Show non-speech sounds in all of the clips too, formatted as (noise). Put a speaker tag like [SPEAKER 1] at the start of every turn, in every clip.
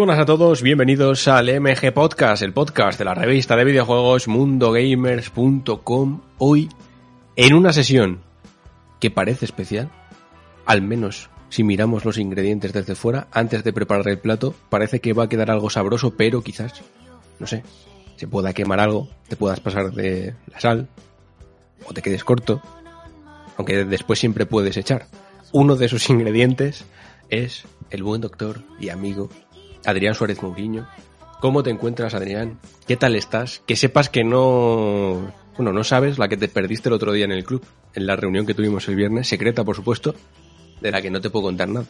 [SPEAKER 1] buenas a todos, bienvenidos al MG Podcast, el podcast de la revista de videojuegos mundogamers.com. Hoy, en una sesión que parece especial, al menos si miramos los ingredientes desde fuera, antes de preparar el plato, parece que va a quedar algo sabroso, pero quizás, no sé, se pueda quemar algo, te puedas pasar de la sal, o te quedes corto, aunque después siempre puedes echar. Uno de esos ingredientes es el buen doctor y amigo Adrián Suárez Mourinho. ¿Cómo te encuentras, Adrián? ¿Qué tal estás? Que sepas que no... Bueno, no sabes la que te perdiste el otro día en el club, en la reunión que tuvimos el viernes, secreta, por supuesto, de la que no te puedo contar nada.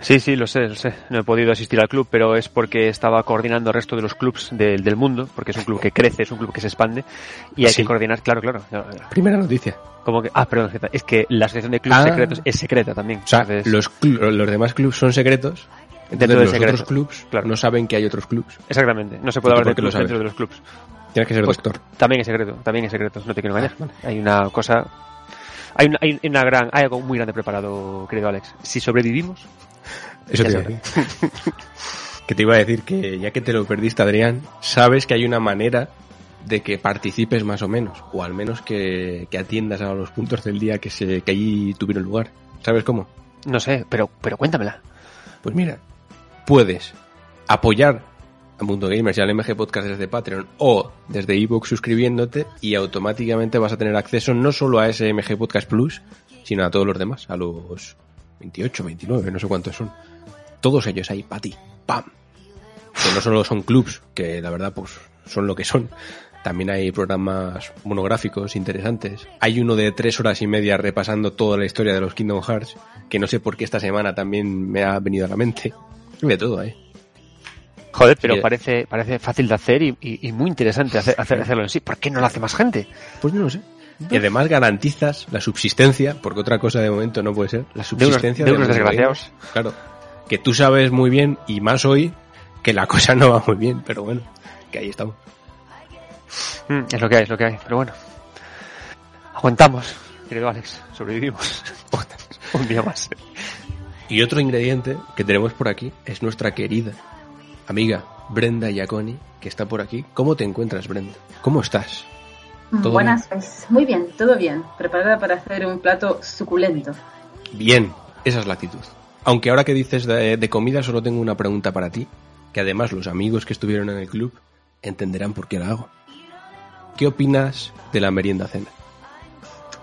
[SPEAKER 2] Sí, sí, lo sé, lo sé. No he podido asistir al club, pero es porque estaba coordinando el resto de los clubs del, del mundo, porque es un club que crece, es un club que se expande, y hay
[SPEAKER 1] Sí.
[SPEAKER 2] que coordinar, claro, claro.
[SPEAKER 1] Primera noticia.
[SPEAKER 2] Como que, ah, perdón, es que la asociación de clubes
[SPEAKER 1] Ah.
[SPEAKER 2] secretos es secreta también.
[SPEAKER 1] O sea,
[SPEAKER 2] Entonces,
[SPEAKER 1] los, los demás clubs son secretos, entonces
[SPEAKER 2] Dentro
[SPEAKER 1] los otros clubs
[SPEAKER 2] Claro.
[SPEAKER 1] no saben que hay otros clubs.
[SPEAKER 2] Exactamente, no se puede
[SPEAKER 1] ¿Y tú
[SPEAKER 2] hablar de clubs dentro de los clubs.
[SPEAKER 1] Tienes que ser
[SPEAKER 2] Pues,
[SPEAKER 1] doctor.
[SPEAKER 2] También es secreto, también es secreto, no te quiero engañar. Hay una cosa, hay una, hay una gran, hay algo muy grande preparado, querido Alex. Si sobrevivimos,
[SPEAKER 1] Eso te iba a decir. (laughs) que te iba a decir que ya que te lo perdiste, Adrián, sabes que hay una manera de que participes más o menos, o al menos que, que atiendas a los puntos del día que, se, que allí tuvieron lugar. ¿Sabes cómo?
[SPEAKER 2] no sé, pero, pero cuéntamela.
[SPEAKER 1] Pues mira, puedes apoyar a Mundo Gamers y al MG Podcast desde Patreon o desde ebook suscribiéndote y automáticamente vas a tener acceso no solo a ese MG Podcast Plus, sino a todos los demás, a los 28, 29, no sé cuántos son. Todos ellos ahí, para ti, ¡pam! Que no solo son clubs, que la verdad pues son lo que son. También hay programas monográficos interesantes. Hay uno de tres horas y media repasando toda la historia de los Kingdom Hearts, que no sé por qué esta semana también me ha venido a la mente. De todo, ¿eh?
[SPEAKER 2] Joder, pero parece, parece fácil de hacer y, y- y muy interesante hacer, hacer- hacerlo en sí. ¿Por qué no lo hace más gente?
[SPEAKER 1] Pues no lo sé. Y además garantizas la subsistencia, porque otra cosa de momento no puede ser, la subsistencia
[SPEAKER 2] de unos desgraciados.
[SPEAKER 1] Claro. Que tú sabes muy bien, y más hoy, que la cosa no va muy bien, pero bueno, que ahí estamos.
[SPEAKER 2] Mm, es lo que hay, es lo que hay. Pero bueno. Aguantamos, querido Alex. Sobrevivimos. (laughs) Un día más.
[SPEAKER 1] Y otro ingrediente que tenemos por aquí es nuestra querida amiga Brenda Iaconi, que está por aquí. ¿Cómo te encuentras, Brenda? ¿Cómo estás? ¿Todo
[SPEAKER 3] Buenas, pues, muy bien, todo bien. Preparada para hacer un plato suculento.
[SPEAKER 1] Bien, esa es la actitud. Aunque ahora que dices de, de comida, solo tengo una pregunta para ti, que además los amigos que estuvieron en el club entenderán por qué la hago. ¿Qué opinas de la merienda cena?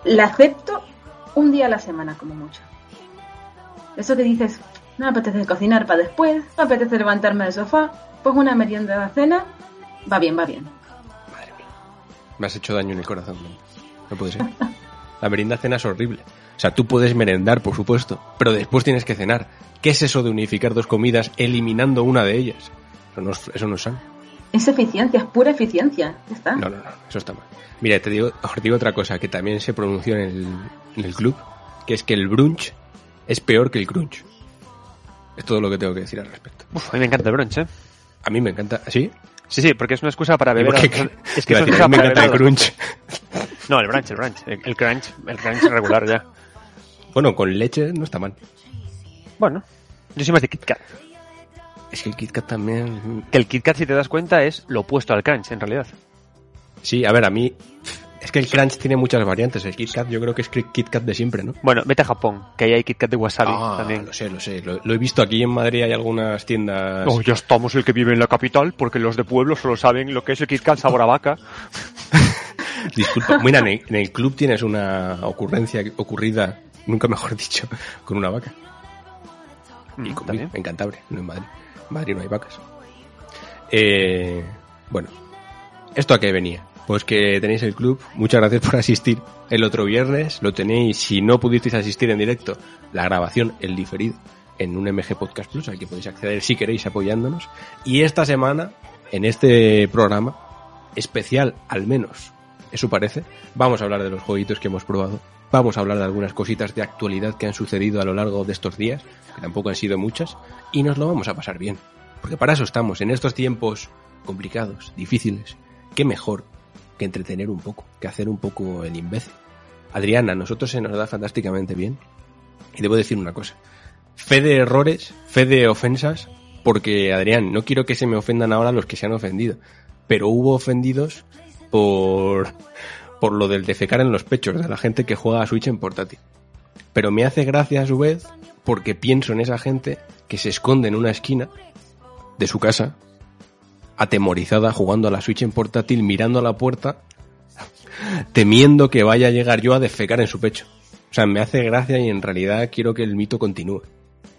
[SPEAKER 3] La acepto un día a la semana, como mucho. Eso que dices, no me apetece cocinar para después, me apetece levantarme del sofá, pues una merienda de cena, va bien, va bien.
[SPEAKER 1] Madre mía, me has hecho daño en el corazón. ¿no? No puede ser. (laughs) La merienda cena es horrible. O sea, tú puedes merendar, por supuesto, pero después tienes que cenar. ¿Qué es eso de unificar dos comidas eliminando una de ellas? Eso no es, eso no es sano.
[SPEAKER 3] Es eficiencia, es pura eficiencia. Ya está.
[SPEAKER 1] No, no, no, eso está mal. Mira, te digo, os digo otra cosa que también se pronunció en el, en el club, que es que el brunch es peor que el crunch. Es todo lo que tengo que decir al respecto.
[SPEAKER 2] Uf, a mí me encanta el brunch, ¿eh?
[SPEAKER 1] A mí me encanta, ¿sí?
[SPEAKER 2] Sí, sí, porque es una excusa para
[SPEAKER 1] ¿Y
[SPEAKER 2] beber. Es que es una excusa
[SPEAKER 1] me
[SPEAKER 2] para
[SPEAKER 1] encanta el crunch. (laughs)
[SPEAKER 2] No, el brunch, el brunch. El, el crunch, el crunch regular ya.
[SPEAKER 1] Bueno, con leche no está mal.
[SPEAKER 2] Bueno, yo soy más de Kit Kat.
[SPEAKER 1] Es que el Kit Kat también...
[SPEAKER 2] Que el Kit Kat, si te das cuenta, es lo opuesto al crunch, en realidad.
[SPEAKER 1] Sí, a ver, a mí... Es que el crunch tiene muchas variantes. El Kit Kat yo creo que es Kit Kat de siempre, ¿no?
[SPEAKER 2] Bueno, vete a Japón, que ahí hay Kit Kat de wasabi
[SPEAKER 1] Ah,
[SPEAKER 2] también.
[SPEAKER 1] lo sé, lo sé. Lo, lo he visto aquí en Madrid, hay algunas tiendas...
[SPEAKER 2] Oh, ya estamos el que vive en la capital, porque los de pueblo solo saben lo que es el Kit Kat sabor a vaca. (laughs)
[SPEAKER 1] Disculpa, mira, en el, en el club tienes una ocurrencia ocurrida, nunca mejor dicho, con una vaca. Y
[SPEAKER 2] Mm,
[SPEAKER 1] conmigo,
[SPEAKER 2] también.
[SPEAKER 1] en Cantabria, no en Madrid. En Madrid no hay vacas. Eh, bueno, ¿esto a qué venía? Pues que tenéis el club, muchas gracias por asistir el otro viernes, lo tenéis, si no pudisteis asistir en directo, la grabación, el diferido, en un MG Podcast Plus, al que podéis acceder si queréis apoyándonos. Y esta semana, en este programa, especial al menos, eso parece, vamos a hablar de los jueguitos que hemos probado, vamos a hablar de algunas cositas de actualidad que han sucedido a lo largo de estos días, que tampoco han sido muchas, y nos lo vamos a pasar bien. Porque para eso estamos, en estos tiempos complicados, difíciles, qué mejor que entretener un poco, que hacer un poco el imbécil. Adriana, a nosotros se nos da fantásticamente bien. Y debo decir una cosa. Fe de errores, fe de ofensas, porque, Adrián, no quiero que se me ofendan ahora los que se han ofendido, pero hubo ofendidos por, por lo del defecar en los pechos de la gente que juega a Switch en portátil. Pero me hace gracia a su vez porque pienso en esa gente que se esconde en una esquina de su casa, atemorizada, jugando a la Switch en portátil, mirando a la puerta, temiendo que vaya a llegar yo a defecar en su pecho. O sea, me hace gracia y en realidad quiero que el mito continúe.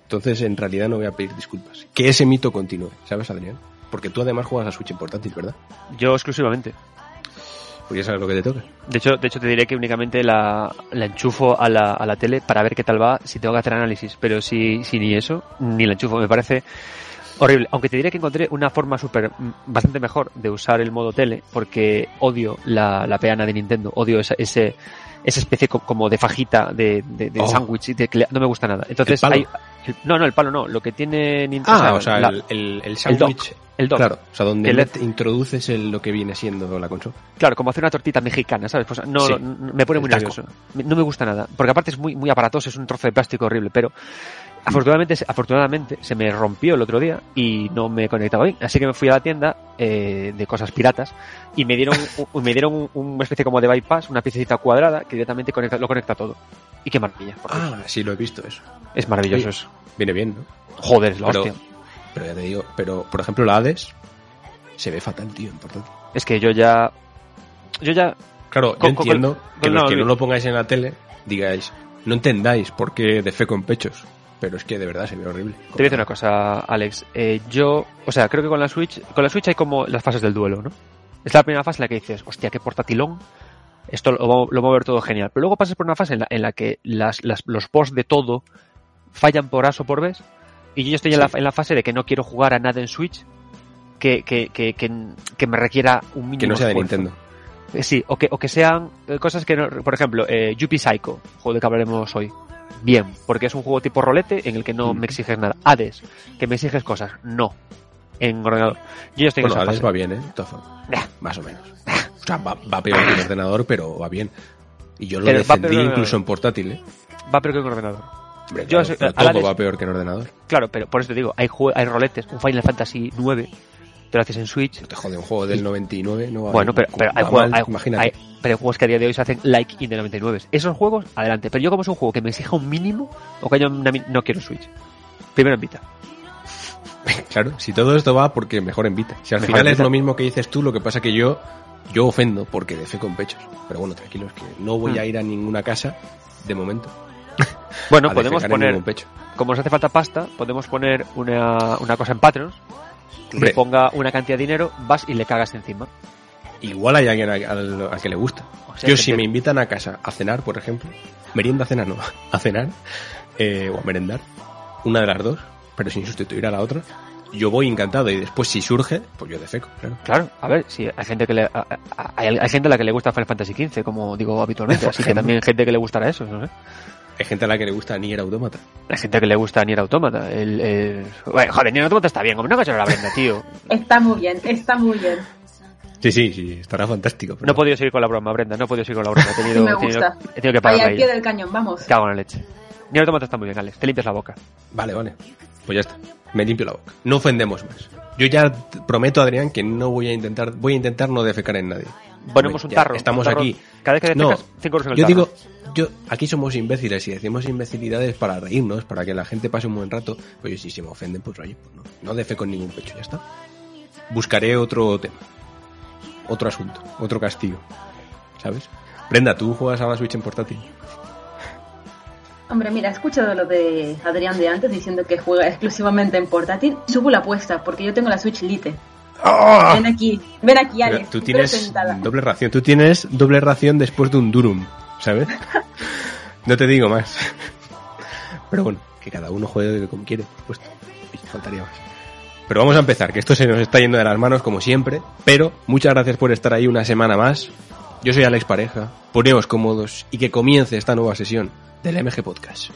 [SPEAKER 1] Entonces, en realidad no voy a pedir disculpas. Que ese mito continúe, ¿sabes, Adrián? Porque tú además juegas a Switch en portátil, ¿verdad?
[SPEAKER 2] Yo exclusivamente.
[SPEAKER 1] Pues ya sabes lo que te toca.
[SPEAKER 2] De hecho, de hecho te diré que únicamente la, la enchufo a la, a la tele para ver qué tal va si tengo que hacer análisis. Pero si, si ni eso, ni la enchufo. Me parece horrible. Aunque te diré que encontré una forma súper bastante mejor de usar el modo tele porque odio la, la peana de Nintendo. Odio esa, ese, esa especie co- como de fajita de, de, de
[SPEAKER 1] Oh.
[SPEAKER 2] sándwich. No me gusta nada. Entonces,
[SPEAKER 1] ¿El palo?
[SPEAKER 2] hay, el- no, no, el palo no. Lo que tiene Nintendo.
[SPEAKER 1] Ah, o sea,
[SPEAKER 2] la-
[SPEAKER 1] el, el, sándwich.
[SPEAKER 2] el dock.
[SPEAKER 1] Claro, o sea, donde
[SPEAKER 2] le-
[SPEAKER 1] introduces el- lo que viene siendo la consola.
[SPEAKER 2] Claro, como hacer una tortita mexicana, ¿sabes? Pues no,
[SPEAKER 1] Sí.
[SPEAKER 2] no, me pone muy nervioso. No me gusta nada. Porque aparte es muy, muy aparatoso, es un trozo de plástico horrible. Pero afortunadamente, se- afortunadamente se me rompió el otro día y no me conectaba bien. Así que me fui a la tienda eh, de cosas piratas y me dieron, un- me dieron un- una especie como de bypass, una piececita cuadrada que directamente conecta, lo conecta todo. Y qué maravilla.
[SPEAKER 1] Ah, sí, lo he visto eso.
[SPEAKER 2] es maravilloso
[SPEAKER 1] sí.
[SPEAKER 2] eso.
[SPEAKER 1] Viene bien, ¿no?
[SPEAKER 2] Joder, es la
[SPEAKER 1] Pero,
[SPEAKER 2] hostia.
[SPEAKER 1] pero ya te digo, pero por ejemplo la Hades se ve fatal, tío, en portátil.
[SPEAKER 2] Es que yo ya... Yo ya...
[SPEAKER 1] Claro, yo
[SPEAKER 2] Con- con-
[SPEAKER 1] entiendo
[SPEAKER 2] con-
[SPEAKER 1] que
[SPEAKER 2] no,
[SPEAKER 1] los que
[SPEAKER 2] no,
[SPEAKER 1] lo pongáis en la tele digáis, no entendáis por qué defeco en pechos, pero es que de verdad se ve horrible.
[SPEAKER 2] Te voy a decir una cosa, Alex. Eh, yo, o sea, creo que con la Switch, con la Switch hay como las fases del duelo, ¿no? Es la primera fase en la que dices, hostia, qué portatilón. Esto lo, lo va a ver todo genial. Pero luego pasas por una fase en la, en la que las, las- los posts de todo fallan por A o por B. Y yo estoy en, la, en la fase de que no quiero jugar a nada en Switch que, que, que, que, que me requiera un mínimo
[SPEAKER 1] Que no sea de. Nintendo.
[SPEAKER 2] Eh, Sí, o que, o que sean eh, cosas que, no, por ejemplo, eh, Yuppie Psycho, juego de que hablaremos hoy. Bien, porque es un juego tipo rolete en el que no
[SPEAKER 1] Mm.
[SPEAKER 2] me exiges nada. Hades, que me exiges cosas. No. En ordenador. Yo ya estoy en
[SPEAKER 1] Bueno,
[SPEAKER 2] esa
[SPEAKER 1] Hades
[SPEAKER 2] fase.
[SPEAKER 1] va bien, ¿eh? Más o menos. O sea, va, va peor que en ordenador, pero va bien. Y yo lo
[SPEAKER 2] Pero
[SPEAKER 1] defendí
[SPEAKER 2] en
[SPEAKER 1] incluso en portátil, ¿eh?
[SPEAKER 2] Va peor que en ordenador.
[SPEAKER 1] Hombre,
[SPEAKER 2] Yo
[SPEAKER 1] claro, todo
[SPEAKER 2] Hades-
[SPEAKER 1] va peor que en ordenador.
[SPEAKER 2] Claro, pero por eso te digo, hay, hay roletes. Un Final Fantasy 9 te lo haces en Switch.
[SPEAKER 1] No te jode un juego del 99, no va
[SPEAKER 2] Bueno, pero, pero hay, juegos,
[SPEAKER 1] mal,
[SPEAKER 2] hay-
[SPEAKER 1] imagínate.
[SPEAKER 2] hay- pero hay juegos que a día de hoy se hacen like in de 99. Esos juegos, adelante. Pero yo como es un juego que me exija un mínimo, o que una no quiero Switch. Primero en Vita. (laughs)
[SPEAKER 1] Claro, si todo esto va porque mejor en Vita. Si al
[SPEAKER 2] Mejor
[SPEAKER 1] final es lo mismo que dices tú, lo que pasa que yo yo ofendo porque defeco en pechos. Pero bueno, tranquilos, que no voy a ir a ninguna casa de momento. (laughs)
[SPEAKER 2] Bueno, podemos poner, como nos hace falta pasta, podemos poner una, una cosa en Patreon
[SPEAKER 1] Hombre.
[SPEAKER 2] ponga una cantidad de dinero, vas y le cagas encima.
[SPEAKER 1] Igual hay alguien al, que le gusta.
[SPEAKER 2] O sea,
[SPEAKER 1] Yo si
[SPEAKER 2] te-
[SPEAKER 1] me invitan a casa a cenar, por ejemplo, merienda a cenar no, (laughs) a cenar eh, o a merendar, una de las dos, pero sin sustituir a la otra, yo voy encantado y después si surge, pues yo defeco, claro.
[SPEAKER 2] Claro, a ver, sí, hay gente que le, a- a- hay, hay gente a la que le gusta Final Fantasy XV, como digo habitualmente, (laughs) así que también hay gente que le gustará eso, no sé.
[SPEAKER 1] Hay gente a la que le gusta Nier Automata.
[SPEAKER 2] Hay gente que le gusta Nier Automata. El, el... Bueno, joder, Nier Automata está bien, como no hagas la brenda, tío.
[SPEAKER 3] Está muy bien, está muy bien.
[SPEAKER 1] Sí, sí, sí, estará fantástico. pero-
[SPEAKER 2] No he podido seguir con la broma, Brenda, no he podido seguir con la broma. He tenido,
[SPEAKER 3] Sí me
[SPEAKER 2] tenido-
[SPEAKER 3] gusta.
[SPEAKER 2] he tenido que
[SPEAKER 3] Ahí
[SPEAKER 2] pararla
[SPEAKER 3] al
[SPEAKER 2] ahí.
[SPEAKER 3] pie del cañón, vamos.
[SPEAKER 2] Cago en la leche. Nier Automata está muy bien, Alex. Te limpias la boca.
[SPEAKER 1] Vale, vale. Pues ya está. Me limpio la boca. No ofendemos más. Yo ya prometo, Adrián, que no voy a intentar, voy a intentar no defecar en nadie.
[SPEAKER 2] Ponemos un tarro.
[SPEAKER 1] Estamos
[SPEAKER 2] un tarro.
[SPEAKER 1] aquí.
[SPEAKER 2] Cada vez que
[SPEAKER 1] No,
[SPEAKER 2] defecas, 5 euros en el
[SPEAKER 1] yo
[SPEAKER 2] tarro.
[SPEAKER 1] digo, yo, aquí somos imbéciles y decimos imbecilidades para reírnos, para que la gente pase un buen rato. Oye, si se me ofenden, pues oye, pues no, no defeco en ningún pecho, ya está. Buscaré otro tema. Otro asunto, otro castigo. ¿Sabes? Brenda, ¿tú juegas a la Switch en portátil?
[SPEAKER 3] Hombre, mira, he escuchado lo de Adrián de antes diciendo que juega exclusivamente en portátil. Subo la apuesta porque yo tengo la Switch Lite. Ven aquí, ven aquí,
[SPEAKER 1] Pero
[SPEAKER 3] Alex.
[SPEAKER 1] tú tienes doble ración. Tú tienes doble ración después de un Durum, ¿sabes? no te digo más. Pero bueno, que cada uno juegue como quiere. Y faltaría más. Pero vamos a empezar, que esto se nos está yendo de las manos como siempre. Pero muchas gracias por estar ahí una semana más. Yo soy Alex Pareja. Poneos cómodos y que comience esta nueva sesión del MG Podcast.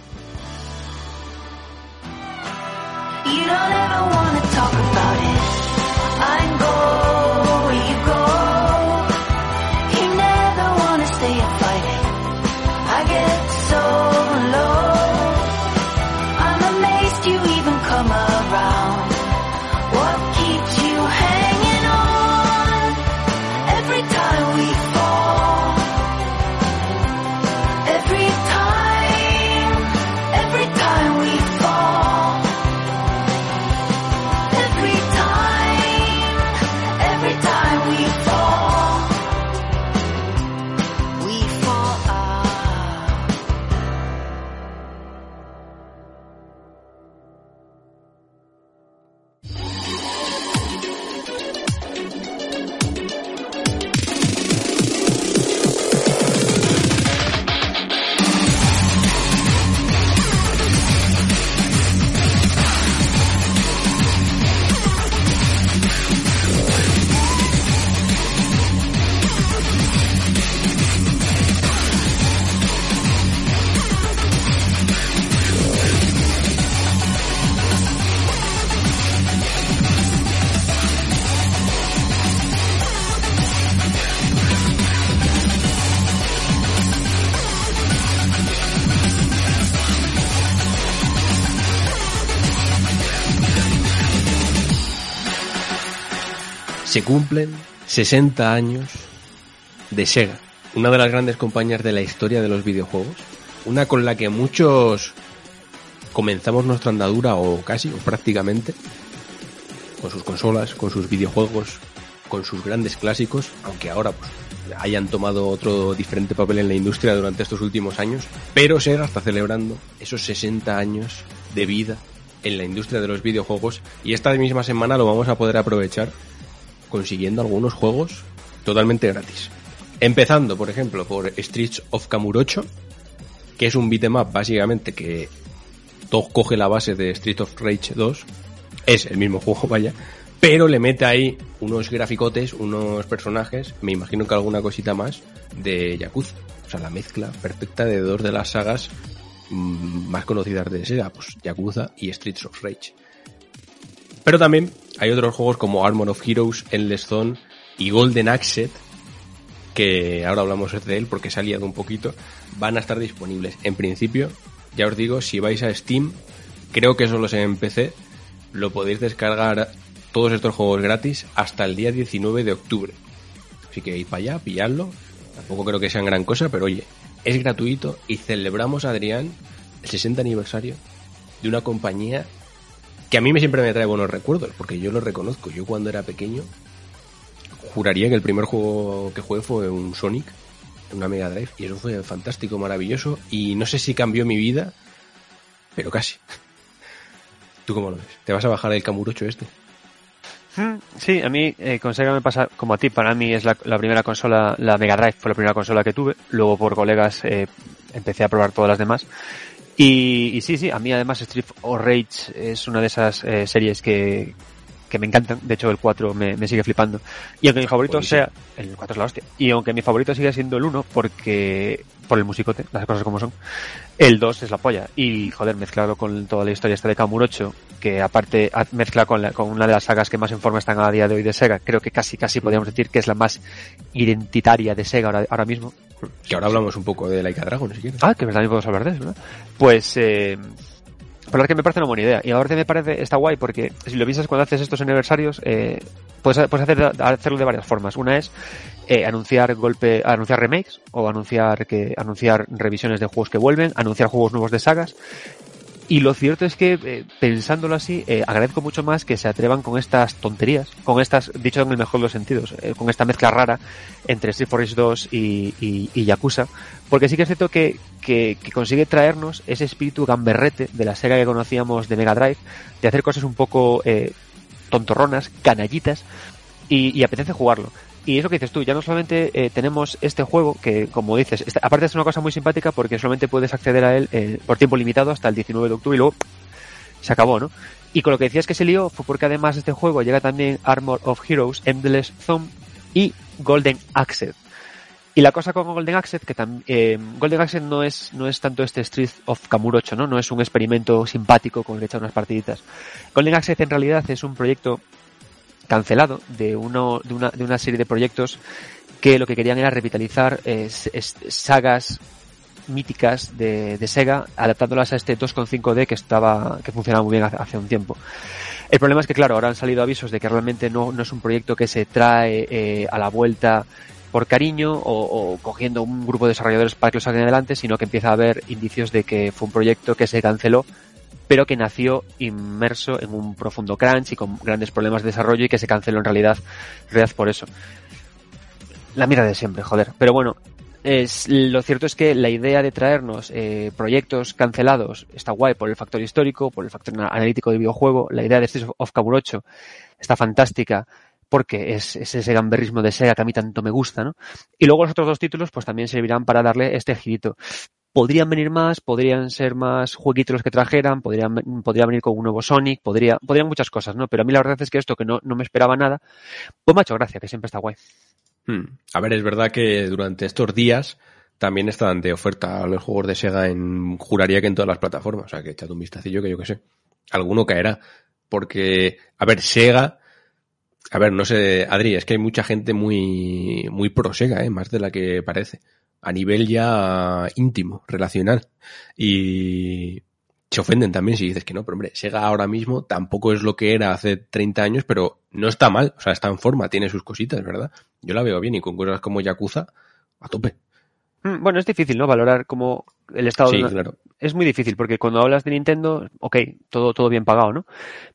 [SPEAKER 1] Se cumplen 60 años de Sega, una de las grandes compañías de la historia de los videojuegos, una con la que muchos comenzamos nuestra andadura o casi o prácticamente con sus consolas, con sus videojuegos, con sus grandes clásicos, aunque ahora pues, hayan tomado otro diferente papel en la industria durante estos últimos años, pero Sega está celebrando esos 60 años de vida en la industria de los videojuegos y esta misma semana lo vamos a poder aprovechar consiguiendo algunos juegos totalmente gratis. Empezando, por ejemplo, por Streets of Kamurocho, que es un beat'em up básicamente que coge la base de Street of Rage 2, es el mismo (laughs) juego, vaya, pero le mete ahí unos graficotes, unos personajes, me imagino que alguna cosita más, de Yakuza. O sea, la mezcla perfecta de dos de las sagas mm, más conocidas de Sega, pues Yakuza y Streets of Rage. Pero también hay otros juegos como Armor of Heroes, Endless Zone y Golden Axe, que ahora hablamos de él porque se ha liado un poquito, van a estar disponibles. En principio, ya os digo, si vais a Steam, creo que solo es en PC, lo podéis descargar todos estos juegos gratis hasta el día 19 de octubre. Así que id para allá, pilladlo. Tampoco creo que sean gran cosa, pero oye, es gratuito y celebramos, Adrián, el 60 aniversario de una compañía que a mí me siempre me trae buenos recuerdos, porque yo lo reconozco. Yo cuando era pequeño juraría que el primer juego que jugué fue un Sonic, una Mega Drive, y eso fue fantástico, maravilloso, y no sé si cambió mi vida, pero casi. (laughs) ¿Tú cómo lo ves? ¿Te vas a bajar el Camurocho este?
[SPEAKER 2] Mm, Sí, a mí eh, con Sega me pasa como a ti. Para mí es la, la primera consola, la Mega Drive fue la primera consola que tuve. Luego por colegas eh, empecé a probar todas las demás. Y, y sí, sí, a mí además Street of Rage es una de esas eh, series que, que me encantan. De hecho, el 4 me, me sigue flipando. Y aunque mi favorito sea... El 4 es la hostia. Y aunque mi favorito sigue siendo el 1, porque... Por el musicote, las cosas como son. El 2 es la polla. Y, joder, mezclado con toda la historia esta de Kamurocho, que aparte mezcla con, la- con una de las sagas que más en forma están a día de hoy de Sega, creo que casi, casi podríamos decir que es la más identitaria de Sega ahora, ahora mismo.
[SPEAKER 1] Que ahora hablamos un poco de Laika Dragon, si quieres.
[SPEAKER 2] Ah, que también podemos hablar de eso, ¿verdad? Pues, eh, la verdad que me parece una buena idea. Y ahora me parece, está guay porque si lo piensas cuando haces estos aniversarios, eh, puedes, puedes hacer, hacerlo de varias formas. Una es eh, anunciar golpe, anunciar remakes o anunciar que, anunciar revisiones de juegos que vuelven, anunciar juegos nuevos de sagas. Y lo cierto es que, eh, pensándolo así, eh, agradezco mucho más que se atrevan con estas tonterías, con estas, dicho en el mejor de los sentidos, con esta mezcla rara entre Street for Rage 2 y, y, y Yakuza, porque sí que es cierto que, que, que consigue traernos ese espíritu gamberrete de la Sega que conocíamos de Mega Drive, de hacer cosas un poco eh, tontorronas, canallitas, y, y apetece jugarlo. Y es lo que dices tú, ya no solamente eh, tenemos este juego, que como dices, aparte es una cosa muy simpática porque solamente puedes acceder a él eh, por tiempo limitado hasta el 19 de octubre y luego se acabó, ¿no? Y con lo que decías que se lió fue porque además de este juego llega también Armor of Heroes, Endless Zone y Golden Axe. Y la cosa con Golden Axe, que también Golden Axe no es, no es tanto este Street of Kamurocho, ¿no? No es un experimento simpático con el que echar unas partiditas. Golden Axe en realidad es un proyecto cancelado de, uno, de, una, de una serie de proyectos que lo que querían era revitalizar eh, sagas míticas de, de Sega, adaptándolas a este 2.5D que estaba, que funcionaba muy bien hace, hace un tiempo. El problema es que, claro, ahora han salido avisos de que realmente no, no es un proyecto que se trae eh, a la vuelta por cariño o, o cogiendo un grupo de desarrolladores para que lo saquen adelante, sino que empieza a haber indicios de que fue un proyecto que se canceló, pero que nació inmerso en un profundo crunch y con grandes problemas de desarrollo y que se canceló en realidad, en realidad por eso. La mira de siempre, joder. Pero bueno, es, lo cierto es que la idea de traernos eh, proyectos cancelados está guay por el factor histórico, por el factor ana- analítico del videojuego. La idea de Streets of Kamurocho está fantástica porque es, es ese gamberrismo de Sega que a mí tanto me gusta, ¿no? Y luego los otros dos títulos pues también servirán para darle este girito. Podrían venir más, podrían ser más jueguitos los que trajeran, podrían, podría venir con un nuevo Sonic, podría, podrían muchas cosas, ¿no? Pero a mí la verdad es que esto que no, no me esperaba nada, pues me ha hecho gracia, que siempre está guay.
[SPEAKER 1] Hmm. A ver, es verdad que durante estos días también están de oferta los juegos de Sega en, juraría que en todas las plataformas, o sea que echad un vistacillo que yo que sé. Alguno caerá. Porque, a ver, Sega, a ver, no sé, Adri, es que hay mucha gente muy, muy pro Sega, ¿eh? más de la que parece. A nivel ya íntimo, relacional. Y se ofenden también si dices que no, pero hombre, Sega ahora mismo tampoco es lo que era hace 30 años, pero no está mal, o sea, está en forma, tiene sus cositas, ¿verdad? Yo la veo bien y con cosas como Yakuza, a tope.
[SPEAKER 2] Mm, Bueno, es difícil, ¿no? Valorar como el estado
[SPEAKER 1] Sí,
[SPEAKER 2] de una-
[SPEAKER 1] claro.
[SPEAKER 2] Es muy difícil porque cuando hablas de Nintendo, ok, todo, todo bien pagado, ¿no?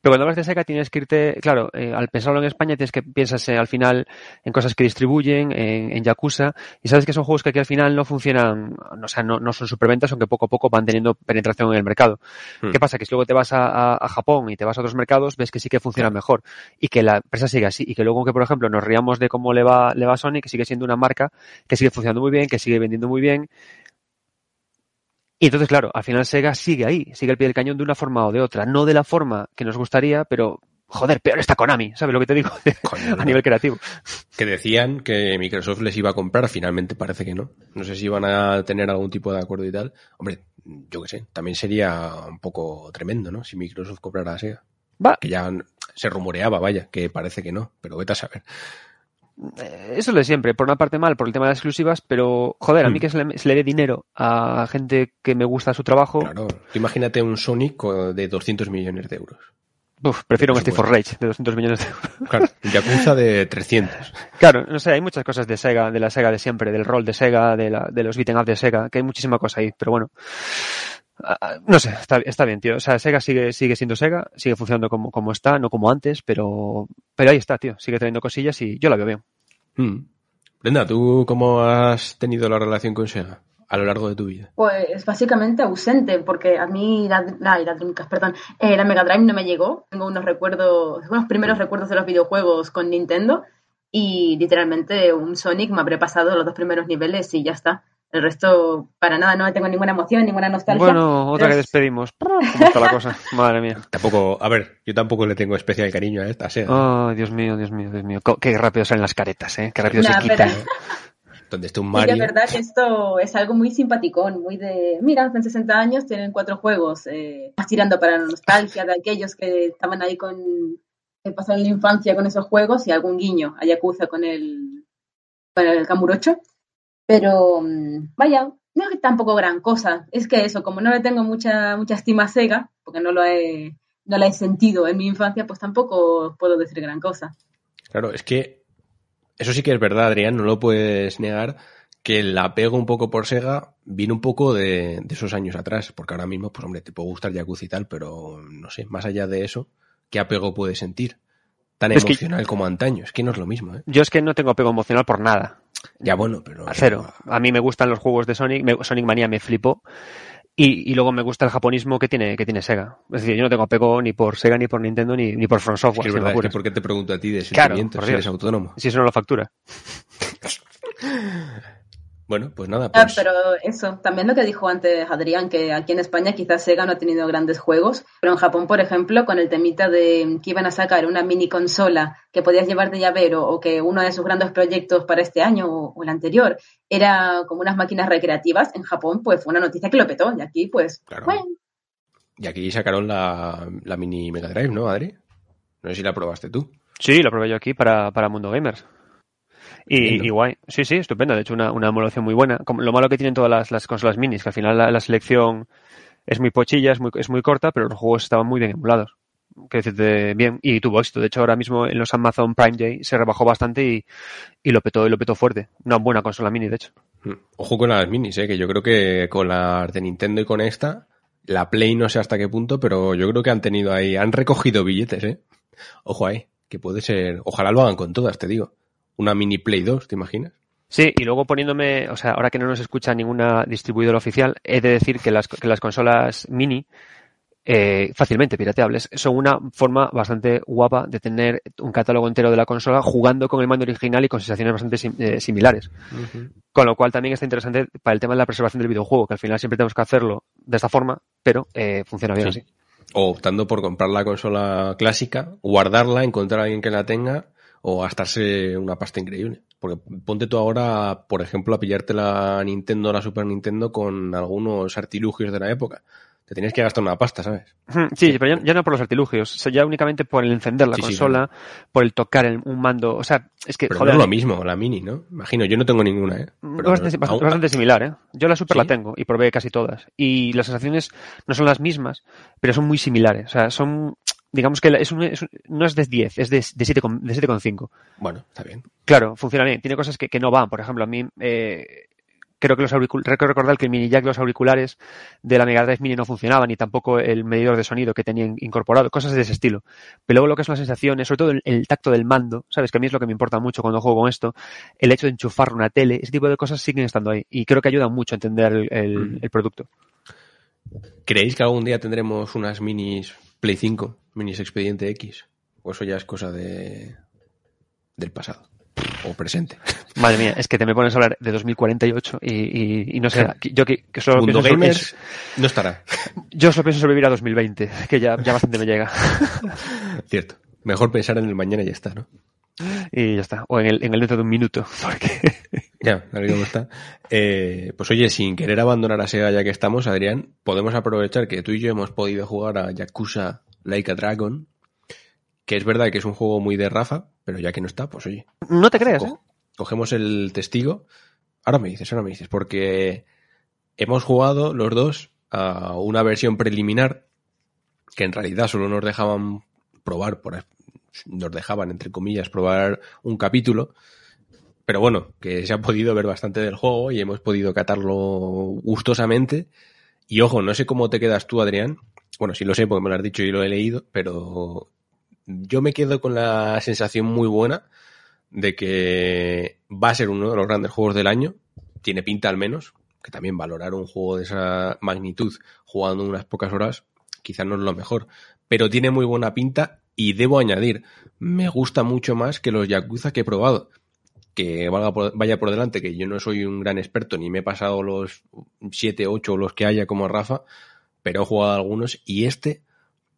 [SPEAKER 2] Pero cuando hablas de Sega tienes que irte, claro, eh, al pensarlo en España tienes que piensas eh, al final en cosas que distribuyen, en, en Yakuza, y sabes que son juegos que aquí al final no funcionan, no, o sea, no, no son superventas, aunque poco a poco van teniendo penetración en el mercado.
[SPEAKER 1] Hmm.
[SPEAKER 2] ¿Qué pasa? Que si luego te vas a, a- a Japón y te vas a otros mercados, ves que sí que funciona mejor y que la empresa sigue así y que luego que, por ejemplo, nos riamos de cómo le va, le va a Sony, que sigue siendo una marca que sigue funcionando muy bien, que sigue vendiendo muy bien. Y entonces, claro, al final Sega sigue ahí, sigue al pie del cañón de una forma o de otra. No de la forma que nos gustaría, pero, joder, peor está Konami, ¿sabes lo que te digo? (laughs)
[SPEAKER 1] Coño,
[SPEAKER 2] a nivel creativo.
[SPEAKER 1] Que decían que Microsoft les iba a comprar, finalmente parece que no. No sé si iban a tener algún tipo de acuerdo y tal. Hombre, yo qué sé, también sería un poco tremendo, ¿no? Si Microsoft comprara a Sega.
[SPEAKER 2] Va,
[SPEAKER 1] Que ya se rumoreaba, vaya, que parece que no, pero vete a saber.
[SPEAKER 2] Eh, eso es lo de siempre. Por una parte mal, por el tema de las exclusivas, pero, joder, a mí
[SPEAKER 1] Hmm.
[SPEAKER 2] que se le, se le dé dinero a gente que me gusta su trabajo,
[SPEAKER 1] Claro, imagínate un Sonic de 200 millones de euros.
[SPEAKER 2] uf, prefiero un Steve for Rage de 200 millones de euros.
[SPEAKER 1] Claro, Yakuza de 300.
[SPEAKER 2] Claro, no sé, hay muchas cosas de Sega, de la Sega de siempre, del rol de Sega, de, la, de los beaten up de Sega, que hay muchísima cosa ahí, pero bueno. Ah, ah, No sé, está, está bien, tío. O sea, Sega sigue, sigue siendo Sega, sigue funcionando como, como está, no como antes, pero, pero ahí está, tío. Sigue teniendo cosillas y yo la veo bien.
[SPEAKER 1] Mm. Brenda, ¿tú cómo has tenido la relación con Sega a lo largo de tu vida?
[SPEAKER 3] Pues básicamente ausente, porque a mí la, la, la Dreamcast, perdón, eh, la Mega Drive no me llegó. Tengo unos recuerdos, unos primeros recuerdos de los videojuegos con Nintendo y literalmente un Sonic me habré pasado los dos primeros niveles y ya está. El resto, para nada, no tengo ninguna emoción, ninguna nostalgia.
[SPEAKER 2] Bueno, otra que despedimos. ¿Cómo está la cosa? (laughs) Madre mía.
[SPEAKER 1] Tampoco, a ver, yo tampoco le tengo especial cariño a esta Sega.
[SPEAKER 2] Oh, Dios mío, Dios mío, Dios mío. Qué rápido salen las caretas, ¿eh? Qué rápido se quitan.
[SPEAKER 3] pero- (laughs)
[SPEAKER 1] Donde está un Mario.
[SPEAKER 3] es verdad que esto es algo muy simpaticón, muy de, mira, hacen 60 años, tienen cuatro juegos, eh, tirando para la nostalgia de aquellos que estaban ahí con, que pasaron la infancia con esos juegos y algún guiño a Yakuza con el, con el Kamurocho. Pero, mm, vaya, no es tampoco gran cosa. Es que eso, como no le tengo mucha, mucha estima a Sega, porque no lo he, no la he sentido en mi infancia, pues tampoco puedo decir gran cosa.
[SPEAKER 1] Claro, es que eso sí que es verdad, Adrián, no lo puedes negar, que el apego un poco por Sega viene un poco de, de esos años atrás, porque ahora mismo, pues hombre, te puede gustar Yakuza y tal, pero no sé, más allá de eso, ¿qué apego puedes sentir? Tan
[SPEAKER 2] Es que-
[SPEAKER 1] emocional como antaño, es que no es lo mismo, ¿eh?
[SPEAKER 2] Yo es que no tengo apego emocional por nada.
[SPEAKER 1] Ya bueno, pero...
[SPEAKER 2] A cero. A mí me gustan los juegos de Sonic, me- Sonic Mania me flipó. Y, y luego me gusta el japonismo que tiene, que tiene Sega. Es decir, yo no tengo apego ni por Sega, ni por Nintendo, ni, ni por From
[SPEAKER 1] Es
[SPEAKER 2] Software.
[SPEAKER 1] que es
[SPEAKER 2] si me
[SPEAKER 1] verdad, es que. ¿por qué te pregunto a ti de
[SPEAKER 2] Claro,
[SPEAKER 1] sentimientos
[SPEAKER 2] por
[SPEAKER 1] si eres autónomo?
[SPEAKER 2] Si eso no lo factura. (laughs)
[SPEAKER 1] Bueno, pues nada,
[SPEAKER 3] Ah,
[SPEAKER 1] pues...
[SPEAKER 3] pero eso, también lo que dijo antes Adrián, que aquí en España quizás Sega no ha tenido grandes juegos, pero en Japón, por ejemplo, con el temita de que iban a sacar una mini consola que podías llevar de llavero o que uno de sus grandes proyectos para este año o, o el anterior era como unas máquinas recreativas, en Japón pues fue una noticia que lo petó y aquí pues,
[SPEAKER 1] Claro.
[SPEAKER 3] bueno,
[SPEAKER 1] Y aquí sacaron la, la mini Mega Drive, ¿no, Adri? No sé si la probaste tú.
[SPEAKER 2] Sí, lo probé yo aquí para, para Mundo Gamers. Y, y guay. Sí, sí, estupendo. De hecho, una, una emulación muy buena. Como, lo malo que tienen todas las, las consolas minis, que al final la, la selección es muy pochilla, es muy, es muy corta, pero los juegos estaban muy bien emulados. Que decirte bien. Y tuvo éxito. De hecho, ahora mismo en los Amazon Prime Day se rebajó bastante y, y lo petó, y lo petó fuerte. Una buena consola mini, de hecho.
[SPEAKER 1] Mm. Ojo con las minis, ¿eh? que yo creo que con las de Nintendo y con esta, la Play no sé hasta qué punto, pero yo creo que han tenido ahí, han recogido billetes, ¿eh? Ojo ahí, que puede ser, ojalá lo hagan con todas, te digo. Una mini Play 2, ¿te imaginas?
[SPEAKER 2] Sí, y luego poniéndome, o sea, ahora que no nos escucha ninguna distribuidora oficial, he de decir que las, que las consolas mini, eh, fácilmente pirateables, son una forma bastante guapa de tener un catálogo entero de la consola jugando con el mando original y con sensaciones bastante sim- eh, similares. Con lo cual también está interesante para el tema de la preservación del videojuego, que al final siempre tenemos que hacerlo de esta forma, pero eh, funciona bien
[SPEAKER 1] Sí.
[SPEAKER 2] así.
[SPEAKER 1] O optando por comprar la consola clásica, guardarla, encontrar a alguien que la tenga o gastarse una pasta increíble. Porque ponte tú ahora, por ejemplo, a pillarte la Nintendo o la Super Nintendo con algunos artilugios de la época. te tenías que gastar una pasta, ¿sabes?
[SPEAKER 2] Sí, pero ya, ya no por los artilugios, o sea, ya únicamente por el encender la
[SPEAKER 1] Sí, sí,
[SPEAKER 2] consola, por el tocar el- un mando. O sea, es que,
[SPEAKER 1] Pero
[SPEAKER 2] joder,
[SPEAKER 1] no es lo mismo, la mini, ¿no? Imagino, yo no tengo ninguna, ¿eh? Pero
[SPEAKER 2] bastante, bastante-
[SPEAKER 1] aún-
[SPEAKER 2] bastante similar, ¿eh? Yo la Super la tengo y probé casi todas. Y las sensaciones no son las mismas, pero son muy similares. O sea, son, digamos que es un- es un- no es de 10, es de, de 7,5. De 7,5.
[SPEAKER 1] Bueno, está bien.
[SPEAKER 2] Claro, funciona bien. Tiene cosas que, que no van. Por ejemplo, a mí eh, creo que los auriculares, recordar que el mini jack de los auriculares de la Mega Drive Mini no funcionaban, ni tampoco el medidor de sonido que tenía in- incorporado, cosas de ese estilo. Pero luego lo que son las sensaciones, sobre todo el, el tacto del mando, sabes que a mí es lo que me importa mucho cuando juego con esto, el hecho de enchufar una tele, ese tipo de cosas siguen estando ahí. Y creo que ayudan mucho a entender el, el-
[SPEAKER 1] Mm.
[SPEAKER 2] el producto.
[SPEAKER 1] ¿Creéis que algún día tendremos unas minis Play 5, minis Expediente X? O eso ya es cosa de del pasado o presente. (laughs)
[SPEAKER 2] Madre mía, es que te me pones a hablar de 2048 y, y- y no sé, (laughs) yo que, que solo
[SPEAKER 1] Mundo
[SPEAKER 2] pienso,
[SPEAKER 1] Gamers no estará. (laughs)
[SPEAKER 2] yo solo pienso sobrevivir a 2020, que ya, ya bastante me llega.
[SPEAKER 1] Cierto. Mejor pensar en el mañana y ya está, ¿no?
[SPEAKER 2] Y ya está. O en el, en el dentro de un minuto. Porque...
[SPEAKER 1] Ya, está. Eh, pues oye, sin querer abandonar a Sega ya que estamos, Adrián, podemos aprovechar que tú y yo hemos podido jugar a Yakuza Like a Dragon, que es verdad que es un juego muy de Rafa, pero ya que no está, pues oye,
[SPEAKER 2] no te creas, ¿eh?
[SPEAKER 1] co- cogemos el testigo. Ahora me dices, ahora me dices, porque hemos jugado los dos a una versión preliminar que en realidad solo nos dejaban probar, por, nos dejaban, entre comillas, probar un capítulo. Pero bueno, que se ha podido ver bastante del juego y hemos podido catarlo gustosamente. Y ojo, no sé cómo te quedas tú, Adrián. Bueno, sí lo sé porque me lo has dicho y lo he leído, pero yo me quedo con la sensación muy buena de que va a ser uno de los grandes juegos del año. Tiene pinta al menos, que también valorar un juego de esa magnitud jugando unas pocas horas quizás no es lo mejor, pero tiene muy buena pinta y debo añadir, me gusta mucho más que los Yakuza que he probado. Que valga por- vaya por delante, que yo no soy un gran experto, ni me he pasado los 7, 8 o los que haya como Rafa, pero he jugado algunos y este,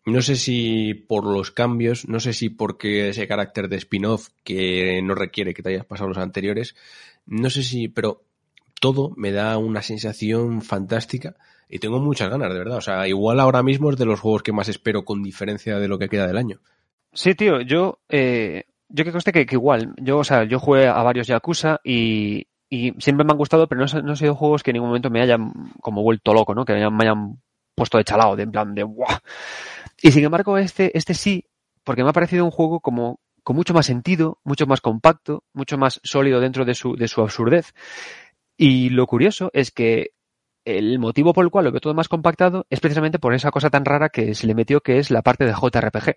[SPEAKER 1] no sé si por los cambios, no sé si porque ese carácter de spin-off que no requiere que te hayas pasado los anteriores, no sé si, pero todo me da una sensación fantástica y tengo muchas ganas, de verdad. O sea, igual ahora mismo es de los juegos que más espero con diferencia de lo que queda del año.
[SPEAKER 2] Sí, tío, yo, eh, yo que conste que, igual, yo, o sea, yo jugué a varios Yakuza y, y siempre me han gustado, pero no, no han sido juegos que en ningún momento me hayan como vuelto loco, ¿no? Que me hayan, me hayan puesto de chalao, de en plan de ¡guau! Y sin embargo, este, este sí, porque me ha parecido un juego como con mucho más sentido, mucho más compacto, mucho más sólido dentro de su, de su absurdez. Y lo curioso es que el motivo por el cual lo veo todo más compactado es precisamente por esa cosa tan rara que se le metió que es la parte de JRPG.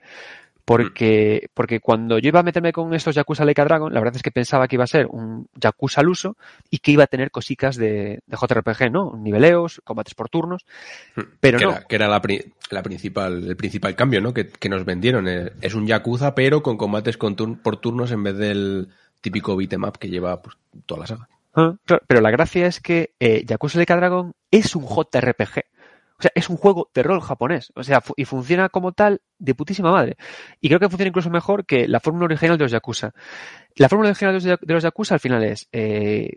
[SPEAKER 2] Porque, porque cuando yo iba a meterme con estos Yakuza Like a Dragon, la verdad es que pensaba que iba a ser un Yakuza al uso y que iba a tener cosicas de, de JRPG, ¿no? Niveleos, combates por turnos, pero
[SPEAKER 1] que
[SPEAKER 2] no.
[SPEAKER 1] era, que era la, pri- la principal, el principal cambio, ¿no? Que, que nos vendieron. Eh, Es un Yakuza, pero con combates con tur- por turnos en vez del típico beat'em up que lleva pues, toda la saga.
[SPEAKER 2] Ah, claro, pero la gracia es que eh, Yakuza Like a Dragon es un JRPG. Sea, es un juego de rol japonés. O sea, y funciona como tal de putísima madre. Y creo que funciona incluso mejor que la fórmula original de los Yakuza. La fórmula original de los Yakuza al final es eh,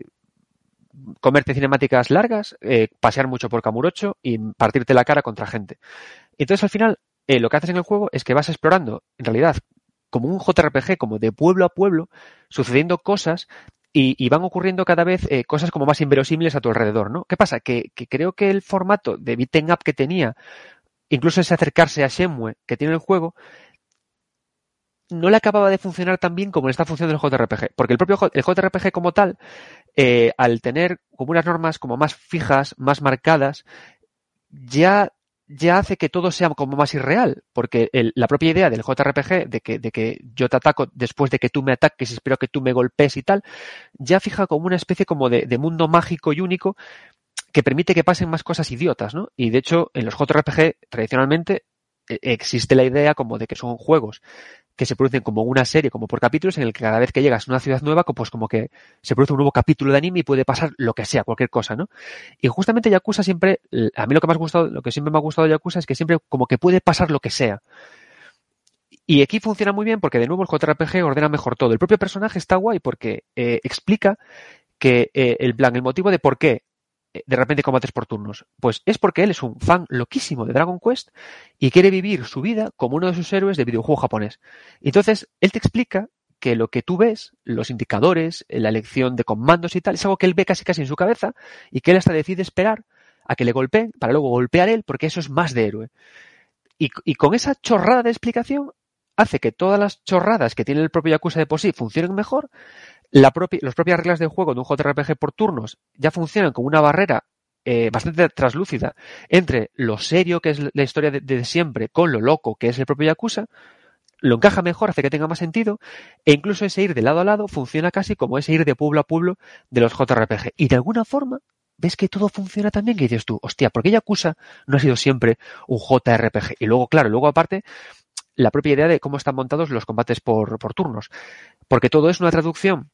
[SPEAKER 2] comerte cinemáticas largas, eh, pasear mucho por Kamurocho y partirte la cara contra gente. Entonces al final eh, lo que haces en el juego es que vas explorando, en realidad, como un JRPG, como de pueblo a pueblo, sucediendo cosas y, van ocurriendo cada vez eh, cosas como más inverosímiles a tu alrededor, ¿no? ¿Qué pasa? Que, creo que el formato de beat'em up que tenía, incluso ese acercarse a Shenmue que tiene el juego, no le acababa de funcionar tan bien como le está funcionando el JRPG. Porque el propio el JRPG como tal, eh, al tener como unas normas como más fijas, más marcadas, ya, ya hace que todo sea como más irreal. Porque el- la propia idea del JRPG, de que, yo te ataco después de que tú me ataques y espero que tú me golpees y tal, ya fija como una especie como de, de mundo mágico y único que permite que pasen más cosas idiotas, ¿no? Y de hecho, en los JRPG, tradicionalmente, eh, existe la idea como de que son juegos que se producen como una serie, como por capítulos, en el que cada vez que llegas a una ciudad nueva, pues como que se produce un nuevo capítulo de anime y puede pasar lo que sea, cualquier cosa, ¿no? Y justamente Yakuza siempre, a mí lo que más gustado, lo que siempre me ha gustado de Yakuza es que siempre como que puede pasar lo que sea. Y aquí funciona muy bien porque de nuevo el JRPG ordena mejor todo. El propio personaje está guay porque eh, explica que eh, el plan, el motivo de por qué de repente combates por turnos? Pues es porque él es un fan loquísimo de Dragon Quest y quiere vivir su vida como uno de sus héroes de videojuego japonés. Entonces, él te explica que lo que tú ves, los indicadores, eh, la elección de comandos y tal, es algo que él ve casi casi en su cabeza y que él hasta decide esperar a que le golpeen para luego golpear él porque eso es más de héroe. Y, y con esa chorrada de explicación hace que todas las chorradas que tiene el propio Yakuza de por sí funcionen mejor, la propia, las propias reglas del juego de un JRPG por turnos ya funcionan como una barrera eh, bastante traslúcida entre lo serio que es la historia de, de siempre con lo loco que es el propio Yakuza, lo encaja mejor, hace que tenga más sentido, e incluso ese ir de lado a lado funciona casi como ese ir de pueblo a pueblo de los JRPG. Y de alguna forma ves que todo funciona tan bien que dices tú, hostia, ¿por qué Yakuza no ha sido siempre un JRPG? Y luego, claro, luego aparte, la propia idea de cómo están montados los combates por, turnos. Porque todo es una traducción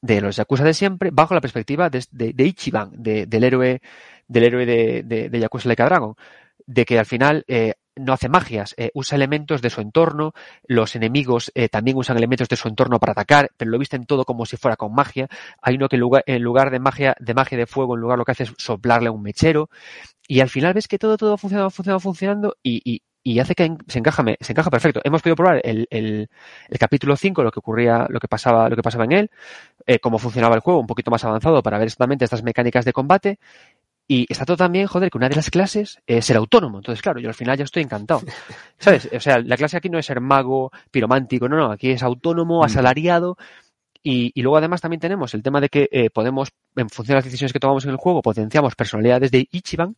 [SPEAKER 2] de los Yakuza de siempre bajo la perspectiva de, Ichiban, de, del héroe, del héroe de, Yakuza Like Dragon. De que al final eh, no hace magias, eh, usa elementos de su entorno, los enemigos eh, también usan elementos de su entorno para atacar, pero lo visten todo como si fuera con magia. Hay uno que en lugar, en lugar de magia, de magia de fuego, en lugar lo que hace es soplarle a un mechero. Y al final ves que todo, todo funciona, funciona, funcionando y, y, y hace que se encaja, se encaja perfecto. Hemos podido probar el, el, el capítulo 5, lo que ocurría, lo que pasaba, lo que pasaba en él, eh, cómo funcionaba el juego, un poquito más avanzado para ver exactamente estas mecánicas de combate. Y está todo también, joder, que una de las clases es ser autónomo. Entonces, claro, yo al final ya estoy encantado. (laughs) ¿Sabes? O sea, la clase aquí no es ser mago, piromántico, no, no, aquí es autónomo,
[SPEAKER 1] Mm.
[SPEAKER 2] asalariado. Y, y luego además también tenemos el tema de que eh, podemos, en función de las decisiones que tomamos en el juego, potenciamos personalidades de Ichiban.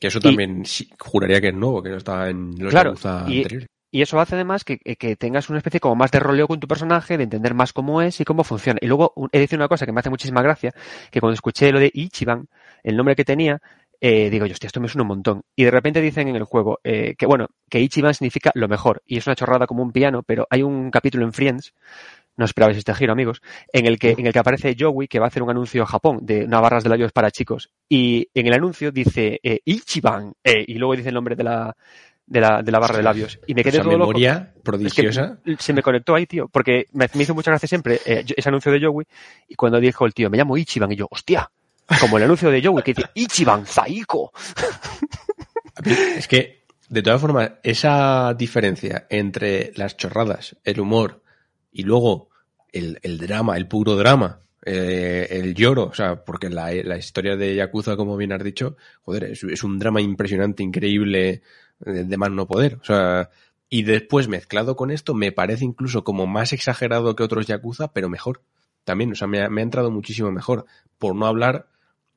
[SPEAKER 1] Que eso
[SPEAKER 2] Y-
[SPEAKER 1] también sí, juraría que es nuevo, que no está en los
[SPEAKER 2] Claro, y-
[SPEAKER 1] anteriores.
[SPEAKER 2] Y eso hace además que, que- tengas una especie como más de roleo con tu personaje, de entender más cómo es y cómo funciona. Y luego he de decir una cosa que me hace muchísima gracia, que cuando escuché lo de Ichiban, el nombre que tenía, eh, digo yo, hostia, esto me suena un montón. Y de repente dicen en el juego eh, que, bueno, que Ichiban significa lo mejor. Y es una chorrada como un piano, pero hay un capítulo en Friends, no esperabais este giro, amigos, en el que, en el que aparece Joey, que va a hacer un anuncio en Japón de unas barras de labios para chicos. Y en el anuncio dice eh, Ichiban, eh, y luego dice el nombre de la, de la, de la barra de labios. Y me quedé
[SPEAKER 1] Esa
[SPEAKER 2] todo loco.
[SPEAKER 1] memoria
[SPEAKER 2] Es que
[SPEAKER 1] prodigiosa.
[SPEAKER 2] se me conectó ahí, tío, porque me, me hizo mucha gracia siempre eh, ese anuncio de Joey y cuando dijo el tío, me llamo Ichiban, y yo, hostia, como el anuncio de Joey que dice, Ichiban, Zaiko.
[SPEAKER 1] Es que, de todas formas, esa diferencia entre las chorradas, el humor y luego el, el drama, el puro drama, eh, el lloro, o sea, porque la, la historia de Yakuza, como bien has dicho, joder, es, un drama impresionante, increíble, de más no poder. O sea, y después mezclado con esto, me parece incluso como más exagerado que otros Yakuza, pero mejor. También, o sea, ha, me ha entrado muchísimo mejor. Por no hablar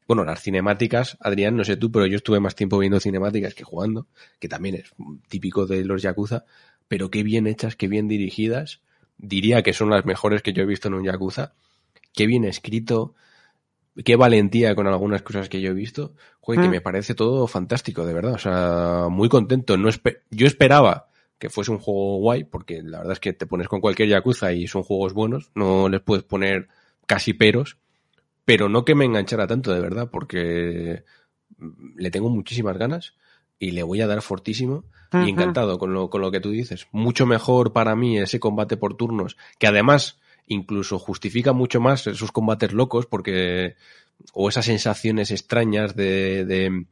[SPEAKER 1] bueno, las cinemáticas, Adrián, no sé tú, pero yo estuve más tiempo viendo cinemáticas que jugando, que también es típico de los Yakuza, pero qué bien hechas, qué bien dirigidas. Diría que son las mejores que yo he visto en un Yakuza. Qué bien escrito, qué valentía con algunas cosas que yo he visto. Joder, que
[SPEAKER 2] Mm.
[SPEAKER 1] me parece todo fantástico, de verdad. O sea, muy contento. No espe- yo esperaba que fuese un juego guay, porque la verdad es que te pones con cualquier Yakuza y son juegos buenos, no les puedes poner casi peros, pero no que me enganchara tanto, de verdad, porque le tengo muchísimas ganas y le voy a dar fortísimo y encantado con lo, con lo que tú dices. Mucho mejor para mí ese combate por turnos, que además incluso justifica mucho más esos combates locos, porque, o esas sensaciones extrañas de, de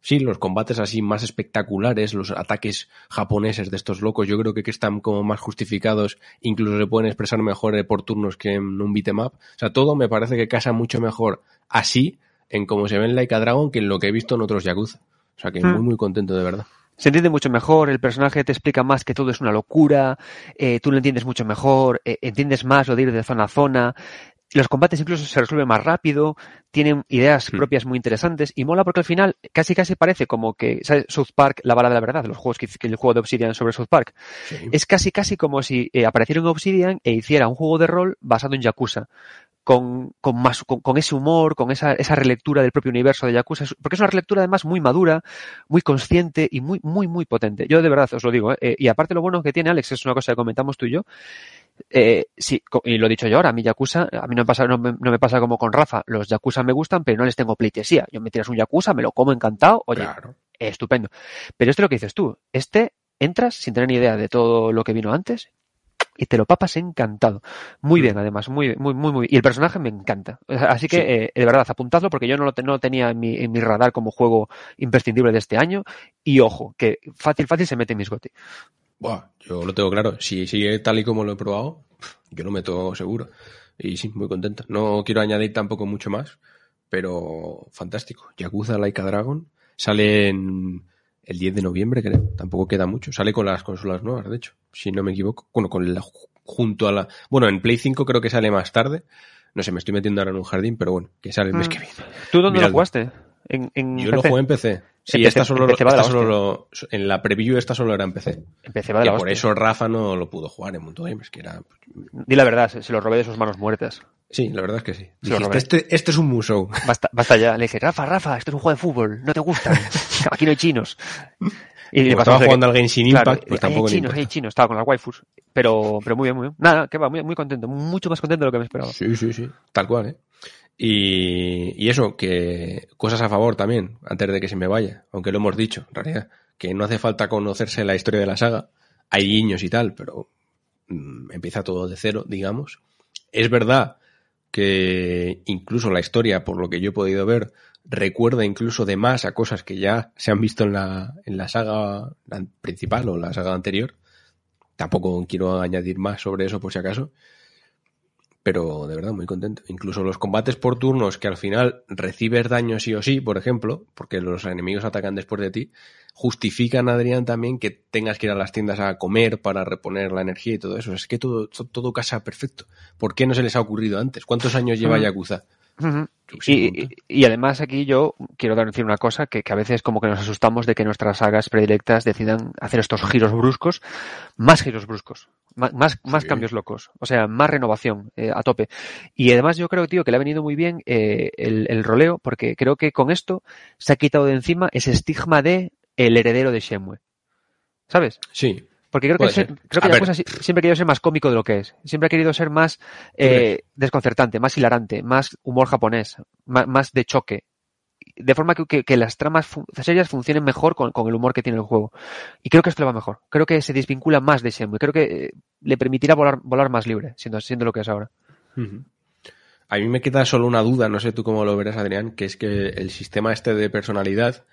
[SPEAKER 1] sí, los combates así más espectaculares, los ataques japoneses de estos locos, yo creo que, que están como más justificados, incluso se pueden expresar mejor eh, por turnos que en un beat'em up. O sea, todo me parece que casa mucho mejor así en cómo se ve en Like a Dragon que en lo que he visto en otros Yakuza. O sea, que
[SPEAKER 2] Mm.
[SPEAKER 1] muy, muy contento de verdad.
[SPEAKER 2] Se entiende mucho mejor, el personaje te explica más que todo es una locura, eh, tú lo entiendes mucho mejor, eh, entiendes más lo de ir de zona a zona, los combates incluso se resuelven más rápido, tienen ideas
[SPEAKER 1] Hmm.
[SPEAKER 2] propias muy interesantes y mola porque al final casi casi parece como que, ¿sabes? South Park, la vara de la verdad, los juegos que, que el juego de Obsidian sobre South Park,
[SPEAKER 1] Sí.
[SPEAKER 2] es casi casi como si eh, apareciera un Obsidian e hiciera un juego de rol basado en Yakuza. Con, con más, con, con ese humor, con esa, esa relectura del propio universo de Yakuza, porque es una relectura además muy madura, muy consciente y muy, muy, muy potente. Yo de verdad os lo digo, ¿eh? Eh, y aparte lo bueno que tiene Alex, es una cosa que comentamos tú y yo, eh, sí, y lo he dicho yo ahora, a mí Yakuza, a mí no me, pasa, no, me, no me pasa como con Rafa, los Yakuza me gustan, pero no les tengo pleitesía. Yo me tiras un Yakuza, me lo como encantado, oye,
[SPEAKER 1] Claro.
[SPEAKER 2] estupendo. Pero esto es lo que dices tú, este entras sin tener ni idea de todo lo que vino antes y te lo papas encantado. Muy bien, además, muy, muy, muy, muy. Y el personaje me encanta. Así que,
[SPEAKER 1] Sí.
[SPEAKER 2] eh, de verdad, apuntadlo porque yo no lo, no lo tenía en mi, en mi radar como juego imprescindible de este año. Y ojo, que fácil, fácil se mete en mis goti.
[SPEAKER 1] Buah, yo lo tengo claro. Si sigue tal y como lo he probado, yo lo meto seguro. Y sí, muy contento. No quiero añadir tampoco mucho más, pero fantástico. Yakuza Laika Dragon sale en el 10 de noviembre, creo. Tampoco queda mucho. Sale con las consolas nuevas, de hecho, si no me equivoco. Bueno, con la, junto a la... Bueno, en Play 5 creo que sale más tarde. No sé, me estoy metiendo ahora en un jardín, pero bueno, que sale el mes
[SPEAKER 2] Mm.
[SPEAKER 1] que viene.
[SPEAKER 2] ¿Tú dónde lo jugaste? En, en
[SPEAKER 1] Yo lo
[SPEAKER 2] PC?
[SPEAKER 1] jugué en PC. Sí, esta solo, esta
[SPEAKER 2] la
[SPEAKER 1] solo lo- en la preview esta solo era en PC.
[SPEAKER 2] En PC va de la
[SPEAKER 1] por
[SPEAKER 2] hostia.
[SPEAKER 1] eso Rafa no lo pudo jugar en Mundo Gamers, que era...
[SPEAKER 2] Di la verdad, se lo robé de sus manos muertas.
[SPEAKER 1] Sí, la verdad es que sí. Dijiste, este, este es un musou. (laughs)
[SPEAKER 2] Basta, basta ya. Le dije, Rafa, Rafa, esto es un juego de fútbol, no te gusta. (laughs) Aquí no hay chinos. Y le
[SPEAKER 1] estaba jugando
[SPEAKER 2] qué.
[SPEAKER 1] al Genshin
[SPEAKER 2] Claro,
[SPEAKER 1] Impact, pues
[SPEAKER 2] hay
[SPEAKER 1] tampoco
[SPEAKER 2] chinos, hay chinos, estaba con las waifus. Pero, pero muy bien, muy bien. Nada, que va, muy, muy contento, mucho más contento de lo que me esperaba.
[SPEAKER 1] Sí, sí, sí. Tal cual, ¿eh? Y, y eso, que cosas a favor también, antes de que se me vaya, aunque lo hemos dicho, en realidad, que no hace falta conocerse la historia de la saga, hay guiños y tal, pero mm, empieza todo de cero, digamos. Es verdad que incluso la historia, por lo que yo he podido ver, recuerda incluso de más a cosas que ya se han visto en la, en la saga principal o la saga anterior. Tampoco quiero añadir más sobre eso por si acaso. Pero de verdad, muy contento. Incluso los combates por turnos que al final recibes daño sí o sí, por ejemplo, porque los enemigos atacan después de ti, justifican, Adrián, también que tengas que ir a las tiendas a comer para reponer la energía y todo eso. Es que todo, todo casa perfecto. ¿Por qué no se les ha ocurrido antes? ¿Cuántos años lleva. Yakuza?
[SPEAKER 2] Y, además aquí yo quiero dar- decir una cosa, que, que a veces como que nos asustamos de que nuestras sagas predilectas decidan hacer estos giros bruscos, más giros bruscos, más, más,
[SPEAKER 1] Sí.
[SPEAKER 2] cambios locos, o sea, más renovación eh, a tope. Y además yo creo, tío, que le ha venido muy bien eh, el, el roleo, porque creo que con esto se ha quitado de encima ese estigma de el heredero de Shenmue. ¿Sabes?
[SPEAKER 1] Sí,
[SPEAKER 2] Porque creo que,
[SPEAKER 1] Puede
[SPEAKER 2] se-
[SPEAKER 1] ser.
[SPEAKER 2] creo que
[SPEAKER 1] A ver.
[SPEAKER 2] Yakuza si- siempre ha querido ser más cómico de lo que es. Siempre ha querido ser más eh, desconcertante, más hilarante, más humor japonés, más, más de choque. De forma que, que- las tramas fu- serias funcionen mejor con, con el humor que tiene el juego. Y creo que esto le va mejor. Creo que se desvincula más de Shenmue. Creo que eh, le permitirá volar, volar más libre, siendo, siendo lo que es ahora.
[SPEAKER 1] A mí me queda solo una duda, no sé tú cómo lo verás, Adrián, que es que el sistema este de personalidad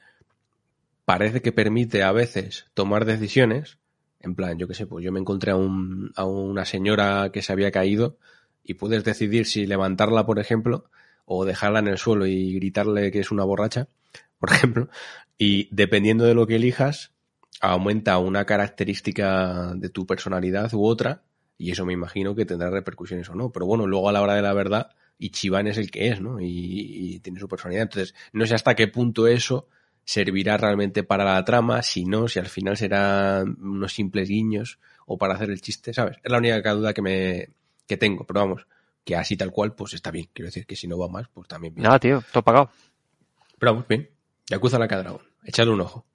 [SPEAKER 1] parece que permite a veces tomar decisiones, en plan, yo qué sé, pues yo me encontré a, un, a una señora que se había caído y puedes decidir si levantarla, por ejemplo, o dejarla en el suelo y gritarle que es una borracha, por (laughs) ejemplo, y dependiendo de lo que elijas, aumenta una característica de tu personalidad u otra, y eso me imagino que tendrá repercusiones o no. Pero bueno, luego a la hora de la verdad, Ichiban es el que es, ¿no? Y, y tiene su personalidad. Entonces, no sé hasta qué punto eso servirá realmente para la trama, si no, si al final serán unos simples guiños o para hacer el chiste, ¿sabes? Es la única duda que me que tengo, pero vamos, que así tal cual, pues está bien. Quiero decir que si no va más, pues también bien.
[SPEAKER 2] Nada, tío, todo pagado.
[SPEAKER 1] Pero vamos, bien. Yakuza la Dragón. Echadle un ojo.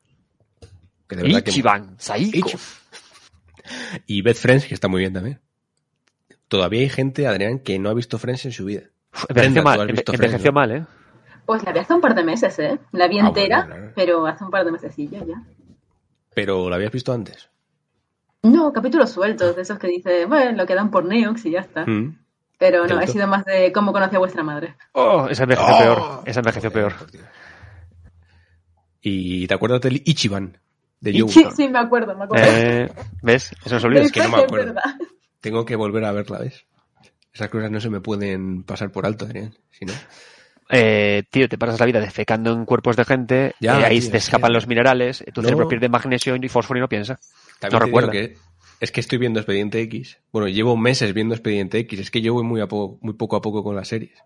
[SPEAKER 1] Que de verdad que-
[SPEAKER 2] Ichiban, Saiko.
[SPEAKER 1] Ichi- Y Beth Friends, que está muy bien también. Todavía hay gente, Adrián, que no ha visto Friends en su vida.
[SPEAKER 2] Envejeció mal,
[SPEAKER 1] has visto
[SPEAKER 2] enve-
[SPEAKER 1] Friends,
[SPEAKER 2] envejeció
[SPEAKER 1] ¿no?
[SPEAKER 2] mal, ¿eh?
[SPEAKER 3] Pues la vi hace un par de meses, ¿eh? La vi
[SPEAKER 1] Ah,
[SPEAKER 3] entera,
[SPEAKER 1] bueno, claro.
[SPEAKER 3] pero hace un par de meses ya, ya.
[SPEAKER 1] Pero la habías visto antes.
[SPEAKER 3] No, capítulos sueltos, de esos que dice, bueno, lo que dan por Neox y ya está.
[SPEAKER 1] Mm.
[SPEAKER 3] Pero
[SPEAKER 1] ¿Te
[SPEAKER 3] no, he sido más de cómo conocí a vuestra madre.
[SPEAKER 2] Oh, esa envejeció
[SPEAKER 1] ¡Oh!
[SPEAKER 2] peor. Esa envejeció peor.
[SPEAKER 1] Y te acuerdas del Ichiban, de Joe.
[SPEAKER 3] sí, sí, me acuerdo, me acuerdo.
[SPEAKER 2] Eh, ¿Ves? Eso nos olvida.
[SPEAKER 1] Es que no me
[SPEAKER 3] Es
[SPEAKER 1] acuerdo. Tengo que volver a verla, ¿ves? Esas cosas no se me pueden pasar por alto, Adrián. Si no.
[SPEAKER 2] Eh, tío, te pasas la vida defecando en cuerpos de gente,
[SPEAKER 1] Ya,
[SPEAKER 2] eh, ahí
[SPEAKER 1] tío,
[SPEAKER 2] te escapan los minerales, tu
[SPEAKER 1] No.
[SPEAKER 2] cerebro pierde magnesio y fósforo y no piensa.
[SPEAKER 1] También
[SPEAKER 2] No recuerda.
[SPEAKER 1] que es que estoy viendo Expediente X. Bueno, llevo meses viendo Expediente X. Es que yo voy muy, a poco, muy poco a poco con las series.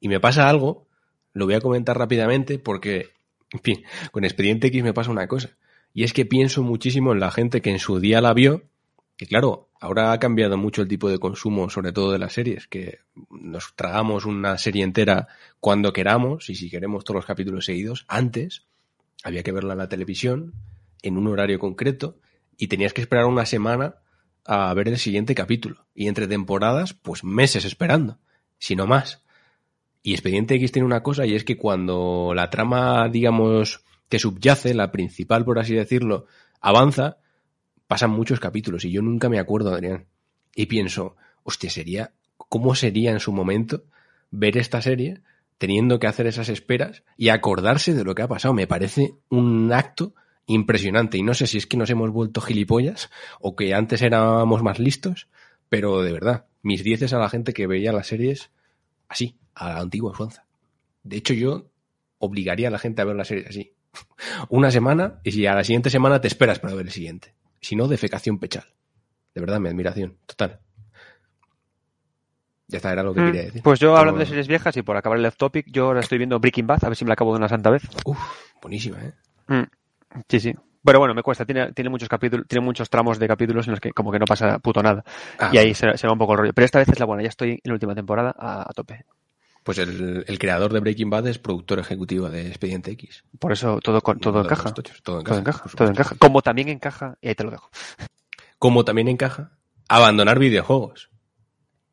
[SPEAKER 1] Y me pasa algo, lo voy a comentar rápidamente porque, en fin, con Expediente X me pasa una cosa. Y es que pienso muchísimo en la gente que en su día la vio. Y claro, ahora ha cambiado mucho el tipo de consumo, sobre todo de las series, que nos tragamos una serie entera cuando queramos y si queremos todos los capítulos seguidos. Antes había que verla en la televisión, en un horario concreto, y tenías que esperar una semana a ver el siguiente capítulo. Y entre temporadas, pues meses esperando, si no más. Y Expediente X tiene una cosa, y es que cuando la trama, digamos, que subyace, la principal, por así decirlo, avanza, pasan muchos capítulos. Y yo nunca me acuerdo, Adrián. y pienso, hostia, sería, ¿cómo sería en su momento ver esta serie teniendo que hacer esas esperas y acordarse de lo que ha pasado? Me parece un acto impresionante y no sé si es que nos hemos vuelto gilipollas o que antes éramos más listos, pero de verdad, mis dieces a la gente que veía las series así, a la antigua usanza. De hecho, yo obligaría a la gente a ver las series así. (laughs) Una semana y si a la siguiente semana te esperas para ver el siguiente. Si no, defecación pechal. De verdad, mi admiración. Total. Ya está, era lo que
[SPEAKER 2] Mm,
[SPEAKER 1] quería decir.
[SPEAKER 2] Pues yo, hablando de series viejas y por acabar el off topic, yo ahora estoy viendo Breaking Bad, a ver si me la acabo de una santa vez.
[SPEAKER 1] Uf, buenísima, ¿eh?
[SPEAKER 2] Mm, Sí, sí. Pero bueno, me cuesta. Tiene, tiene muchos capítulos, tiene muchos tramos de capítulos en los que como que no pasa puto nada.
[SPEAKER 1] Ah,
[SPEAKER 2] y ahí se, se va un poco el rollo. Pero esta vez es la buena, ya estoy en la última temporada a, a tope.
[SPEAKER 1] Pues el, el creador de Breaking Bad es productor ejecutivo de Expediente X.
[SPEAKER 2] Por eso todo, con- todo encaja.
[SPEAKER 1] tochos, Todo
[SPEAKER 2] Todo
[SPEAKER 1] encaja.
[SPEAKER 2] encaja, todo encaja. Como también encaja, y ahí te lo dejo.
[SPEAKER 1] Como también encaja abandonar videojuegos.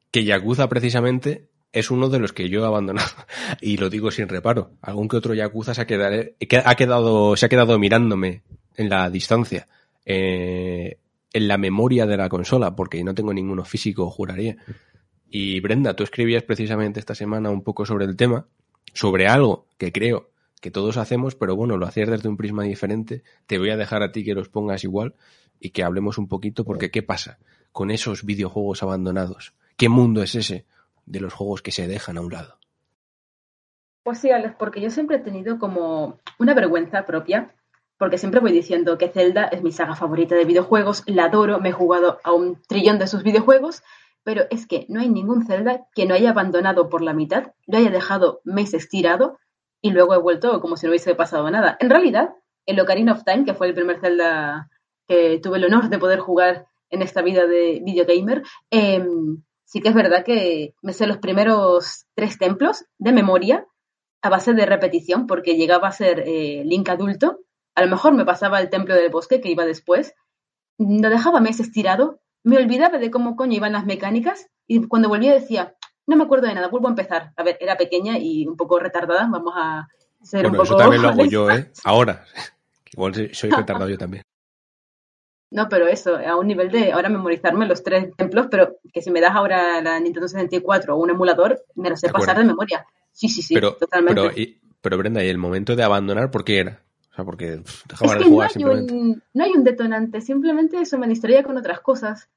[SPEAKER 1] Que Yakuza precisamente es uno de los que yo he abandonado. (laughs) Y lo digo sin reparo. Algún que otro Yakuza se ha quedado, que ha quedado, se ha quedado mirándome en la distancia. eh, en la memoria de la consola, porque no tengo ninguno físico, juraría. Y Brenda, tú escribías precisamente esta semana un poco sobre el tema, sobre algo que creo que todos hacemos, pero bueno, lo hacías desde un prisma diferente. Te voy a dejar a ti que los pongas igual y que hablemos un poquito, porque ¿qué pasa con esos videojuegos abandonados? ¿Qué mundo es ese de los juegos que se dejan a un lado?
[SPEAKER 3] Pues sí, Alex, porque yo siempre he tenido como una vergüenza propia, porque siempre voy diciendo que Zelda es mi saga favorita de videojuegos, la adoro, me he jugado a un trillón de sus videojuegos, pero es que no hay ningún Zelda que no haya abandonado por la mitad, lo haya dejado meses tirado y luego he vuelto como si no hubiese pasado nada. En realidad, el Ocarina of Time, que fue el primer Zelda que tuve el honor de poder jugar en esta vida de videogamer, eh, sí que es verdad que me sé los primeros tres templos de memoria a base de repetición, porque llegaba a ser eh, Link adulto. A lo mejor me pasaba el templo del bosque que iba después. Lo dejaba meses tirado. Me olvidaba de cómo coño iban las mecánicas. Y cuando volvía decía, no me acuerdo de nada, vuelvo a empezar. A ver, era pequeña y un poco retardada. Vamos a ser
[SPEAKER 1] Bueno,
[SPEAKER 3] un poco.
[SPEAKER 1] eso también lo hago yo. ¿eh? (laughs) Ahora. Igual soy retardado yo también.
[SPEAKER 3] No, pero eso, a un nivel de ahora memorizarme los tres templos, pero que si me das ahora la Nintendo 64 o un emulador, me lo sé
[SPEAKER 1] De
[SPEAKER 3] pasar de memoria. Sí, sí, sí,
[SPEAKER 1] pero,
[SPEAKER 3] totalmente.
[SPEAKER 1] pero, y- pero Brenda, ¿y el momento de abandonar por qué era? O sea, porque pff, dejaba
[SPEAKER 3] Es
[SPEAKER 1] de
[SPEAKER 3] que no
[SPEAKER 1] jugar
[SPEAKER 3] hay, un, no hay un detonante, simplemente eso me distraía con otras cosas.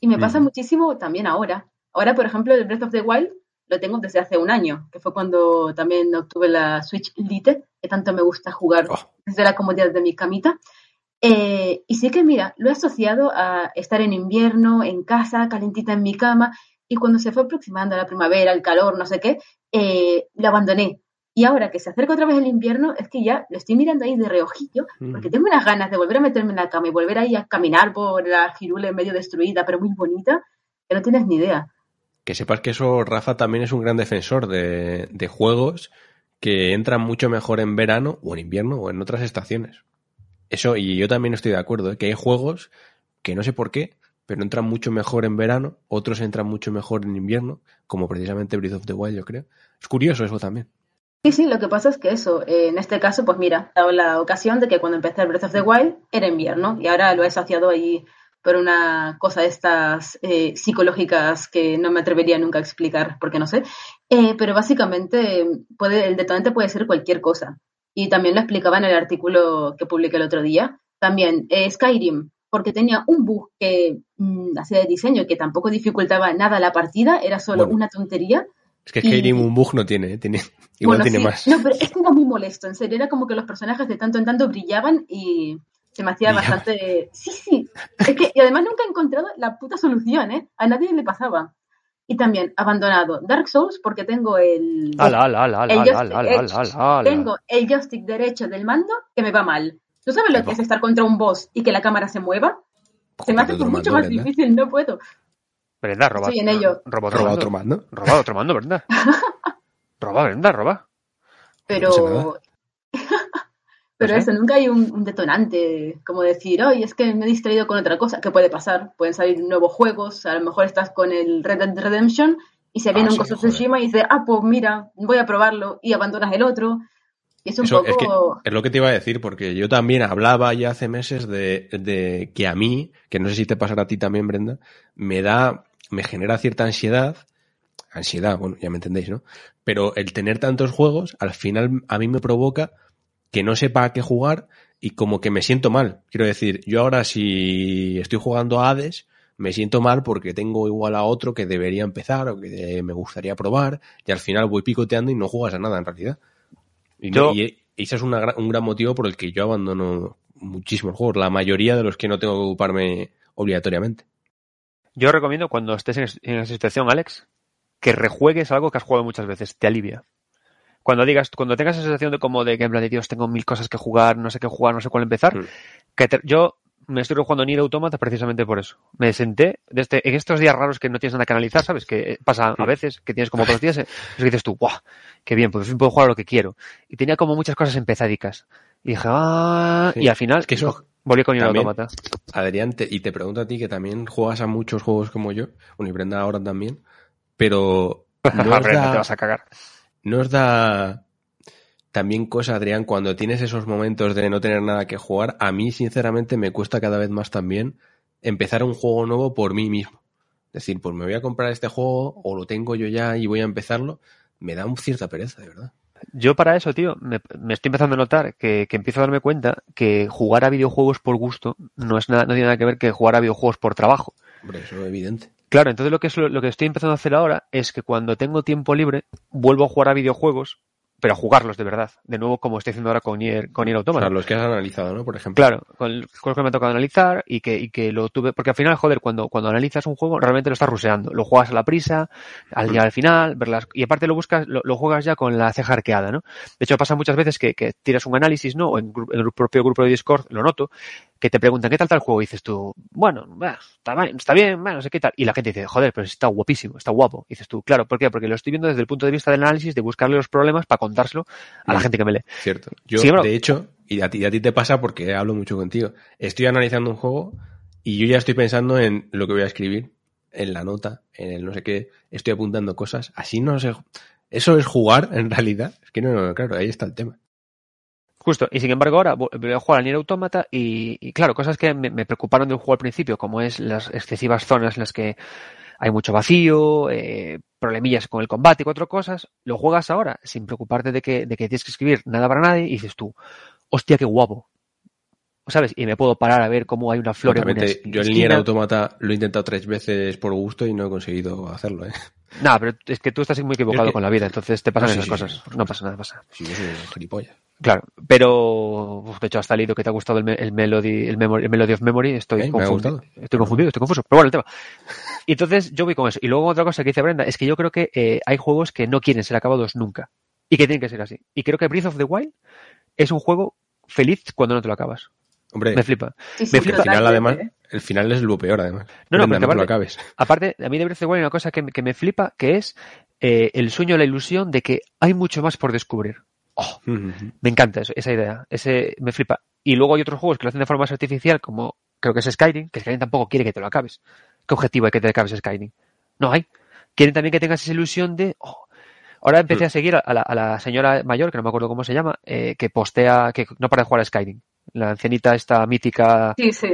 [SPEAKER 3] Y me pasa
[SPEAKER 1] Ujú.
[SPEAKER 3] muchísimo también ahora. Ahora, por ejemplo, el Breath of the Wild lo tengo desde hace un año, que fue cuando también obtuve la Switch Lite, que tanto me gusta jugar
[SPEAKER 1] Oh.
[SPEAKER 3] desde la comodidad de mi camita. Eh, y sí que, mira, lo he asociado a estar en invierno, en casa, calentita en mi cama, y cuando se fue aproximando la primavera, el calor, no sé qué, eh, lo abandoné. Y ahora que se acerca otra vez el invierno, es que ya lo estoy mirando ahí de reojillo, porque tengo unas ganas de volver a meterme en la cama y volver ahí a caminar por la girule medio destruida, pero muy bonita, que no tienes ni idea.
[SPEAKER 1] Que sepas que eso, Rafa, también es un gran defensor de, de juegos que entran mucho mejor en verano o en invierno o en otras estaciones. Eso, y yo también estoy de acuerdo, ¿eh? que hay juegos que no sé por qué, pero entran mucho mejor en verano, otros entran mucho mejor en invierno, como precisamente Breath of the Wild, yo creo. Es curioso eso también.
[SPEAKER 3] Sí, sí, lo que pasa es que eso, eh, en este caso, pues mira, dado la ocasión de que cuando empecé el Breath of the Wild era invierno y ahora lo he asociado ahí por una cosa de estas eh, psicológicas que no me atrevería nunca a explicar porque no sé. Eh, pero básicamente puede, el detonante puede ser cualquier cosa. Y también lo explicaba en el artículo que publiqué el otro día. También eh, Skyrim, porque tenía un bug que mm, hacía de diseño que tampoco dificultaba nada la partida, era solo
[SPEAKER 1] Bueno.
[SPEAKER 3] una tontería.
[SPEAKER 1] Es que
[SPEAKER 3] Y-
[SPEAKER 1] Skyrim un bug no tiene, ¿eh? tiene igual
[SPEAKER 3] Bueno,
[SPEAKER 1] tiene
[SPEAKER 3] sí.
[SPEAKER 1] más.
[SPEAKER 3] No, pero es que era muy molesto, en serio. Era como que los personajes de tanto en tanto brillaban y se me hacía
[SPEAKER 1] Brillaban.
[SPEAKER 3] bastante. Sí, sí. Es que, y además nunca he encontrado la puta solución, ¿eh? A nadie le pasaba. Y también abandonado Dark Souls porque tengo el. Tengo el joystick derecho del mando que me va mal. ¿Tú sabes lo que es estar contra un boss y que la cámara se mueva? Se me hace por mucho más difícil, no puedo.
[SPEAKER 2] Brenda, roba.
[SPEAKER 3] Estoy en ello.
[SPEAKER 2] Roba otro
[SPEAKER 1] Roba
[SPEAKER 2] mando.
[SPEAKER 1] otro mando.
[SPEAKER 2] Roba otro mando, Brenda. (laughs) roba, Brenda, roba.
[SPEAKER 3] pero. Pero eso nunca hay un, un detonante como decir oye es que me he distraído con otra cosa que puede pasar pueden salir nuevos juegos a lo mejor estás con el Red Dead Redemption y se
[SPEAKER 1] Ah,
[SPEAKER 3] viene un
[SPEAKER 1] sí,
[SPEAKER 3] Ghost y dices ah pues mira voy a probarlo y abandonas el otro y es un
[SPEAKER 1] Eso es, que,
[SPEAKER 3] poco
[SPEAKER 1] es lo que te iba a decir, porque yo también hablaba ya hace meses de, de que a mí, que no sé si te pasará a ti también, Brenda, me da me genera cierta ansiedad. Ansiedad, bueno, ya me entendéis, ¿no? Pero el tener tantos juegos, al final a mí me provoca que no sepa a qué jugar y como que me siento mal. Quiero decir, yo ahora si estoy jugando a Hades, me siento mal porque tengo igual a otro que debería empezar o que me gustaría probar y al final voy picoteando y no juegas a nada en realidad. Y,
[SPEAKER 2] Yo-
[SPEAKER 1] y ese es una un gran motivo por el que yo abandono muchísimos juegos, la mayoría de los que no tengo que ocuparme obligatoriamente.
[SPEAKER 2] Yo recomiendo cuando estés en, en esa situación, Alex, que rejuegues algo que has jugado muchas veces. Te alivia. Cuando digas, cuando tengas esa sensación de como de que en plan de Dios tengo mil cosas que jugar, no sé qué jugar, no sé cuál empezar,
[SPEAKER 1] Mm.
[SPEAKER 2] que te- yo me estoy jugando Nier Automata precisamente por eso. Me senté desde en estos días raros que no tienes nada que analizar, ¿sabes? Que eh, pasa a
[SPEAKER 1] Mm.
[SPEAKER 2] veces, que tienes como los días, eh, es que dices tú, ¡guau! ¡Qué bien! Fin puedo jugar a lo que quiero. Y tenía como muchas cosas empezadicas. Y dije, ¡ah!
[SPEAKER 1] Sí.
[SPEAKER 2] Y al final,
[SPEAKER 1] Es que eso
[SPEAKER 2] volví con Nier Automata.
[SPEAKER 1] Adrián, te- y te pregunto a ti que también juegas a muchos juegos como yo, bueno, y Brenda ahora también, pero (laughs) no
[SPEAKER 2] Brenda, te
[SPEAKER 1] da,
[SPEAKER 2] vas a cagar.
[SPEAKER 1] No os da también cosa, Adrián, cuando tienes esos momentos de no tener nada que jugar, a mí sinceramente me cuesta cada vez más también empezar un juego nuevo por mí mismo. Es decir, pues me voy a comprar este juego o lo tengo yo ya y voy a empezarlo, me da un cierta pereza, de verdad.
[SPEAKER 2] Yo para eso, tío, me, me estoy empezando a notar que, que empiezo a darme cuenta que jugar a videojuegos por gusto no es nada, no tiene nada que ver que jugar a videojuegos por trabajo.
[SPEAKER 1] Hombre, eso es evidente.
[SPEAKER 2] Claro, entonces lo que es lo, que estoy empezando a hacer ahora es que cuando tengo tiempo libre vuelvo a jugar a videojuegos, pero a jugarlos de verdad. De nuevo, como estoy haciendo ahora con Nier, con Nier Automata.
[SPEAKER 1] sea, los que has analizado, ¿no? Por ejemplo.
[SPEAKER 2] Claro, con el juego que me ha tocado analizar y que, y que lo tuve, porque al final, joder, cuando, cuando analizas un juego, realmente lo estás ruseando. Lo juegas a la prisa, al llegar al final, ver las- y aparte lo buscas, lo, lo juegas ya con la ceja arqueada, ¿no? De hecho, pasa muchas veces que, que tiras un análisis, ¿no? O en, en el propio grupo de Discord, lo noto, que te preguntan, ¿qué tal tal juego? Y dices tú, bueno, está, bien, está bien, no sé qué tal. Y la gente dice, joder, pero está guapísimo, está guapo. Y dices tú, claro, ¿por qué? Porque lo estoy viendo desde el punto de vista del análisis, de buscarle los problemas para contárselo a la
[SPEAKER 1] Mm.
[SPEAKER 2] gente que me lee.
[SPEAKER 1] Cierto. Yo,
[SPEAKER 2] Sí,
[SPEAKER 1] de hecho, y a, ti, y a ti te pasa porque hablo mucho contigo, estoy analizando un juego y yo ya estoy pensando en lo que voy a escribir, en la nota, en el no sé qué, estoy apuntando cosas. Así no sé. Eso es jugar, en realidad. Es que no, no, claro, ahí está el tema.
[SPEAKER 2] Justo, y sin embargo ahora vo- voy a jugar a Nier Automata y, y claro, cosas que me, me preocuparon del juego al principio, como es las excesivas zonas en las que hay mucho vacío, eh, problemillas con el combate y cuatro cosas, lo juegas ahora sin preocuparte de que, de que tienes que escribir nada para nadie y dices tú, hostia, qué guapo. ¿Sabes? Y me puedo parar a ver cómo hay una flor en una
[SPEAKER 1] Yo
[SPEAKER 2] esquina.
[SPEAKER 1] Nier Automata lo he intentado tres veces por gusto y no he conseguido hacerlo, ¿eh? (laughs)
[SPEAKER 2] Nah, pero es que tú estás muy equivocado
[SPEAKER 1] Es que-
[SPEAKER 2] con la vida, entonces te pasan
[SPEAKER 1] Ah, sí,
[SPEAKER 2] esas
[SPEAKER 1] sí,
[SPEAKER 2] cosas.
[SPEAKER 1] sí,
[SPEAKER 2] no pasa nada, pasa.
[SPEAKER 1] Si yo soy un gilipollas.
[SPEAKER 2] Claro, pero de hecho hasta he leído que te ha gustado el, me- el Melody, el, Memory, el Melody of Memory, estoy
[SPEAKER 1] Eh,
[SPEAKER 2] confundido. Estoy confundido, estoy confuso. Pero bueno, el tema. Y entonces yo voy con eso. Y luego otra cosa que dice Brenda es que yo creo que eh, hay juegos que no quieren ser acabados nunca. Y que tienen que ser así. Y creo que Breath of the Wild es un juego feliz cuando no te lo acabas.
[SPEAKER 1] Hombre,
[SPEAKER 2] Me flipa.
[SPEAKER 3] Sí, sí,
[SPEAKER 2] Me
[SPEAKER 1] el
[SPEAKER 2] flipa.
[SPEAKER 1] final además,
[SPEAKER 3] totalmente.
[SPEAKER 1] el final es lo peor además.
[SPEAKER 2] No, no, pero que
[SPEAKER 1] te lo
[SPEAKER 2] aparte-
[SPEAKER 1] acabes.
[SPEAKER 2] Aparte, a mí de Breath of the Wild hay una cosa que, me- que me flipa, que es eh, el sueño, la ilusión de que hay mucho más por descubrir. Oh. Me encanta eso, esa idea. Ese me flipa. Y luego hay otros juegos que lo hacen de forma más artificial, como creo que es Skyrim, que Skyrim tampoco quiere que te lo acabes. ¿Qué objetivo hay que te acabes Skyrim? No hay. Quieren también que tengas esa ilusión de. oh. Ahora empecé a seguir a la, a la señora mayor, que no me acuerdo cómo se llama, eh, que postea, que no para de jugar a Skyrim. La ancianita esta mítica,
[SPEAKER 3] Sí, sí.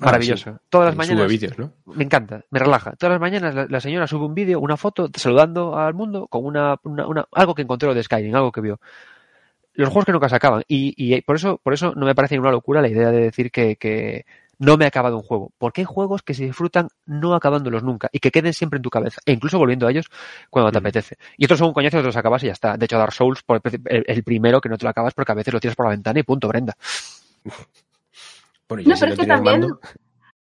[SPEAKER 2] maravillosa.
[SPEAKER 1] Ah, sí.
[SPEAKER 2] Todas las
[SPEAKER 1] Y
[SPEAKER 2] mañanas.
[SPEAKER 1] Sube vídeos, ¿no?
[SPEAKER 2] Me encanta, me relaja. Todas las mañanas la, la señora sube un vídeo, una foto, saludando al mundo con una, una- una- algo que encontró de Skyrim, algo que vio. Los juegos que nunca se acaban. Y, y por eso, por eso no me parece una locura la idea de decir que, que no me ha acabado un juego. Porque hay juegos que se disfrutan no acabándolos nunca y que queden siempre en tu cabeza. E incluso volviendo a ellos cuando te apetece. Y otros son un coñazo otros acabas y ya está. De hecho, Dark Souls, por el, el primero que no te lo acabas porque a veces lo tiras por la ventana y punto, Brenda. (laughs)
[SPEAKER 1] Bueno,
[SPEAKER 3] No,
[SPEAKER 1] si
[SPEAKER 3] pero es que
[SPEAKER 1] tienes
[SPEAKER 3] también-
[SPEAKER 1] mando,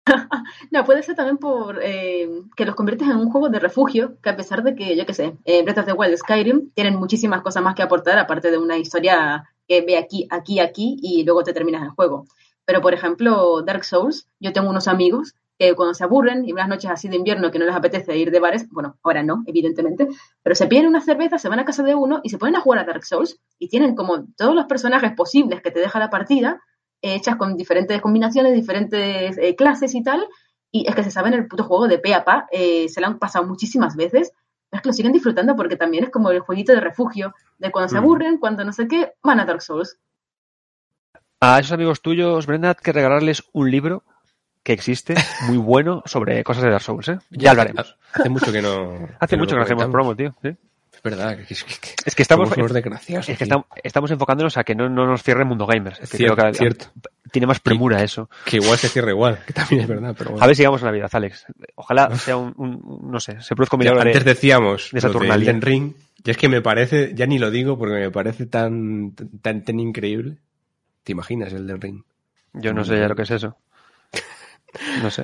[SPEAKER 1] (laughs)
[SPEAKER 3] No, puede ser también por eh, que los conviertes en un juego de refugio, que a pesar de que, yo qué sé, eh, Breath of the Wild, Skyrim, tienen muchísimas cosas más que aportar, aparte de una historia que ve aquí, aquí, aquí, y luego te terminas el juego. Pero, por ejemplo, Dark Souls, yo tengo unos amigos que cuando se aburren y unas noches así de invierno que no les apetece ir de bares, bueno, ahora no, evidentemente, pero se piden una cerveza, se van a casa de uno y se ponen a jugar a Dark Souls y tienen como todos los personajes posibles que te deja la partida, eh, hechas con diferentes combinaciones, diferentes eh, clases y tal, y es que se saben el puto juego de pe a pa, eh, se lo han pasado muchísimas veces, pero es que lo siguen disfrutando porque también es como el jueguito de refugio, de cuando se aburren, cuando no sé qué, van a Dark Souls.
[SPEAKER 2] A esos amigos tuyos, Brenda, que regalarles un libro que existe, muy bueno, sobre cosas de Dark Souls, ¿eh? Ya hablaremos.
[SPEAKER 1] Hace mucho que no.
[SPEAKER 2] Hace mucho que no hacemos promo, tío. ¿sí?
[SPEAKER 1] Es verdad, que, es que,
[SPEAKER 2] Es que estamos, es que estamos, estamos enfocándonos a que no, no nos cierre el mundo gamers. Es que
[SPEAKER 1] Cierto,
[SPEAKER 2] creo que
[SPEAKER 1] cierto.
[SPEAKER 2] tiene más premura eso.
[SPEAKER 1] Que igual se cierra igual, que también es verdad, pero bueno.
[SPEAKER 2] A ver si llegamos a Navidad, Alex. Ojalá sea un, no sé, se produzca un milagro
[SPEAKER 1] antes
[SPEAKER 2] de-
[SPEAKER 1] decíamos
[SPEAKER 2] de Saturnalia.
[SPEAKER 1] Elden Ring, y es que me parece, ya ni lo digo porque me parece tan, tan, tan increíble. ¿Te imaginas el Elden Ring?
[SPEAKER 2] Yo no sé ya lo que es eso. No sé.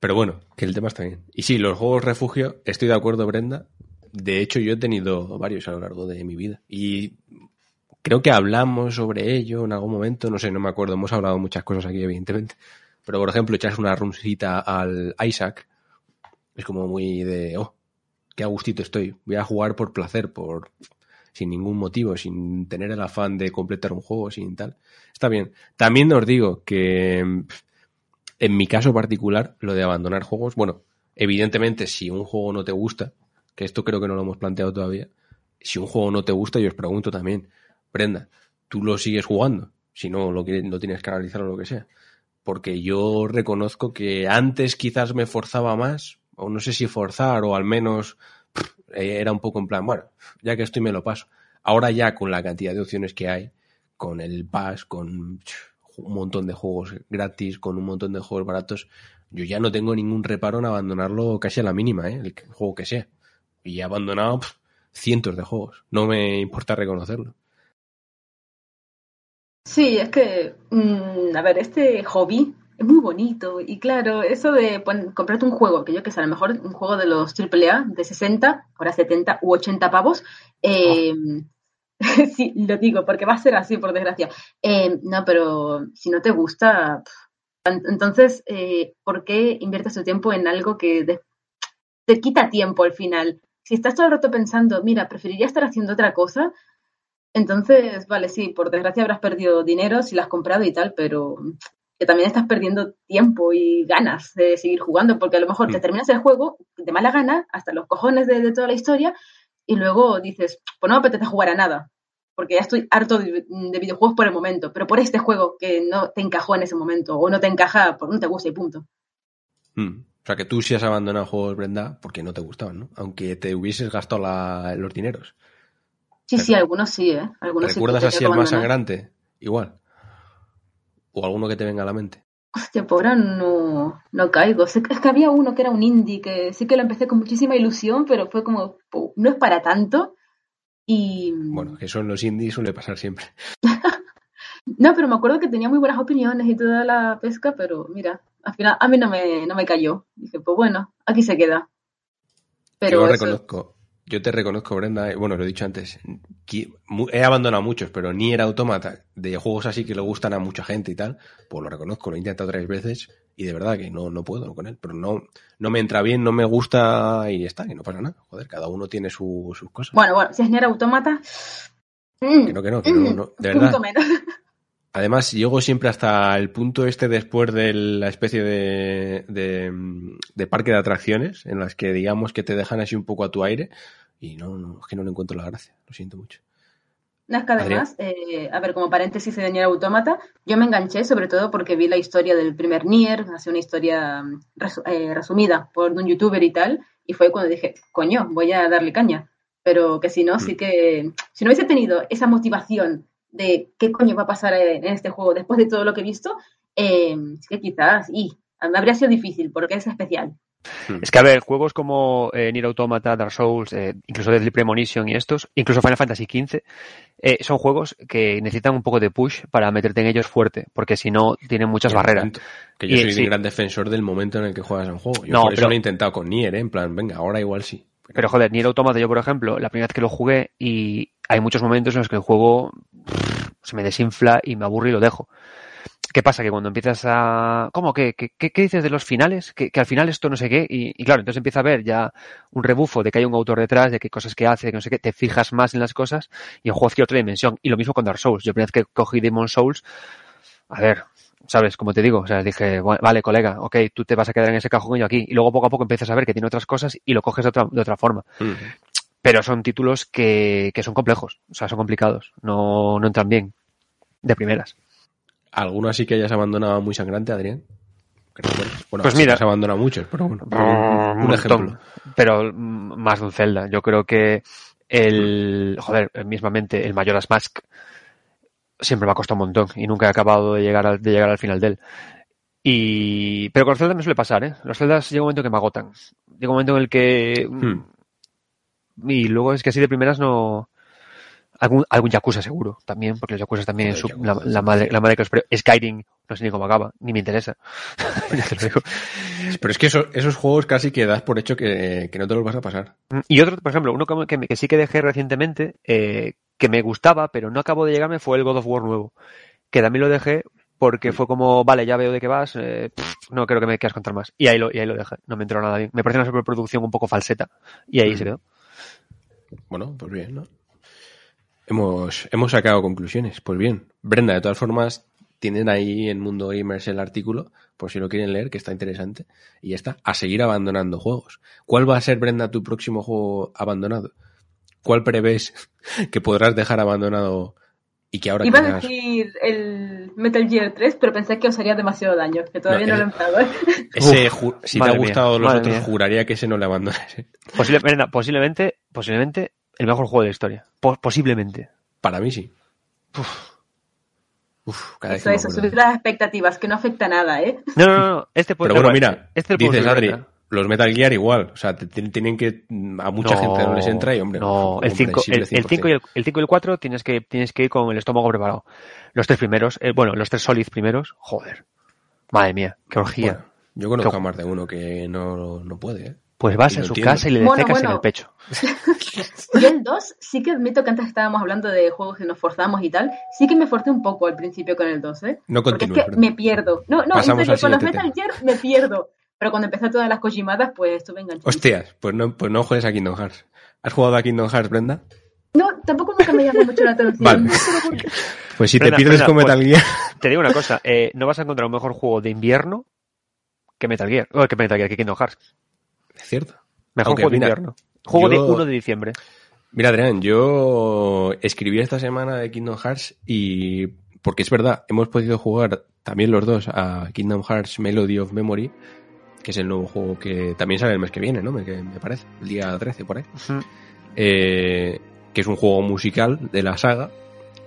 [SPEAKER 1] Pero bueno, que el tema está bien. Y sí, los juegos refugio, estoy de acuerdo, Brenda. De hecho, yo he tenido varios a lo largo de mi vida. Y creo que hablamos sobre ello en algún momento, no sé, no me acuerdo. Hemos hablado muchas cosas aquí, evidentemente. Pero, por ejemplo, echarse una runcita al Isaac es como muy de, oh, qué a gustito estoy. Voy a jugar por placer, por sin ningún motivo, sin tener el afán de completar un juego, sin tal. Está bien. También os digo que en mi caso particular, lo de abandonar juegos, bueno, evidentemente si un juego no te gusta, que esto creo que no lo hemos planteado todavía, si un juego no te gusta, yo os pregunto también, Brenda, ¿tú lo sigues jugando? Si no, lo, lo tienes que analizar o lo que sea. Porque yo reconozco que antes quizás me forzaba más, o no sé si forzar, o al menos era un poco en plan, bueno, ya que estoy me lo paso. Ahora ya con la cantidad de opciones que hay, con el Pass, con un montón de juegos gratis, con un montón de juegos baratos, yo ya no tengo ningún reparo en abandonarlo casi a la mínima, ¿eh? el juego que sea. Y he abandonado cientos de juegos. No me importa reconocerlo.
[SPEAKER 3] Sí, es que, mm, a ver, este hobby es muy bonito y claro, eso de comprarte un juego, que yo que sé, a lo mejor un juego de los AAA de 60, ahora 70 u 80 pavos, eh, (laughs) sí, lo digo porque va a ser así, por desgracia. Eh, no, pero si no te gusta, entonces, eh, ¿por qué inviertes tu tiempo en algo que te quita tiempo al final? Si estás todo el rato pensando, mira, preferiría estar haciendo otra cosa, entonces, vale, sí, por desgracia habrás perdido dinero si lo has comprado y tal, pero que también estás perdiendo tiempo y ganas de seguir jugando, porque a lo mejor te
[SPEAKER 1] Mm.
[SPEAKER 3] terminas el juego de mala gana, hasta los cojones de, de toda la historia, y luego dices, pues no me apetece jugar a nada, porque ya estoy harto de, de videojuegos por el momento, pero por este juego que no te encajó en ese momento, o no te encaja, por no te gusta y punto.
[SPEAKER 1] Mm. O sea que tú sí has abandonado juegos, Brenda, porque no te gustaban, ¿no? Aunque te hubieses gastado la- los dineros.
[SPEAKER 3] Sí, sí, algunos sí, ¿eh? Algunos
[SPEAKER 1] ¿Recuerdas así el más sangrante? Igual. O alguno que te venga a la mente.
[SPEAKER 3] Hostia, por ahora no, no caigo. Es que había uno que era un indie que sí que lo empecé con muchísima ilusión, pero fue como, "Pu, no es para tanto. Y.
[SPEAKER 1] Bueno, que eso en los indies suele pasar siempre. (laughs)
[SPEAKER 3] No, pero me acuerdo que tenía muy buenas opiniones y toda la pesca, pero mira, al final a mí no me, no me cayó. Dije, pues bueno, aquí se queda. Pero
[SPEAKER 1] yo
[SPEAKER 3] eso-
[SPEAKER 1] reconozco, yo te reconozco, Brenda, eh, bueno, lo he dicho antes, he abandonado muchos, pero ni era autómata de juegos así que le gustan a mucha gente y tal, pues lo reconozco, lo he intentado tres veces y de verdad que no, no puedo con él, pero no, no me entra bien, no me gusta y está, que no pasa nada. Joder, cada uno tiene su- sus cosas.
[SPEAKER 3] Bueno, bueno, si es Nier Automata. mm,
[SPEAKER 1] Que no, que no, que no, no, de
[SPEAKER 3] punto
[SPEAKER 1] verdad.
[SPEAKER 3] menos.
[SPEAKER 1] Además, llego siempre hasta el punto este después de la especie de, de, de parque de atracciones, en las que digamos que te dejan así un poco a tu aire, y no, no, es que no le encuentro la gracia, lo siento mucho.
[SPEAKER 3] No, es que además, eh, a ver, como paréntesis de Nier Automata, yo me enganché sobre todo porque vi la historia del primer Nier, hace una historia mm, resu- eh, resumida por un youtuber y tal, y fue cuando dije, coño, voy a darle caña. Pero que si no, sí
[SPEAKER 1] Mm.
[SPEAKER 3] que, si no hubiese tenido esa motivación de qué coño va a pasar en en este juego después de todo lo que he visto, eh, que quizás, y me habría sido difícil porque es especial.
[SPEAKER 2] Es que, a ver, juegos como eh, Nier Automata, Dark Souls, eh, incluso Deadly Premonition y estos, incluso Final Fantasy XV, eh, son juegos que necesitan un poco de push para meterte en ellos fuerte, porque si no, tienen muchas
[SPEAKER 1] El
[SPEAKER 2] barreras.
[SPEAKER 1] momento, Que yo
[SPEAKER 2] Y-
[SPEAKER 1] soy
[SPEAKER 2] sí.
[SPEAKER 1] un gran defensor del momento en el que juegas un juego. Yo
[SPEAKER 2] No,
[SPEAKER 1] por eso
[SPEAKER 2] pero-
[SPEAKER 1] lo he intentado con Nier, ¿eh? en plan, venga, ahora igual sí.
[SPEAKER 2] Pero joder, Nier Automata yo, por ejemplo, la primera vez que lo jugué y hay muchos momentos en los que el juego pff, se me desinfla y me aburre y lo dejo. ¿Qué pasa? Que cuando empiezas a... ¿Cómo? ¿Qué, qué, qué- dices de los finales? Que, que al final esto no sé qué. Y, y claro, entonces empieza a ver ya un rebufo de que hay un autor detrás, de qué cosas que hace, que no sé qué. Te fijas más en las cosas y el juego adquiere otra dimensión. Y lo mismo con Dark Souls. Yo primera vez que cogí Demon Souls, a ver, ¿sabes? Como te digo, o sea, dije, "Bu- vale, colega, ok, tú te vas a quedar en ese cajón y yo aquí. Y luego poco a poco empiezas a ver que tiene otras cosas y lo coges de otra, de otra forma.
[SPEAKER 1] Mm.
[SPEAKER 2] Pero son títulos que, que son complejos, o sea, son complicados, no, no entran bien de primeras.
[SPEAKER 1] ¿Alguno así que hayas abandonado muy sangrante, Adrián? Bueno,
[SPEAKER 2] Pues mira.
[SPEAKER 1] has abandonado muchos, pero bueno.
[SPEAKER 2] Mm,
[SPEAKER 1] un, ejemplo.
[SPEAKER 2] Pero más de un Zelda. Yo creo que el, joder, mismamente el Majora's Mask siempre me ha costado un montón y nunca he acabado de llegar al, de llegar al final de él. Y, pero con los Zelda me suele pasar, ¿eh? Los Zeldas llega un momento que me agotan. Llega un momento en el que, mm,
[SPEAKER 1] Hmm.
[SPEAKER 2] y luego es que así de primeras no, algún, algún Yakuza seguro también, porque los Yakuza también
[SPEAKER 1] Yakuza,
[SPEAKER 2] la, la madre, la madre que los Skyrim, no sé ni cómo acaba, ni me interesa. (laughs) Ya te lo digo.
[SPEAKER 1] Pero es que eso- esos juegos casi que das por hecho que, que no te los vas a pasar.
[SPEAKER 2] Y otro, por ejemplo, uno que, que- que sí que dejé recientemente, eh, que me gustaba, pero no acabó de llegarme, fue el God of War nuevo. Que también lo dejé porque fue como, vale, ya veo de qué vas, eh, pff, no creo que me quieras contar más. Y ahí lo, y ahí lo dejé, no me entró nada bien. Me pareció una superproducción un poco falseta. Y ahí
[SPEAKER 1] Mm.
[SPEAKER 2] se quedó.
[SPEAKER 1] Bueno, pues bien, ¿no? Hemos, hemos sacado conclusiones. Pues bien. Brenda, de todas formas, tienen ahí en Mundo Gamers el artículo, por si lo quieren leer, que está interesante. Y ya está, a seguir abandonando juegos. ¿Cuál va a ser, Brenda, tu próximo juego abandonado? ¿Cuál prevés que podrás dejar abandonado y que ahora
[SPEAKER 3] Iba a decir el Metal Gear 3, pero pensé que os haría demasiado daño, que todavía
[SPEAKER 1] No,
[SPEAKER 3] no, lo he empezado. ¿eh? (laughs)
[SPEAKER 1] Ese,
[SPEAKER 2] Uf,
[SPEAKER 1] si te ha
[SPEAKER 2] mía,
[SPEAKER 1] gustado los otros,
[SPEAKER 2] mía.
[SPEAKER 1] juraría que ese no le abandonas.
[SPEAKER 2] Posible- posiblemente, posiblemente el mejor juego de la historia. Po- posiblemente.
[SPEAKER 1] Para mí sí. Uf, cada vez
[SPEAKER 3] Eso,
[SPEAKER 1] que me
[SPEAKER 3] eso, subir las expectativas, que no afecta nada, ¿eh?
[SPEAKER 2] No, no, no, este puede
[SPEAKER 1] Pero bueno, mira,
[SPEAKER 2] este puede
[SPEAKER 1] dices Adri. Los Metal Gear igual. O sea, te- te- tienen que. A mucha gente no les entra y, hombre.
[SPEAKER 2] No, el 5
[SPEAKER 1] comprensible
[SPEAKER 2] el, el 5 y
[SPEAKER 1] 100%.
[SPEAKER 2] el, el 5 y el 4 tienes que, tienes que ir con el estómago preparado. Los tres primeros, eh, bueno, los tres Solid primeros, joder. Madre mía, qué orgía.
[SPEAKER 1] Bueno, yo conozco
[SPEAKER 2] Qué-
[SPEAKER 1] a más de uno que no, no puede, ¿eh?
[SPEAKER 2] pues vas
[SPEAKER 1] y
[SPEAKER 2] a su
[SPEAKER 1] entiendo.
[SPEAKER 2] casa y le
[SPEAKER 3] Bueno,
[SPEAKER 2] en el pecho. (laughs)
[SPEAKER 3] Yo el 2 sí que admito que antes estábamos hablando de juegos que nos forzamos y tal, sí que me forcé un poco al principio con el 2, ¿eh?
[SPEAKER 1] No
[SPEAKER 3] Porque es que me pierdo. No, no,
[SPEAKER 1] Pasamos
[SPEAKER 3] en
[SPEAKER 1] al
[SPEAKER 3] serio, con los Metal Gear me pierdo. Pero cuando empecé todas las Kojimadas, pues estuve enganchado.
[SPEAKER 1] Hostias, pues no, pues no juegues a Kingdom Hearts. ¿Has jugado a Kingdom Hearts, Brenda?
[SPEAKER 3] No, tampoco nunca me llamó mucho la atención.
[SPEAKER 1] Vale. Pues si
[SPEAKER 2] Brenda,
[SPEAKER 1] te pierdes
[SPEAKER 2] Brenda,
[SPEAKER 1] con Metal Gear.
[SPEAKER 2] Te digo una cosa, eh, no vas a encontrar un mejor juego de invierno que Metal Gear. O que Metal Gear, que Kingdom Hearts.
[SPEAKER 1] Es cierto.
[SPEAKER 2] Mejor
[SPEAKER 1] Aunque,
[SPEAKER 2] juego de invierno. Juego de
[SPEAKER 1] yo-
[SPEAKER 2] 1 de diciembre.
[SPEAKER 1] Mira, Adrián, yo escribí esta semana de Kingdom Hearts y. Porque es verdad, hemos podido jugar también los dos a Kingdom Hearts Melody of Memory, que es el nuevo juego que también sale el mes que viene, ¿no? Me, que me parece, el día 13 por ahí. Eh, que es un juego musical de la saga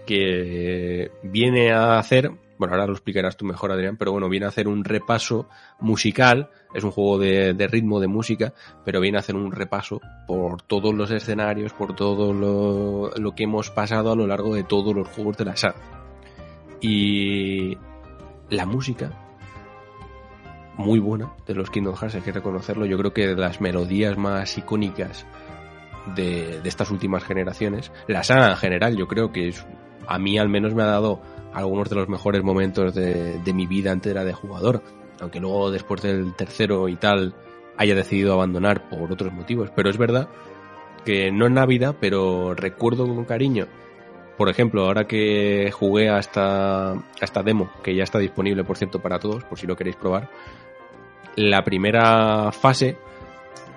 [SPEAKER 1] que viene a hacer, bueno, ahora lo explicarás tú mejor, Adrián, pero bueno, viene a hacer un repaso musical, es un juego de, de ritmo, de música, pero viene a hacer un repaso por todos los escenarios, por todo lo, lo que hemos pasado a lo largo de todos los juegos de la saga. Y la música, muy buena de los Kingdom Hearts, hay que reconocerlo, yo creo que de las melodías más icónicas de, de estas últimas generaciones. La saga en general, yo creo que es, a mí al menos me ha dado algunos de los mejores momentos de, de mi vida entera de jugador. Aunque luego después del tercero y tal haya decidido abandonar por otros motivos. Pero es verdad que no en Navidad, pero recuerdo con cariño. Por ejemplo, ahora que jugué a esta, a esta demo, que ya está disponible, por cierto, para todos, por si lo queréis probar, la primera fase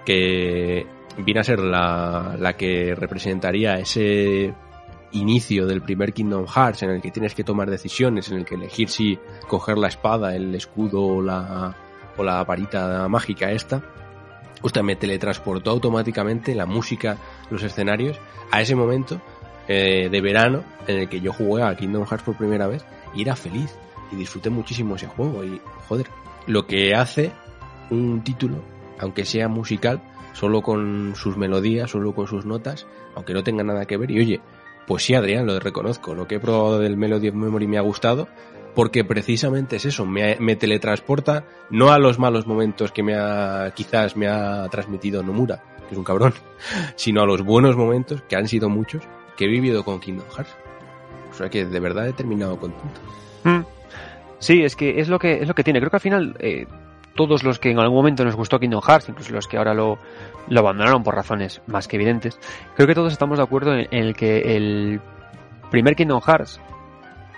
[SPEAKER 1] que viene a ser la, la que representaría ese inicio del primer Kingdom Hearts en el que tienes que tomar decisiones, en el que elegir si coger la espada, el escudo o la, o la varita mágica esta. Usted me teletransportó automáticamente la música, los escenarios, a ese momento eh, de verano en el que yo jugué a Kingdom Hearts por primera vez y era feliz y disfruté muchísimo ese juego y joder, lo que hace un título, aunque sea musical, solo con sus melodías, solo con sus notas, aunque no tenga nada que ver. Y oye, pues sí, Adrián, lo reconozco. Lo que he probado del Melody of Memory me ha gustado, porque precisamente es eso, me, me teletransporta no a los malos momentos que me ha, quizás me ha transmitido Nomura, que es un cabrón, (laughs) sino a los buenos momentos, que han sido muchos, que he vivido con Kingdom Hearts. O sea que de verdad he terminado contento.
[SPEAKER 2] Mm. Sí, es que es lo que es lo que tiene. Creo que al final eh, todos los que en algún momento nos gustó Kingdom Hearts, incluso los que ahora lo, abandonaron por razones más que evidentes, creo que todos estamos de acuerdo en, el que el primer Kingdom Hearts,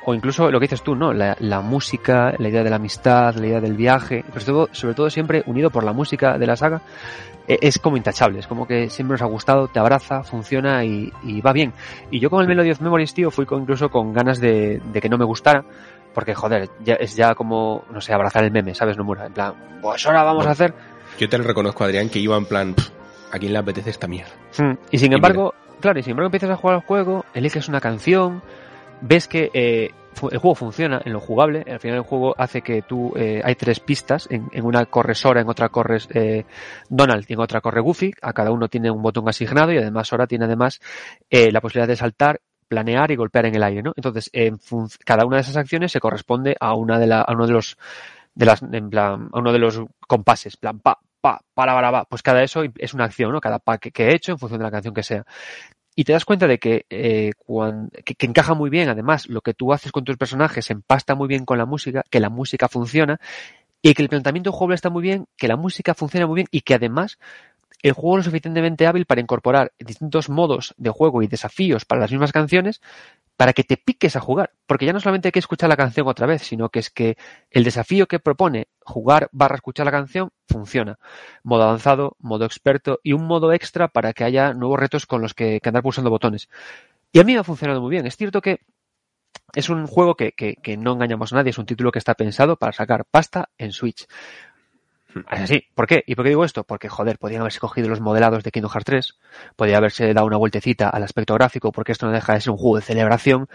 [SPEAKER 2] o incluso lo que dices tú, ¿no? La, música, la idea de la amistad, la idea del viaje, sobre todo, sobre todo siempre unido por la música de la saga, eh, es como intachable, es como que siempre nos ha gustado, te abraza, funciona y, va bien. Y yo con el Melody of Memories, tío, fui con, incluso con ganas de que no me gustara, Porque, joder, ya, es ya como, no sé, abrazar el meme, ¿sabes, Nomura? En plan, pues ahora vamos
[SPEAKER 1] Bueno.
[SPEAKER 2] a hacer...
[SPEAKER 1] Yo te lo reconozco, Adrián, que iba en plan, "Pff, ¿a quién le apetece esta mierda?
[SPEAKER 2] Mm, Y sin
[SPEAKER 1] Y
[SPEAKER 2] embargo, claro, y sin embargo empiezas a jugar al juego, eliges una canción, ves que eh, el juego funciona en lo jugable, al final el juego hace que tú, eh, hay tres pistas, en, en una corre Sora, en otra corre eh, Donald y en otra corre Goofy, a cada uno tiene un botón asignado y además Sora tiene además eh, la posibilidad de saltar planear y golpear en el aire, ¿no? Entonces, en cada una de esas acciones se corresponde a una de la, a uno de los de las, en plan, a uno de los compases, plan, pa, pa, para, para, pa. Pues cada eso es una acción, ¿no? Cada pa que, he hecho en función de la canción que sea. Y te das cuenta de que, eh, que, que encaja muy bien, además, lo que tú haces con tus personajes empasta muy bien con la música, que la música funciona, y que el planteamiento jugable está muy bien, que la música funciona muy bien, y que además el juego es lo suficientemente hábil para incorporar distintos modos de juego y desafíos para las mismas canciones para que te piques a jugar. Porque ya no solamente hay que escuchar la canción otra vez, sino que es que el desafío que propone jugar barra escuchar la canción funciona. Modo avanzado, modo experto y un modo extra para que haya nuevos retos con los que, que andar pulsando botones. Y a mí me ha funcionado muy bien. Es cierto que es un juego que- que no engañamos a nadie, es un título que está pensado para sacar pasta en Switch. Es así. ¿Por qué? ¿Y por qué digo esto? Porque, joder, podían haberse cogido los modelados de Kingdom Hearts 3, podía haberse dado una vueltecita al aspecto gráfico, porque esto no deja de ser un juego de celebración,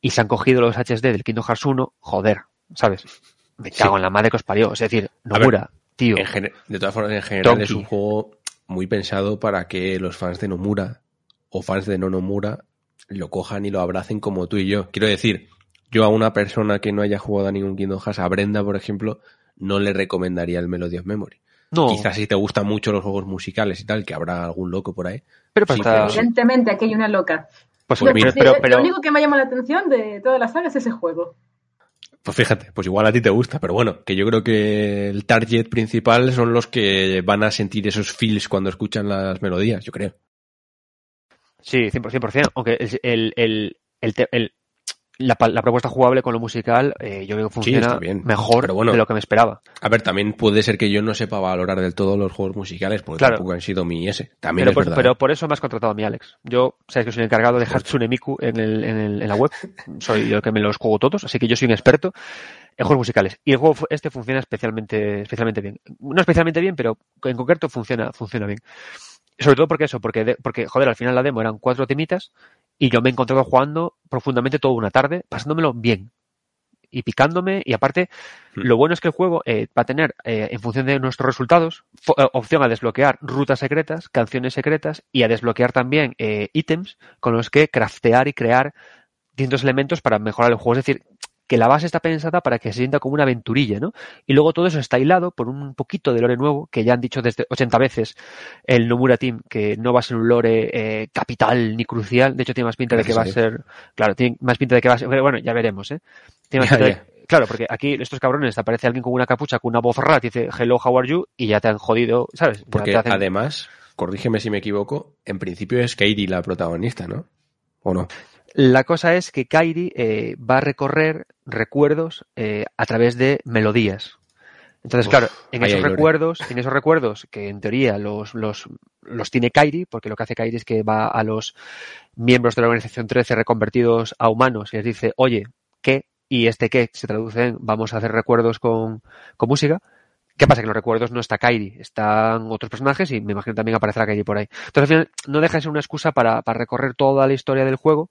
[SPEAKER 2] y se han cogido los HD del Kingdom Hearts 1, joder, ¿sabes? Me cago
[SPEAKER 1] Sí.
[SPEAKER 2] en la madre que os parió. Es decir, Nomura, tío.
[SPEAKER 1] De todas formas, en general es un juego muy pensado para que los fans de Nomura o fans de no Nomura lo cojan y lo abracen como tú y yo. Quiero decir, yo a una persona que no haya jugado a ningún Kingdom Hearts, a Brenda, por ejemplo, no le recomendaría el Melody of Memory.
[SPEAKER 2] No,
[SPEAKER 1] Quizás si te gustan mucho los juegos musicales y tal, que habrá algún loco por ahí.
[SPEAKER 2] pero
[SPEAKER 1] sí.
[SPEAKER 3] Evidentemente, aquí hay una loca.
[SPEAKER 2] pues,
[SPEAKER 1] Pues
[SPEAKER 3] Lo-
[SPEAKER 1] mira,
[SPEAKER 2] pero,
[SPEAKER 3] lo único que me llama la atención de toda la saga es ese juego.
[SPEAKER 1] Pues fíjate, pues igual a ti te gusta, pero bueno, que yo creo que el target principal son los que van a sentir esos feels cuando escuchan las melodías, yo creo.
[SPEAKER 2] Sí, 100%, 100%, aunque el, el, el, el- la, la propuesta jugable con lo musical eh, yo veo que funciona
[SPEAKER 1] bien.
[SPEAKER 2] mejor
[SPEAKER 1] Pero bueno.
[SPEAKER 2] de lo que me esperaba.
[SPEAKER 1] A ver, también puede ser que yo no sepa valorar del todo los juegos musicales, porque
[SPEAKER 2] Claro.
[SPEAKER 1] tampoco han sido mi ese. También
[SPEAKER 2] Pero
[SPEAKER 1] es
[SPEAKER 2] por,
[SPEAKER 1] verdad.
[SPEAKER 2] pero por eso me has contratado a mí, Alex. Yo, sabes que soy el encargado de Hatsune Miku en, el, en, el- en la web. Soy yo el que me los juego todos, así que yo soy un experto en juegos musicales. Y el juego este funciona especialmente, especialmente bien. No especialmente bien, pero en concreto funciona, funciona bien. Sobre todo porque eso, porque, de- porque, joder, al final la demo eran cuatro temitas y yo me he encontrado jugando profundamente toda una tarde, pasándomelo bien. Y picándome, y aparte,
[SPEAKER 1] Hmm.
[SPEAKER 2] lo bueno es que el juego eh, va a tener, eh, en función de nuestros resultados, eh, opción a desbloquear rutas secretas, canciones secretas y a desbloquear también eh, ítems con los que craftear y crear distintos elementos para mejorar el juego. Es decir, que la base está pensada para que se sienta como una aventurilla, ¿no? Y luego todo eso está hilado por un poquito de lore nuevo, que ya han dicho desde 80 veces el Nomura Team, que no va a ser un lore eh, capital ni crucial. De hecho, tiene más pinta de que va a ser, claro, tiene más pinta de que va a ser, bueno, ya veremos, ¿eh? Tiene más pinta de- Claro, porque aquí estos cabrones te aparece alguien con una capucha, con una voz rara, te dice hello, how are you, y ya te han jodido, ¿sabes? Ya
[SPEAKER 1] Porque
[SPEAKER 2] hacen-
[SPEAKER 1] además, corrígeme si me equivoco, en principio es Katie la protagonista, ¿no? ¿O no?
[SPEAKER 2] La cosa es que Kairi eh, va a recorrer recuerdos eh, a través de melodías. Entonces,
[SPEAKER 1] Uf,
[SPEAKER 2] claro, en esos
[SPEAKER 1] lore.
[SPEAKER 2] recuerdos, en esos recuerdos, que en teoría los, los, los tiene Kairi, porque lo que hace Kairi es que va a los miembros de la organización 13 reconvertidos a humanos y les dice, oye, ¿qué? Y este qué se traduce en vamos a hacer recuerdos con, con música. ¿Qué pasa? Que en los recuerdos no está Kairi, están otros personajes y me imagino también aparecerá Kairi por ahí. Entonces al final no deja de ser una excusa para, para recorrer toda la historia del juego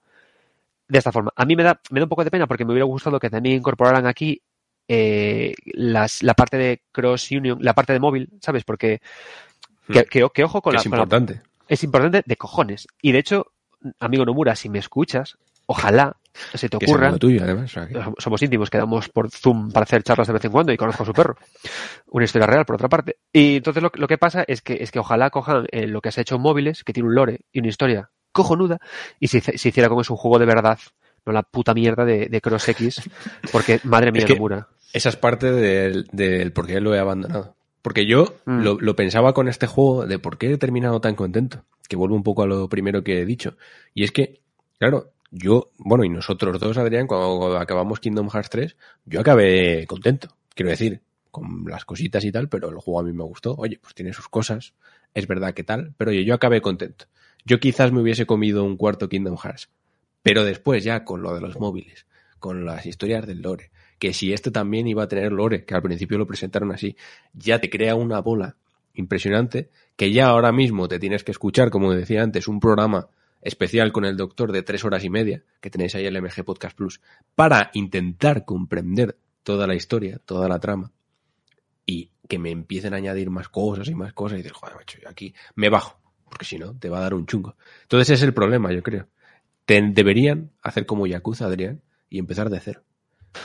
[SPEAKER 2] de esta forma. A mí me da, me da un poco de pena porque me hubiera gustado que también incorporaran aquí eh, las, la parte de cross union, la parte de móvil, ¿sabes? Porque que, que- que ojo con
[SPEAKER 1] Que
[SPEAKER 2] la,
[SPEAKER 1] es
[SPEAKER 2] con la-
[SPEAKER 1] importante.
[SPEAKER 2] es importante de cojones. Y de hecho, amigo Nomura, si me escuchas, ojalá se te ocurra
[SPEAKER 1] tuyo, además.
[SPEAKER 2] somos íntimos, quedamos por Zoom para hacer charlas de vez en cuando y conozco a su perro. (laughs) Una historia real, por otra parte. Y entonces lo, lo que pasa es que, es que ojalá cojan eh, lo que has hecho en móviles, que tiene un lore y una historia cojonuda, y se, se hiciera como es un juego de verdad, no la puta mierda de, de Cross X, porque madre mía,
[SPEAKER 1] Es que-. Esa es parte del, del por qué lo he abandonado. Porque yo
[SPEAKER 2] Mm.
[SPEAKER 1] lo, lo pensaba con este juego de por qué he terminado tan contento. Que vuelvo un poco a lo primero que he dicho. Y es que, claro, yo, bueno, y nosotros dos, Adrián, cuando, cuando acabamos Kingdom Hearts 3, yo acabé contento. Quiero decir, con las cositas y tal, pero el juego a mí me gustó. Oye, pues tiene sus cosas. Es verdad que tal, pero oye, yo acabé contento. Yo quizás me hubiese comido un cuarto Kingdom Hearts. Pero después, ya con lo de los móviles, con las historias del lore. Que si este también iba a tener lore, que al principio lo presentaron así, ya te crea una bola impresionante que ya ahora mismo te tienes que escuchar, como decía antes, un programa especial con el doctor de tres horas y media, que tenéis ahí en el MG Podcast Plus, para intentar comprender toda la historia, toda la trama, y que me empiecen a añadir más cosas y más cosas, y dices, joder, macho, yo aquí me bajo, porque si no, te va a dar un chungo. Entonces ese es el problema, yo creo. Te, deberían hacer como Yakuza, Adrián, y empezar de cero.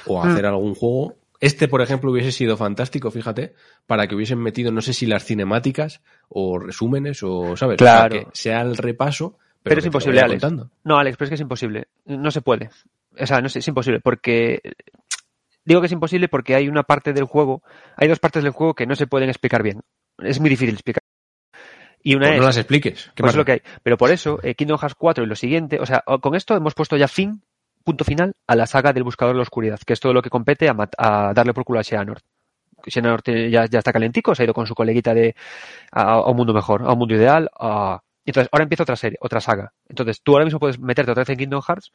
[SPEAKER 1] O hacer algún juego. Este, por ejemplo, hubiese sido fantástico, fíjate, para que hubiesen metido, no sé si las cinemáticas o resúmenes o, ¿sabes? O sea,
[SPEAKER 2] Claro.
[SPEAKER 1] que sea el repaso. Pero,
[SPEAKER 2] Pero es imposible, Alex.
[SPEAKER 1] contando.
[SPEAKER 2] No, Alex, pero es que es imposible. No se puede. O sea, no sé, es imposible porque digo que es imposible porque hay una parte del juego, hay dos partes del juego que no se pueden explicar bien. Es muy difícil explicar. Y una
[SPEAKER 1] Pues
[SPEAKER 2] es
[SPEAKER 1] no las expliques. ¿Qué
[SPEAKER 2] Pues lo que hay. Pero por eso, eh, Kingdom Hearts 4 y lo siguiente, o sea, con esto hemos puesto ya fin, punto final, a la saga del Buscador de la Oscuridad, que es todo lo que compete a, darle por culo a Xehanort. Xehanort ya, ya está calentico, se ha ido con su coleguita de, a, a un mundo mejor, a un mundo ideal. a- Entonces, ahora empieza otra serie, otra saga. Entonces, tú ahora mismo puedes meterte otra vez en Kingdom Hearts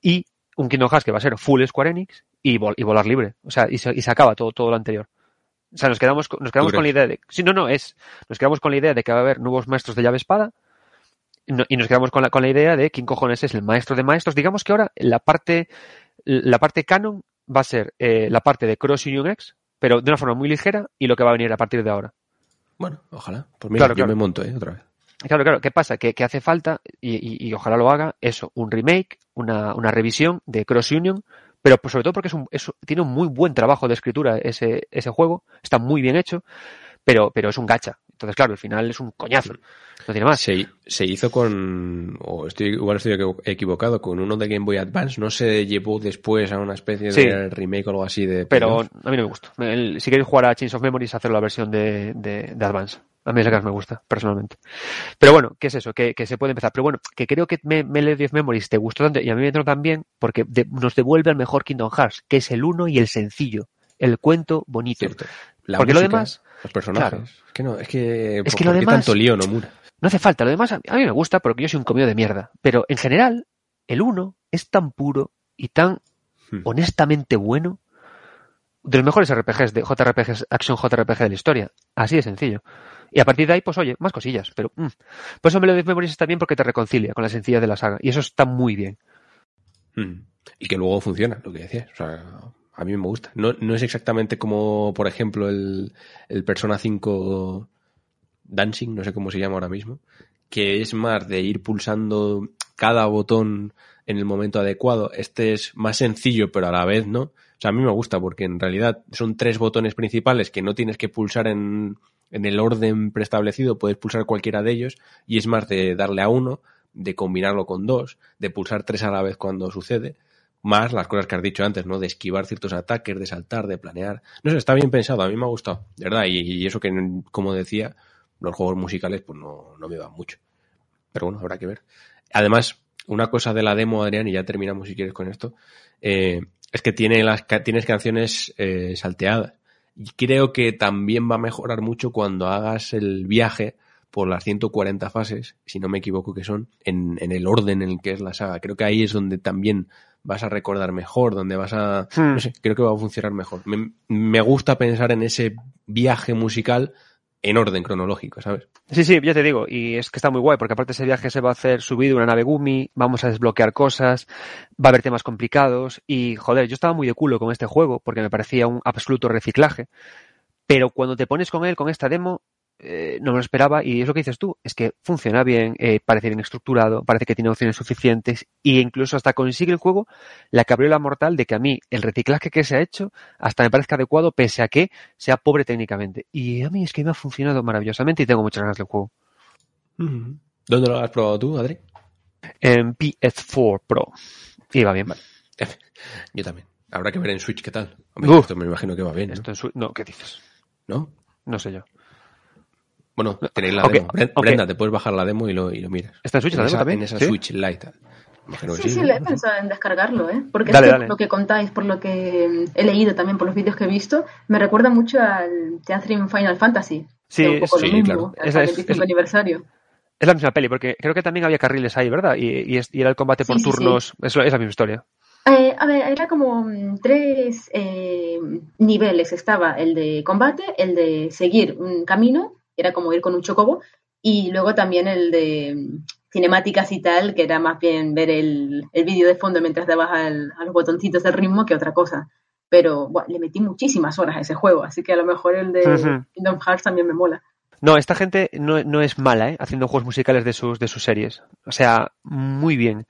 [SPEAKER 2] y un Kingdom Hearts que va a ser full Square Enix y, vol- y volar libre. O sea, y se, y se acaba todo, todo lo anterior. O sea, nos quedamos, con- nos quedamos
[SPEAKER 1] ¿Tú
[SPEAKER 2] con la idea de. Sí, no, no, es. Nos quedamos con la idea de que va a haber nuevos maestros de llave espada. Y no- y nos quedamos con la, con la idea de quién cojones es el maestro de maestros. Digamos que ahora la parte, la parte canon va a ser eh, la parte de Cross Union X, pero de una forma muy ligera y lo que va a venir a partir de ahora.
[SPEAKER 1] Bueno, ojalá. Pues mira,
[SPEAKER 2] Claro,
[SPEAKER 1] yo
[SPEAKER 2] claro.
[SPEAKER 1] me monto, ¿eh? Otra vez.
[SPEAKER 2] Claro, claro. ¿Qué pasa? Que, que hace falta, y, y- y ojalá lo haga, eso, un remake, una, una revisión de Cross Union, pero pues sobre todo porque es un, es- tiene un muy buen trabajo de escritura ese, ese juego, está muy bien hecho, pero, pero es un gacha. Entonces, claro, al final es un coñazo. No tiene más.
[SPEAKER 1] Se, se hizo con, o estoy, igual estoy equivo- equivocado, con uno de Game Boy Advance, no se llevó después a una especie de remake o algo así de...
[SPEAKER 2] Pero a mí no me gusta. El- si queréis jugar a Chains of Memories, hacer la versión de, de, de Advance. A mí es la que más me gusta, personalmente. Pero bueno, ¿qué es eso? Que, que se puede empezar. Pero bueno, que creo que me, Melody of Memories te gustó tanto y a mí me entró también porque de- nos devuelve al mejor Kingdom Hearts, que es el uno y el sencillo. El cuento bonito.
[SPEAKER 1] Cierto. La
[SPEAKER 2] Porque lo demás-
[SPEAKER 1] Los personajes.
[SPEAKER 2] claro.
[SPEAKER 1] Es que no, es que...
[SPEAKER 2] Es
[SPEAKER 1] ¿por-
[SPEAKER 2] que lo demás-
[SPEAKER 1] tanto lío, Nomura?
[SPEAKER 2] No hace falta. Lo demás a mí me gusta porque yo soy un comido de mierda. Pero en general, el uno es tan puro y tan
[SPEAKER 1] Hmm.
[SPEAKER 2] honestamente bueno. De los mejores RPGs de JRPGs, Action JRPG de la historia. Así de sencillo. Y a partir de ahí, pues oye, más cosillas. Pero mm. por eso Melody of Memories está bien porque te reconcilia con la sencillez de la saga. Y eso está muy bien.
[SPEAKER 1] Mm. Y que luego funciona, lo que decías. O sea, a mí me gusta. No, no es exactamente como, por ejemplo, el, el Persona 5 Dancing, no sé cómo se llama ahora mismo, que es más de ir pulsando cada botón en el momento adecuado. Este es más sencillo, pero a la vez no. O sea, a mí me gusta porque en realidad son tres botones principales que no tienes que pulsar en, en el orden preestablecido, puedes pulsar cualquiera de ellos y es más de darle a uno, de combinarlo con dos, de pulsar tres a la vez cuando sucede, más las cosas que has dicho antes, ¿no? De esquivar ciertos ataques, de saltar, de planear. No sé, está bien pensado, a mí me ha gustado, de verdad, y, eso que, como decía, los juegos musicales pues no, no me van mucho. Pero bueno, habrá que ver. Además, una cosa de la demo, Adrián, y ya terminamos si quieres con esto, eh, es que tiene las, tienes canciones eh, salteadas. Y creo que también va a mejorar mucho cuando hagas el viaje por las 140 fases, si no me equivoco que son, en, en el orden en el que es la saga. Creo que ahí es donde también vas a recordar mejor, donde vas a...
[SPEAKER 2] Hmm.
[SPEAKER 1] No sé, creo que va a funcionar mejor. Me, me gusta pensar en ese viaje musical en orden cronológico, ¿sabes?
[SPEAKER 2] Sí, sí, ya te digo, y es que está muy guay, porque aparte ese viaje se va a hacer subido una nave Gumi, vamos a desbloquear cosas, va a haber temas complicados, y joder, yo estaba muy de culo con este juego, porque me parecía un absoluto reciclaje, pero cuando te pones con él, con esta demo, eh, no me lo esperaba, y es lo que dices tú, es que funciona bien, eh, parece bien estructurado, parece que tiene opciones suficientes, y incluso hasta consigue el juego la cabriola mortal de que a mí el reciclaje que se ha hecho hasta me parezca adecuado, pese a que sea pobre técnicamente. Y a mí es que me ha funcionado maravillosamente y tengo muchas ganas del juego.
[SPEAKER 1] ¿Dónde lo has probado tú, Adri?
[SPEAKER 2] En PS4 Pro. Y va bien.
[SPEAKER 1] Vale. (laughs) Yo también. Habrá que ver en Switch qué tal. Hombre,
[SPEAKER 2] Uf.
[SPEAKER 1] esto me imagino que va bien, ¿no?
[SPEAKER 2] Esto en su- No, ¿qué dices?
[SPEAKER 1] ¿No?
[SPEAKER 2] No sé yo.
[SPEAKER 1] Bueno, tenéis la
[SPEAKER 2] Ok,
[SPEAKER 1] demo. Bren-
[SPEAKER 2] ok.
[SPEAKER 1] Brenda, te puedes bajar la demo y lo, y lo miras.
[SPEAKER 2] ¿Está en Switch la demo
[SPEAKER 1] esa,
[SPEAKER 2] también?
[SPEAKER 1] En esa
[SPEAKER 2] ¿Sí?
[SPEAKER 1] Switch Lite. Imagino que
[SPEAKER 3] Sí,
[SPEAKER 1] sí.
[SPEAKER 3] sí, le he pensado en descargarlo, ¿eh? Porque
[SPEAKER 2] Dale,
[SPEAKER 3] es que
[SPEAKER 2] dale.
[SPEAKER 3] por lo que contáis, por lo que he leído también, por los vídeos que he visto, me recuerda mucho al Catherine Final Fantasy.
[SPEAKER 2] Sí,
[SPEAKER 3] un poco
[SPEAKER 1] sí,
[SPEAKER 3] lo mismo,
[SPEAKER 1] claro.
[SPEAKER 2] Esa es-
[SPEAKER 3] 45
[SPEAKER 2] es-
[SPEAKER 3] aniversario.
[SPEAKER 2] Es la misma peli, porque creo que también había carriles ahí, ¿verdad? Y, y y era el combate
[SPEAKER 3] Sí,
[SPEAKER 2] por
[SPEAKER 3] sí, sí.
[SPEAKER 2] turnos. Es, es la misma historia.
[SPEAKER 3] Eh, a ver, era como mm, tres eh, niveles. Estaba el de combate, el de seguir un camino, era como ir con un chocobo, y luego también el de mm, cinemáticas y tal, que era más bien ver el, el vídeo de fondo mientras dabas al- a los botoncitos del ritmo que otra cosa. Pero buah, le metí muchísimas horas a ese juego, así que a lo mejor el de. Kingdom Hearts también me mola.
[SPEAKER 2] No, esta gente no, no es mala, ¿eh? Haciendo juegos musicales de sus, de sus series. O sea, muy bien.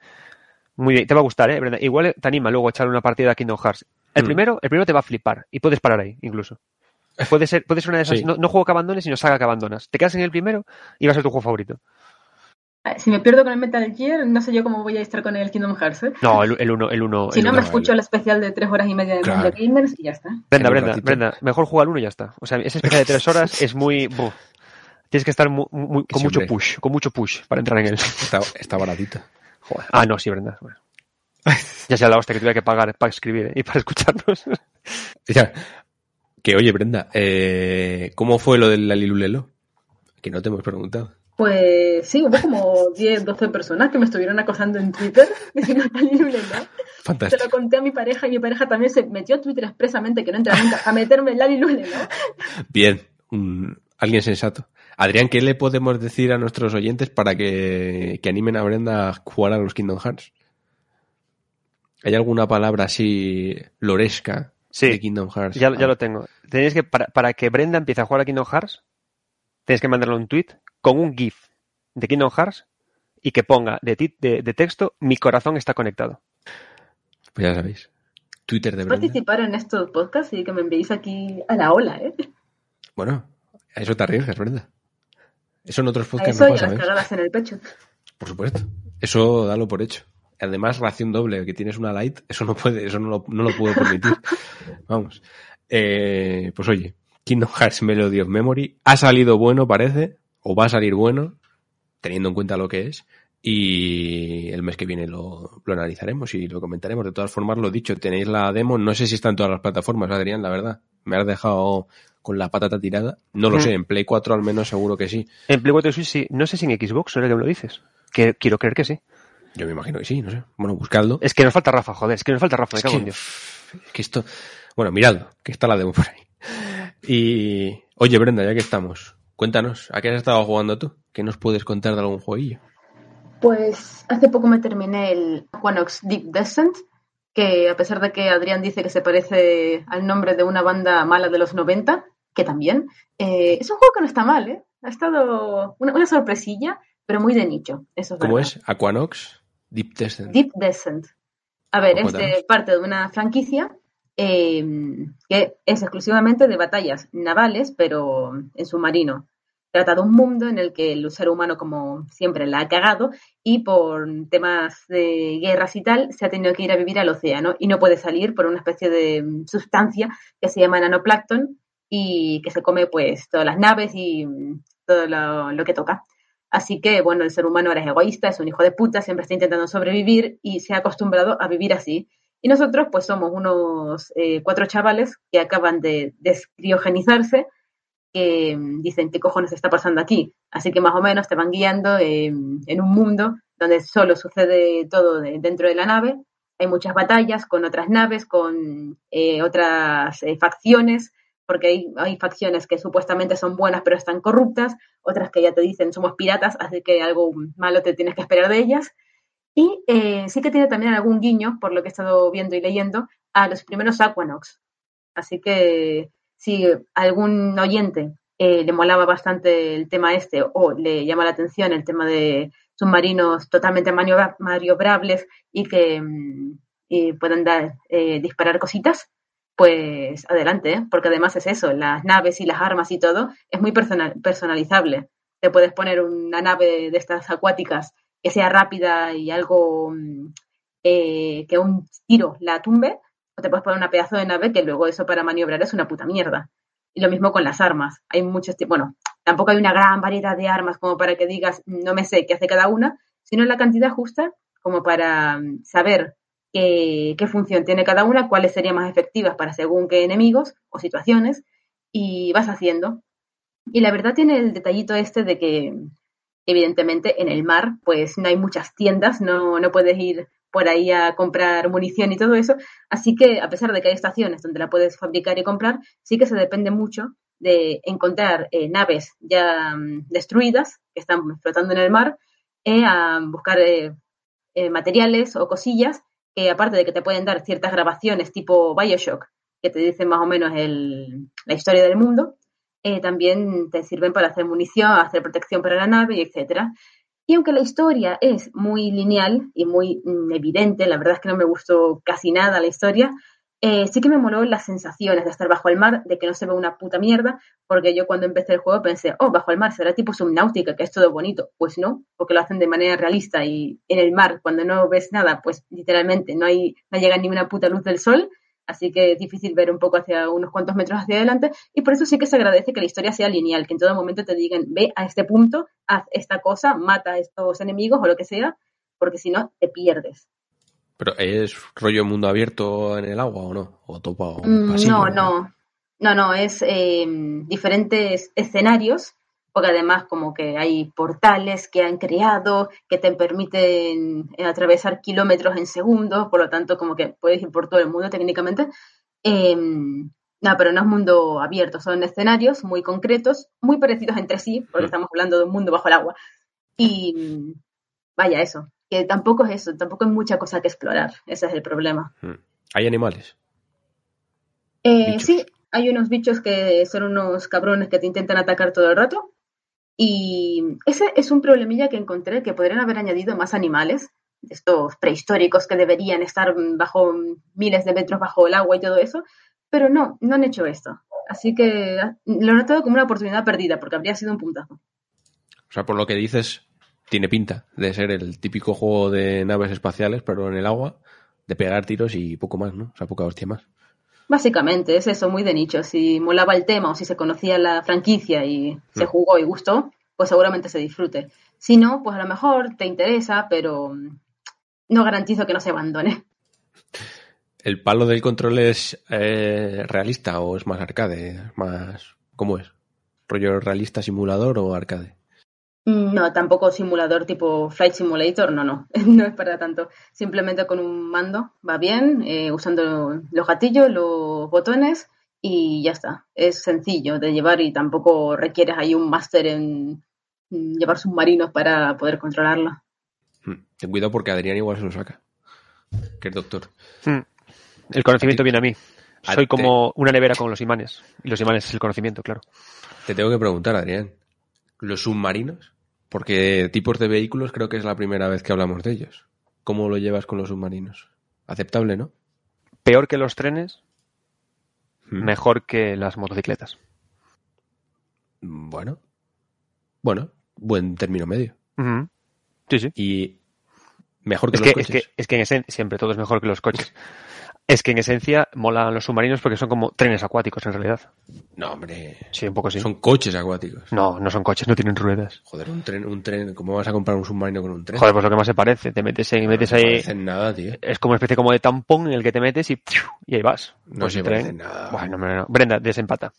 [SPEAKER 2] Muy bien. Te va a gustar, ¿eh? Brenda? Igual te anima luego a echarle una partida a Kingdom Hearts. El
[SPEAKER 1] Mm.
[SPEAKER 2] primero, el primero te va a flipar y puedes parar ahí, incluso. Puede ser, puede ser una de esas,
[SPEAKER 1] Sí.
[SPEAKER 2] no, no juego que abandones, sino saga que abandonas. Te quedas en el primero y va a ser tu juego favorito.
[SPEAKER 3] Si me pierdo con el Metal Gear, no sé yo cómo voy a estar con el Kingdom Hearts. ¿eh?
[SPEAKER 2] No, el, el uno, el uno.
[SPEAKER 3] si
[SPEAKER 2] el
[SPEAKER 3] no,
[SPEAKER 2] uno.
[SPEAKER 3] me escucho el especial de tres horas y media de
[SPEAKER 1] Claro.
[SPEAKER 3] Gamers y ya está.
[SPEAKER 2] Brenda, Brenda. Brenda, mejor juega al uno y ya está. O sea, ese especial de tres horas (laughs) es muy. buf. Tienes que estar mu- muy- con mucho push, con mucho push para entrar en él.
[SPEAKER 1] Está, está baratito.
[SPEAKER 2] Joder. Ah, no, sí, Brenda. Bueno. (laughs) Ya sea la hostia que tuviera que pagar para escribir ¿eh? y para escucharnos.
[SPEAKER 1] Ya. Que oye, Brenda, eh, ¿cómo fue lo del Lalilulelo? Que no te hemos preguntado.
[SPEAKER 3] Pues sí, hubo como (laughs) 10, 12 personas que me estuvieron acosando en Twitter (laughs) diciendo tal y lulelo. Se
[SPEAKER 1] Fantástico.
[SPEAKER 3] lo conté a mi pareja y mi pareja también se metió a Twitter expresamente, que no entra nunca, a meterme en Lali Lulelo. (laughs)
[SPEAKER 1] Bien, alguien sensato. Adrián, ¿qué le podemos decir a nuestros oyentes para que, que animen a Brenda a jugar a los Kingdom Hearts? ¿Hay alguna palabra así loresca
[SPEAKER 2] Sí,
[SPEAKER 1] de Kingdom Hearts?
[SPEAKER 2] Ya, ya lo tengo. Tenéis que, para, para que Brenda empiece a jugar a Kingdom Hearts, tenéis que mandarle un tweet con un GIF de Kingdom Hearts y que ponga de, tit- de, de texto mi corazón está conectado.
[SPEAKER 1] Pues ya sabéis. Twitter de Brenda.
[SPEAKER 3] Participar en estos podcasts y que me enviéis aquí a la ola, ¿eh?
[SPEAKER 1] Bueno, a eso te arriesgas, Brenda. Eso en otros
[SPEAKER 3] A
[SPEAKER 1] podcasts
[SPEAKER 3] eso
[SPEAKER 1] no
[SPEAKER 3] y a
[SPEAKER 1] pasa,
[SPEAKER 3] las
[SPEAKER 1] ¿ves?
[SPEAKER 3] cagadas en el pecho.
[SPEAKER 1] Por supuesto. Eso dalo por hecho. Además, ración doble, que tienes una light, eso no puede, eso no lo, no lo puedo permitir. (laughs) Vamos. Eh, pues oye, Kingdom Hearts Melody of Memory ha salido bueno, parece, o va a salir bueno, teniendo en cuenta lo que es. Y el mes que viene lo, lo analizaremos y lo comentaremos. De todas formas, lo dicho, tenéis la demo. No sé si está en todas las plataformas, Adrián, la verdad. Me has dejado con la patata tirada. No lo
[SPEAKER 2] Mm.
[SPEAKER 1] sé, en Play 4 al menos seguro que sí.
[SPEAKER 2] En Play 4 y Switch sí, no sé si en Xbox, no es que me lo dices. Que quiero creer que sí.
[SPEAKER 1] Yo me imagino que sí, no sé. Bueno, buscadlo.
[SPEAKER 2] Es que nos falta Rafa, joder, es que nos falta Rafa, me
[SPEAKER 1] Es
[SPEAKER 2] cago
[SPEAKER 1] que,
[SPEAKER 2] en Dios.
[SPEAKER 1] es que esto. Bueno, miradlo, que está la demo por ahí. Y. Oye, Brenda, ya que estamos, cuéntanos, ¿a qué has estado jugando tú? ¿Qué nos puedes contar de algún jueguillo?
[SPEAKER 3] Pues hace poco me terminé el Aquanox Deep Descent, que a pesar de que Adrián dice que se parece al nombre de una banda mala de los 90, que también, eh, es un juego que no está mal, ¿eh? Ha estado una, una sorpresilla, pero muy de nicho. Eso es
[SPEAKER 1] ¿Cómo
[SPEAKER 3] verdad.
[SPEAKER 1] es? Aquanox Deep Descent.
[SPEAKER 3] Deep Descent. A ver, es de
[SPEAKER 1] Cuéntanos.
[SPEAKER 3] parte de una franquicia eh, que es exclusivamente de batallas navales, pero en submarino. Trata de un mundo en el que el ser humano, como siempre, la ha cagado y por temas de guerras y tal, se ha tenido que ir a vivir al océano y no puede salir por una especie de sustancia que se llama nanoplancton y que se come pues todas las naves y todo lo, lo que toca. Así que, bueno, el ser humano ahora es egoísta, es un hijo de puta, siempre está intentando sobrevivir y se ha acostumbrado a vivir así. Y nosotros, pues, somos unos eh, cuatro chavales que acaban de descriogenizarse, que mm, dicen qué cojones está pasando aquí. Así que más o menos te van guiando en un mundo donde solo sucede todo de- dentro de la nave. Hay muchas batallas con otras naves, con eh, otras eh, facciones, porque hay, hay facciones que supuestamente son buenas pero están corruptas, otras que ya te dicen somos piratas, así que algo malo te tienes que esperar de ellas. Y eh, sí que tiene también algún guiño, por lo que he estado viendo y leyendo, a los primeros Aquanox. Así que si algún oyente eh, le molaba bastante el tema este o le llama la atención el tema de submarinos totalmente maniobra- maniobrables y que mm, puedan dar, eh, disparar cositas, pues adelante, ¿eh? porque además es eso, las naves y las armas y todo es muy personal- personalizable. Te puedes poner una nave de estas acuáticas que sea rápida y algo mm, eh, que un tiro la tumbe, o te puedes poner una pedazo de nave que luego eso para maniobrar es una puta mierda. Y lo mismo con las armas. Hay muchos bueno, tampoco hay una gran variedad de armas como para que digas, no me sé qué hace cada una, sino la cantidad justa como para mm, saber qué, función tiene cada una, cuáles serían más efectivas para según qué enemigos o situaciones, y vas haciendo. Y la verdad tiene el detallito este de que, evidentemente, en el mar, pues no hay muchas tiendas, no, no puedes ir por ahí a comprar munición y todo eso. Así que, a pesar de que hay estaciones donde la puedes fabricar y comprar, sí que se depende mucho de encontrar eh, naves ya mm, destruidas que están flotando en el mar, eh, a buscar eh, eh, materiales o cosillas que, aparte de que te pueden dar ciertas grabaciones tipo Bioshock, que te dicen más o menos el- la historia del mundo, eh, también te sirven para hacer munición, hacer protección para la nave, etcétera. Y aunque la historia es muy lineal y muy mm, evidente, la verdad es que no me gustó casi nada la historia, eh, sí que me moló las sensaciones de estar bajo el mar, de que no se ve una puta mierda, porque yo cuando empecé el juego pensé, oh, bajo el mar será tipo subnáutica, que es todo bonito. Pues no, porque lo hacen de manera realista y en el mar, cuando no ves nada, pues literalmente no, hay, no llega ni una puta luz del sol, así que es difícil ver un poco hacia unos cuantos metros hacia adelante, y por eso sí que se agradece que la historia sea lineal, que en todo momento te digan, ve a este punto, haz esta cosa, mata a estos enemigos o lo que sea, porque si no, te pierdes.
[SPEAKER 1] Pero es rollo mundo abierto en el agua o no? O topa o
[SPEAKER 3] Mm,
[SPEAKER 1] pasillo,
[SPEAKER 3] No, no, no, no, es eh, diferentes escenarios, porque además como que hay portales que han creado que te permiten atravesar kilómetros en segundos, por lo tanto como que puedes ir por todo el mundo técnicamente. Eh, no, pero no es mundo abierto, son escenarios muy concretos, muy parecidos entre sí, porque
[SPEAKER 1] Mm.
[SPEAKER 3] estamos hablando de un mundo bajo el agua. Y vaya, eso, que tampoco es eso, tampoco hay mucha cosa que explorar, ese es el problema.
[SPEAKER 1] Mm. Hay animales.
[SPEAKER 3] Eh, sí, hay unos bichos que son unos cabrones que te intentan atacar todo el rato. Y ese es un problemilla que encontré que podrían haber añadido más animales, de estos prehistóricos que deberían estar bajo miles de metros bajo el agua y todo eso, pero no, no han hecho esto. Así que lo he notado como una oportunidad perdida, porque habría sido un puntazo.
[SPEAKER 1] O sea, por lo que dices, tiene pinta de ser el típico juego de naves espaciales, pero en el agua, de pegar tiros y poco más, ¿no? O sea, poca hostia más.
[SPEAKER 3] Básicamente es eso, muy de nicho. Si molaba el tema o si se conocía la franquicia y se
[SPEAKER 1] Mm.
[SPEAKER 3] jugó y gustó, pues seguramente se disfrute. Si no, pues a lo mejor te interesa, pero no garantizo que no se abandone.
[SPEAKER 1] ¿El palo del control es eh, realista o es más arcade? Más... ¿Cómo es? ¿Rollo realista simulador o arcade?
[SPEAKER 3] Mm, No, tampoco simulador tipo Flight Simulator, no, no, (laughs) no es para tanto. Simplemente con un mando va bien, eh, usando los gatillos, los botones y ya está. Es sencillo de llevar y tampoco requieres ahí un máster en llevar submarinos para poder controlarlo.
[SPEAKER 1] Mm. Ten cuidado porque Adrián igual se lo saca. Que es doctor.
[SPEAKER 2] Mm. El conocimiento viene a mí. Soy como una nevera con los imanes. Y los imanes es el conocimiento, claro.
[SPEAKER 1] Te tengo que preguntar, Adrián. ¿Los submarinos? Porque tipos de vehículos creo que es la primera vez que hablamos de ellos. ¿Cómo lo llevas con los submarinos? Aceptable, ¿no?
[SPEAKER 2] Peor que los trenes,
[SPEAKER 1] Mm.
[SPEAKER 2] mejor que las motocicletas.
[SPEAKER 1] Bueno. Bueno, buen término medio.
[SPEAKER 2] Sí, sí.
[SPEAKER 1] Y mejor que
[SPEAKER 2] Es
[SPEAKER 1] los
[SPEAKER 2] que, es,
[SPEAKER 1] coches.
[SPEAKER 2] que, es que en esencia, siempre todo es mejor que los coches. (laughs) Es que en esencia molan los submarinos porque son como trenes acuáticos en realidad.
[SPEAKER 1] No, hombre.
[SPEAKER 2] Sí, un poco sí.
[SPEAKER 1] Son coches acuáticos.
[SPEAKER 2] No, no son coches, no tienen ruedas.
[SPEAKER 1] Joder, un tren, un tren. ¿Cómo vas a comprar un submarino con un tren?
[SPEAKER 2] Joder, pues lo que más se parece. Te metes, en, metes
[SPEAKER 1] no
[SPEAKER 2] ahí.
[SPEAKER 1] parecen nada, tío.
[SPEAKER 2] Es como una especie como de tampón en el que te metes y, y ahí vas.
[SPEAKER 1] No
[SPEAKER 2] Pues
[SPEAKER 1] se
[SPEAKER 2] tren-
[SPEAKER 1] nada.
[SPEAKER 2] Bueno, hombre, no. Brenda, desempata.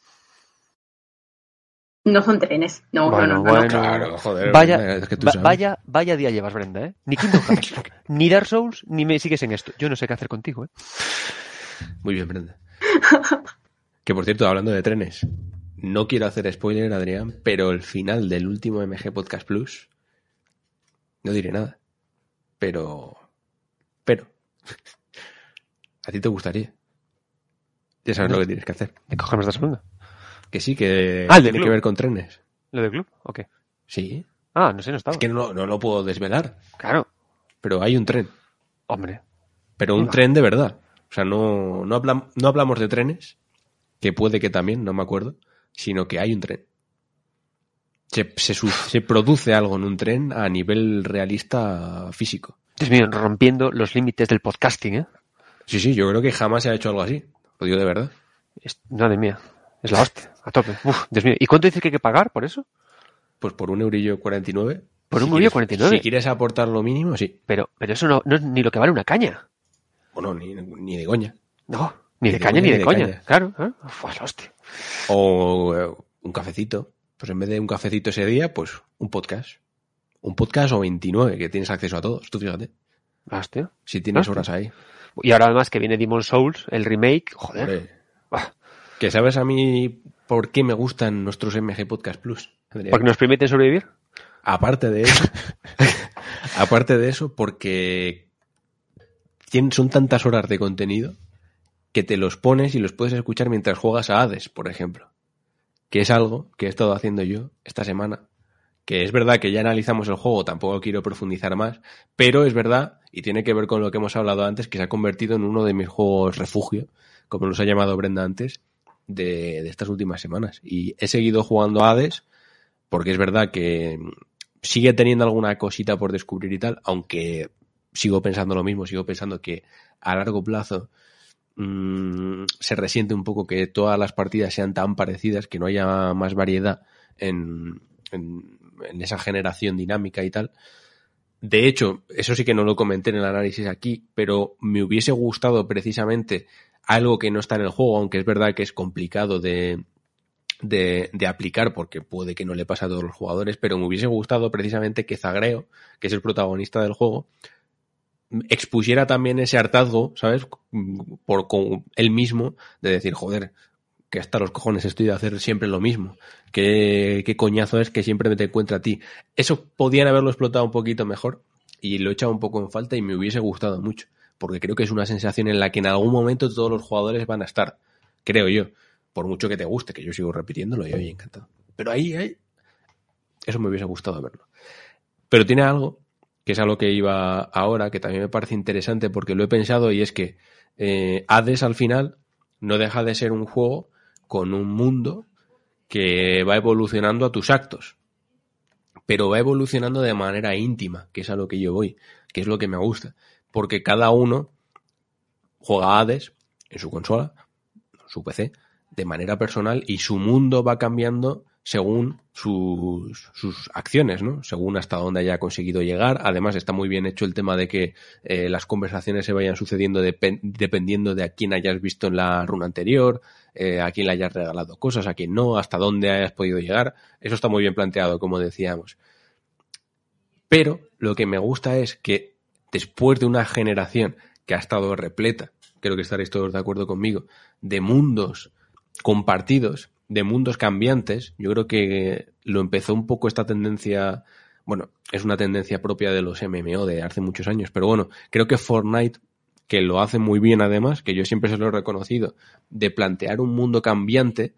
[SPEAKER 3] No son trenes, no,
[SPEAKER 2] Bueno,
[SPEAKER 3] no, no, no.
[SPEAKER 1] Claro, joder.
[SPEAKER 2] Vaya,
[SPEAKER 1] Brenda, es que tú
[SPEAKER 2] va-
[SPEAKER 1] sabes.
[SPEAKER 2] vaya, vaya día llevas, Brenda, ¿eh? Ni Kingdom (laughs) Hearts, ni Dark Souls, ni me sigues en esto. Yo no sé qué hacer contigo, ¿eh?
[SPEAKER 1] Muy bien, Brenda. que por cierto, hablando de trenes, no quiero hacer spoiler, Adrián, pero el final del último MG Podcast Plus, no diré nada. Pero. Pero. (laughs) a ti te gustaría. Ya sabes lo que tienes que hacer.
[SPEAKER 2] ¿De cojones me estás hablando?
[SPEAKER 1] Que sí, que
[SPEAKER 2] Ah,
[SPEAKER 1] tiene
[SPEAKER 2] club.
[SPEAKER 1] que ver con trenes.
[SPEAKER 2] ¿Lo del club? ¿O qué?
[SPEAKER 1] Sí.
[SPEAKER 2] Ah, no sé, no estaba.
[SPEAKER 1] Es que no, no lo puedo desvelar.
[SPEAKER 2] Claro.
[SPEAKER 1] Pero hay un tren.
[SPEAKER 2] Hombre.
[SPEAKER 1] Pero un tren de verdad. O sea, no, no, hablam- no hablamos de trenes, que puede que también, no me acuerdo, sino que hay un tren. Se, se produce algo en un tren a nivel realista físico.
[SPEAKER 2] Dios mío, rompiendo los límites del podcasting, ¿eh?
[SPEAKER 1] Sí, sí, yo creo que jamás se ha hecho algo así. Lo digo de verdad.
[SPEAKER 2] Es- madre mía. Es la hostia. A tope. Uf, Dios mío. ¿Y cuánto dices que hay que pagar por eso?
[SPEAKER 1] Pues por un eurillo 49.
[SPEAKER 2] ¿Por un
[SPEAKER 1] si
[SPEAKER 2] eurillo
[SPEAKER 1] quieres-
[SPEAKER 2] 49?
[SPEAKER 1] Si quieres aportar lo mínimo, sí.
[SPEAKER 2] Pero, pero eso no, no es ni lo que vale una caña.
[SPEAKER 1] Bueno, ni, ni de coña.
[SPEAKER 2] No. Ni de caña ni de coña.
[SPEAKER 1] caña.
[SPEAKER 2] Claro. ¿eh? Uf, hostia.
[SPEAKER 1] O eh, un cafecito. Pues en vez de un cafecito ese día, pues un podcast. Un podcast o 29, que tienes acceso a todos. Tú fíjate.
[SPEAKER 2] Hostia.
[SPEAKER 1] Si tienes
[SPEAKER 2] Hostia.
[SPEAKER 1] horas ahí.
[SPEAKER 2] Y ahora además que viene Demon Souls, el remake, joder.
[SPEAKER 1] Que sabes a mí por qué me gustan nuestros MG Podcast Plus. Adrián?
[SPEAKER 2] Porque nos permite sobrevivir.
[SPEAKER 1] Aparte de eso, (laughs) aparte de eso, porque son tantas horas de contenido que te los pones y los puedes escuchar mientras juegas a Hades, por ejemplo. Que es algo que he estado haciendo yo esta semana. Que es verdad que ya analizamos el juego, tampoco quiero profundizar más, pero es verdad, y tiene que ver con lo que hemos hablado antes, que se ha convertido en uno de mis juegos refugio, como los ha llamado Brenda antes, de, estas últimas semanas. Y he seguido jugando a Hades, porque es verdad que sigue teniendo alguna cosita por descubrir y tal, aunque sigo pensando lo mismo, sigo pensando que a largo plazo mm, se resiente un poco que todas las partidas sean tan parecidas, que no haya más variedad en- en esa generación dinámica y tal. De hecho, eso sí que no lo comenté en el análisis aquí, pero me hubiese gustado precisamente algo que no está en el juego, aunque es verdad que es complicado de, de, de aplicar porque puede que no le pase a todos los jugadores, pero me hubiese gustado precisamente que Zagreo, que es el protagonista del juego, expusiera también ese hartazgo, ¿sabes? Por con él mismo, de decir, joder, que hasta los cojones estoy de hacer siempre lo mismo. Qué, qué coñazo es que siempre me te encuentra a ti. Eso podían haberlo explotado un poquito mejor y lo he echado un poco en falta y me hubiese gustado mucho. Porque creo que es una sensación en la que en algún momento todos los jugadores van a estar. Creo yo. Por mucho que te guste, que yo sigo repitiéndolo y oye, encantado. Pero ahí, ahí, eso me hubiese gustado verlo. Pero tiene algo, que es a lo que iba ahora, que también me parece interesante porque lo he pensado y es que eh, Hades al final no deja de ser un juego con un mundo que va evolucionando a tus actos. Pero va evolucionando de manera íntima, que es a lo que yo voy, que es lo que me gusta. Porque cada uno juega a Hades en su consola, su PC, de manera personal y su mundo va cambiando según sus, sus acciones, ¿no? Según hasta dónde haya conseguido llegar. Además, está muy bien hecho el tema de que eh, las conversaciones se vayan sucediendo depen- dependiendo de a quién hayas visto en la runa anterior, eh, a quién le hayas regalado cosas, a quién no, hasta dónde hayas podido llegar. Eso está muy bien planteado, como decíamos. Pero lo que me gusta es que después de una generación que ha estado repleta, creo que estaréis todos de acuerdo conmigo, de mundos compartidos, de mundos cambiantes, yo creo que lo empezó un poco esta tendencia, bueno, es una tendencia propia de los MMO de hace muchos años, pero bueno, creo que Fortnite, que lo hace muy bien además, que yo siempre se lo he reconocido, de plantear un mundo cambiante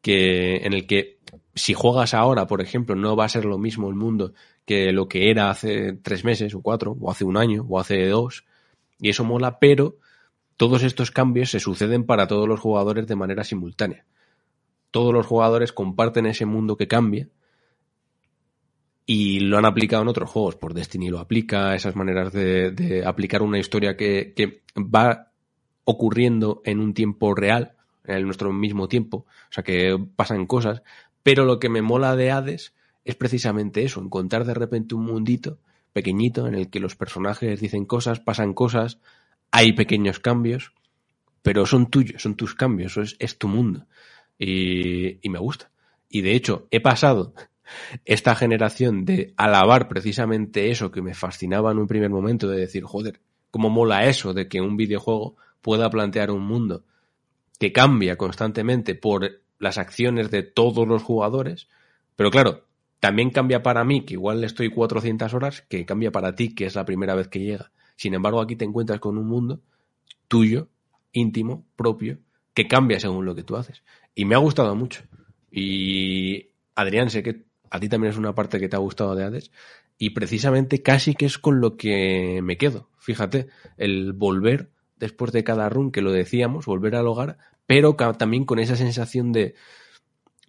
[SPEAKER 1] que en el que si juegas ahora, por ejemplo, no va a ser lo mismo el mundo que lo que era hace tres meses o cuatro, o hace un año, o hace dos, y eso mola, pero todos estos cambios se suceden para todos los jugadores de manera simultánea. Todos los jugadores comparten ese mundo que cambia y lo han aplicado en otros juegos. Por Destiny lo aplica, esas maneras de, aplicar una historia que va ocurriendo en un tiempo real, en nuestro mismo tiempo, o sea que pasan cosas, pero lo que me mola de Hades es precisamente eso, encontrar de repente un mundito pequeñito en el que los personajes dicen cosas, pasan cosas, hay pequeños cambios, pero son tuyos, son tus cambios, es, es tu mundo. Y, y me gusta. Y de hecho, he pasado esta generación de alabar precisamente eso que me fascinaba en un primer momento, de decir, joder, cómo mola eso de que un videojuego pueda plantear un mundo que cambia constantemente por las acciones de todos los jugadores, pero claro, también cambia para mí, que igual estoy 400 horas, que cambia para ti, que es la primera vez que llega. Sin embargo, aquí te encuentras con un mundo tuyo, íntimo, propio, que cambia según lo que tú haces. Y me ha gustado mucho. Y Adrián, sé que a ti también es una parte que te ha gustado de Hades. Y precisamente casi que es con lo que me quedo. Fíjate, el volver después de cada run, que lo decíamos, volver al hogar, pero también con esa sensación de,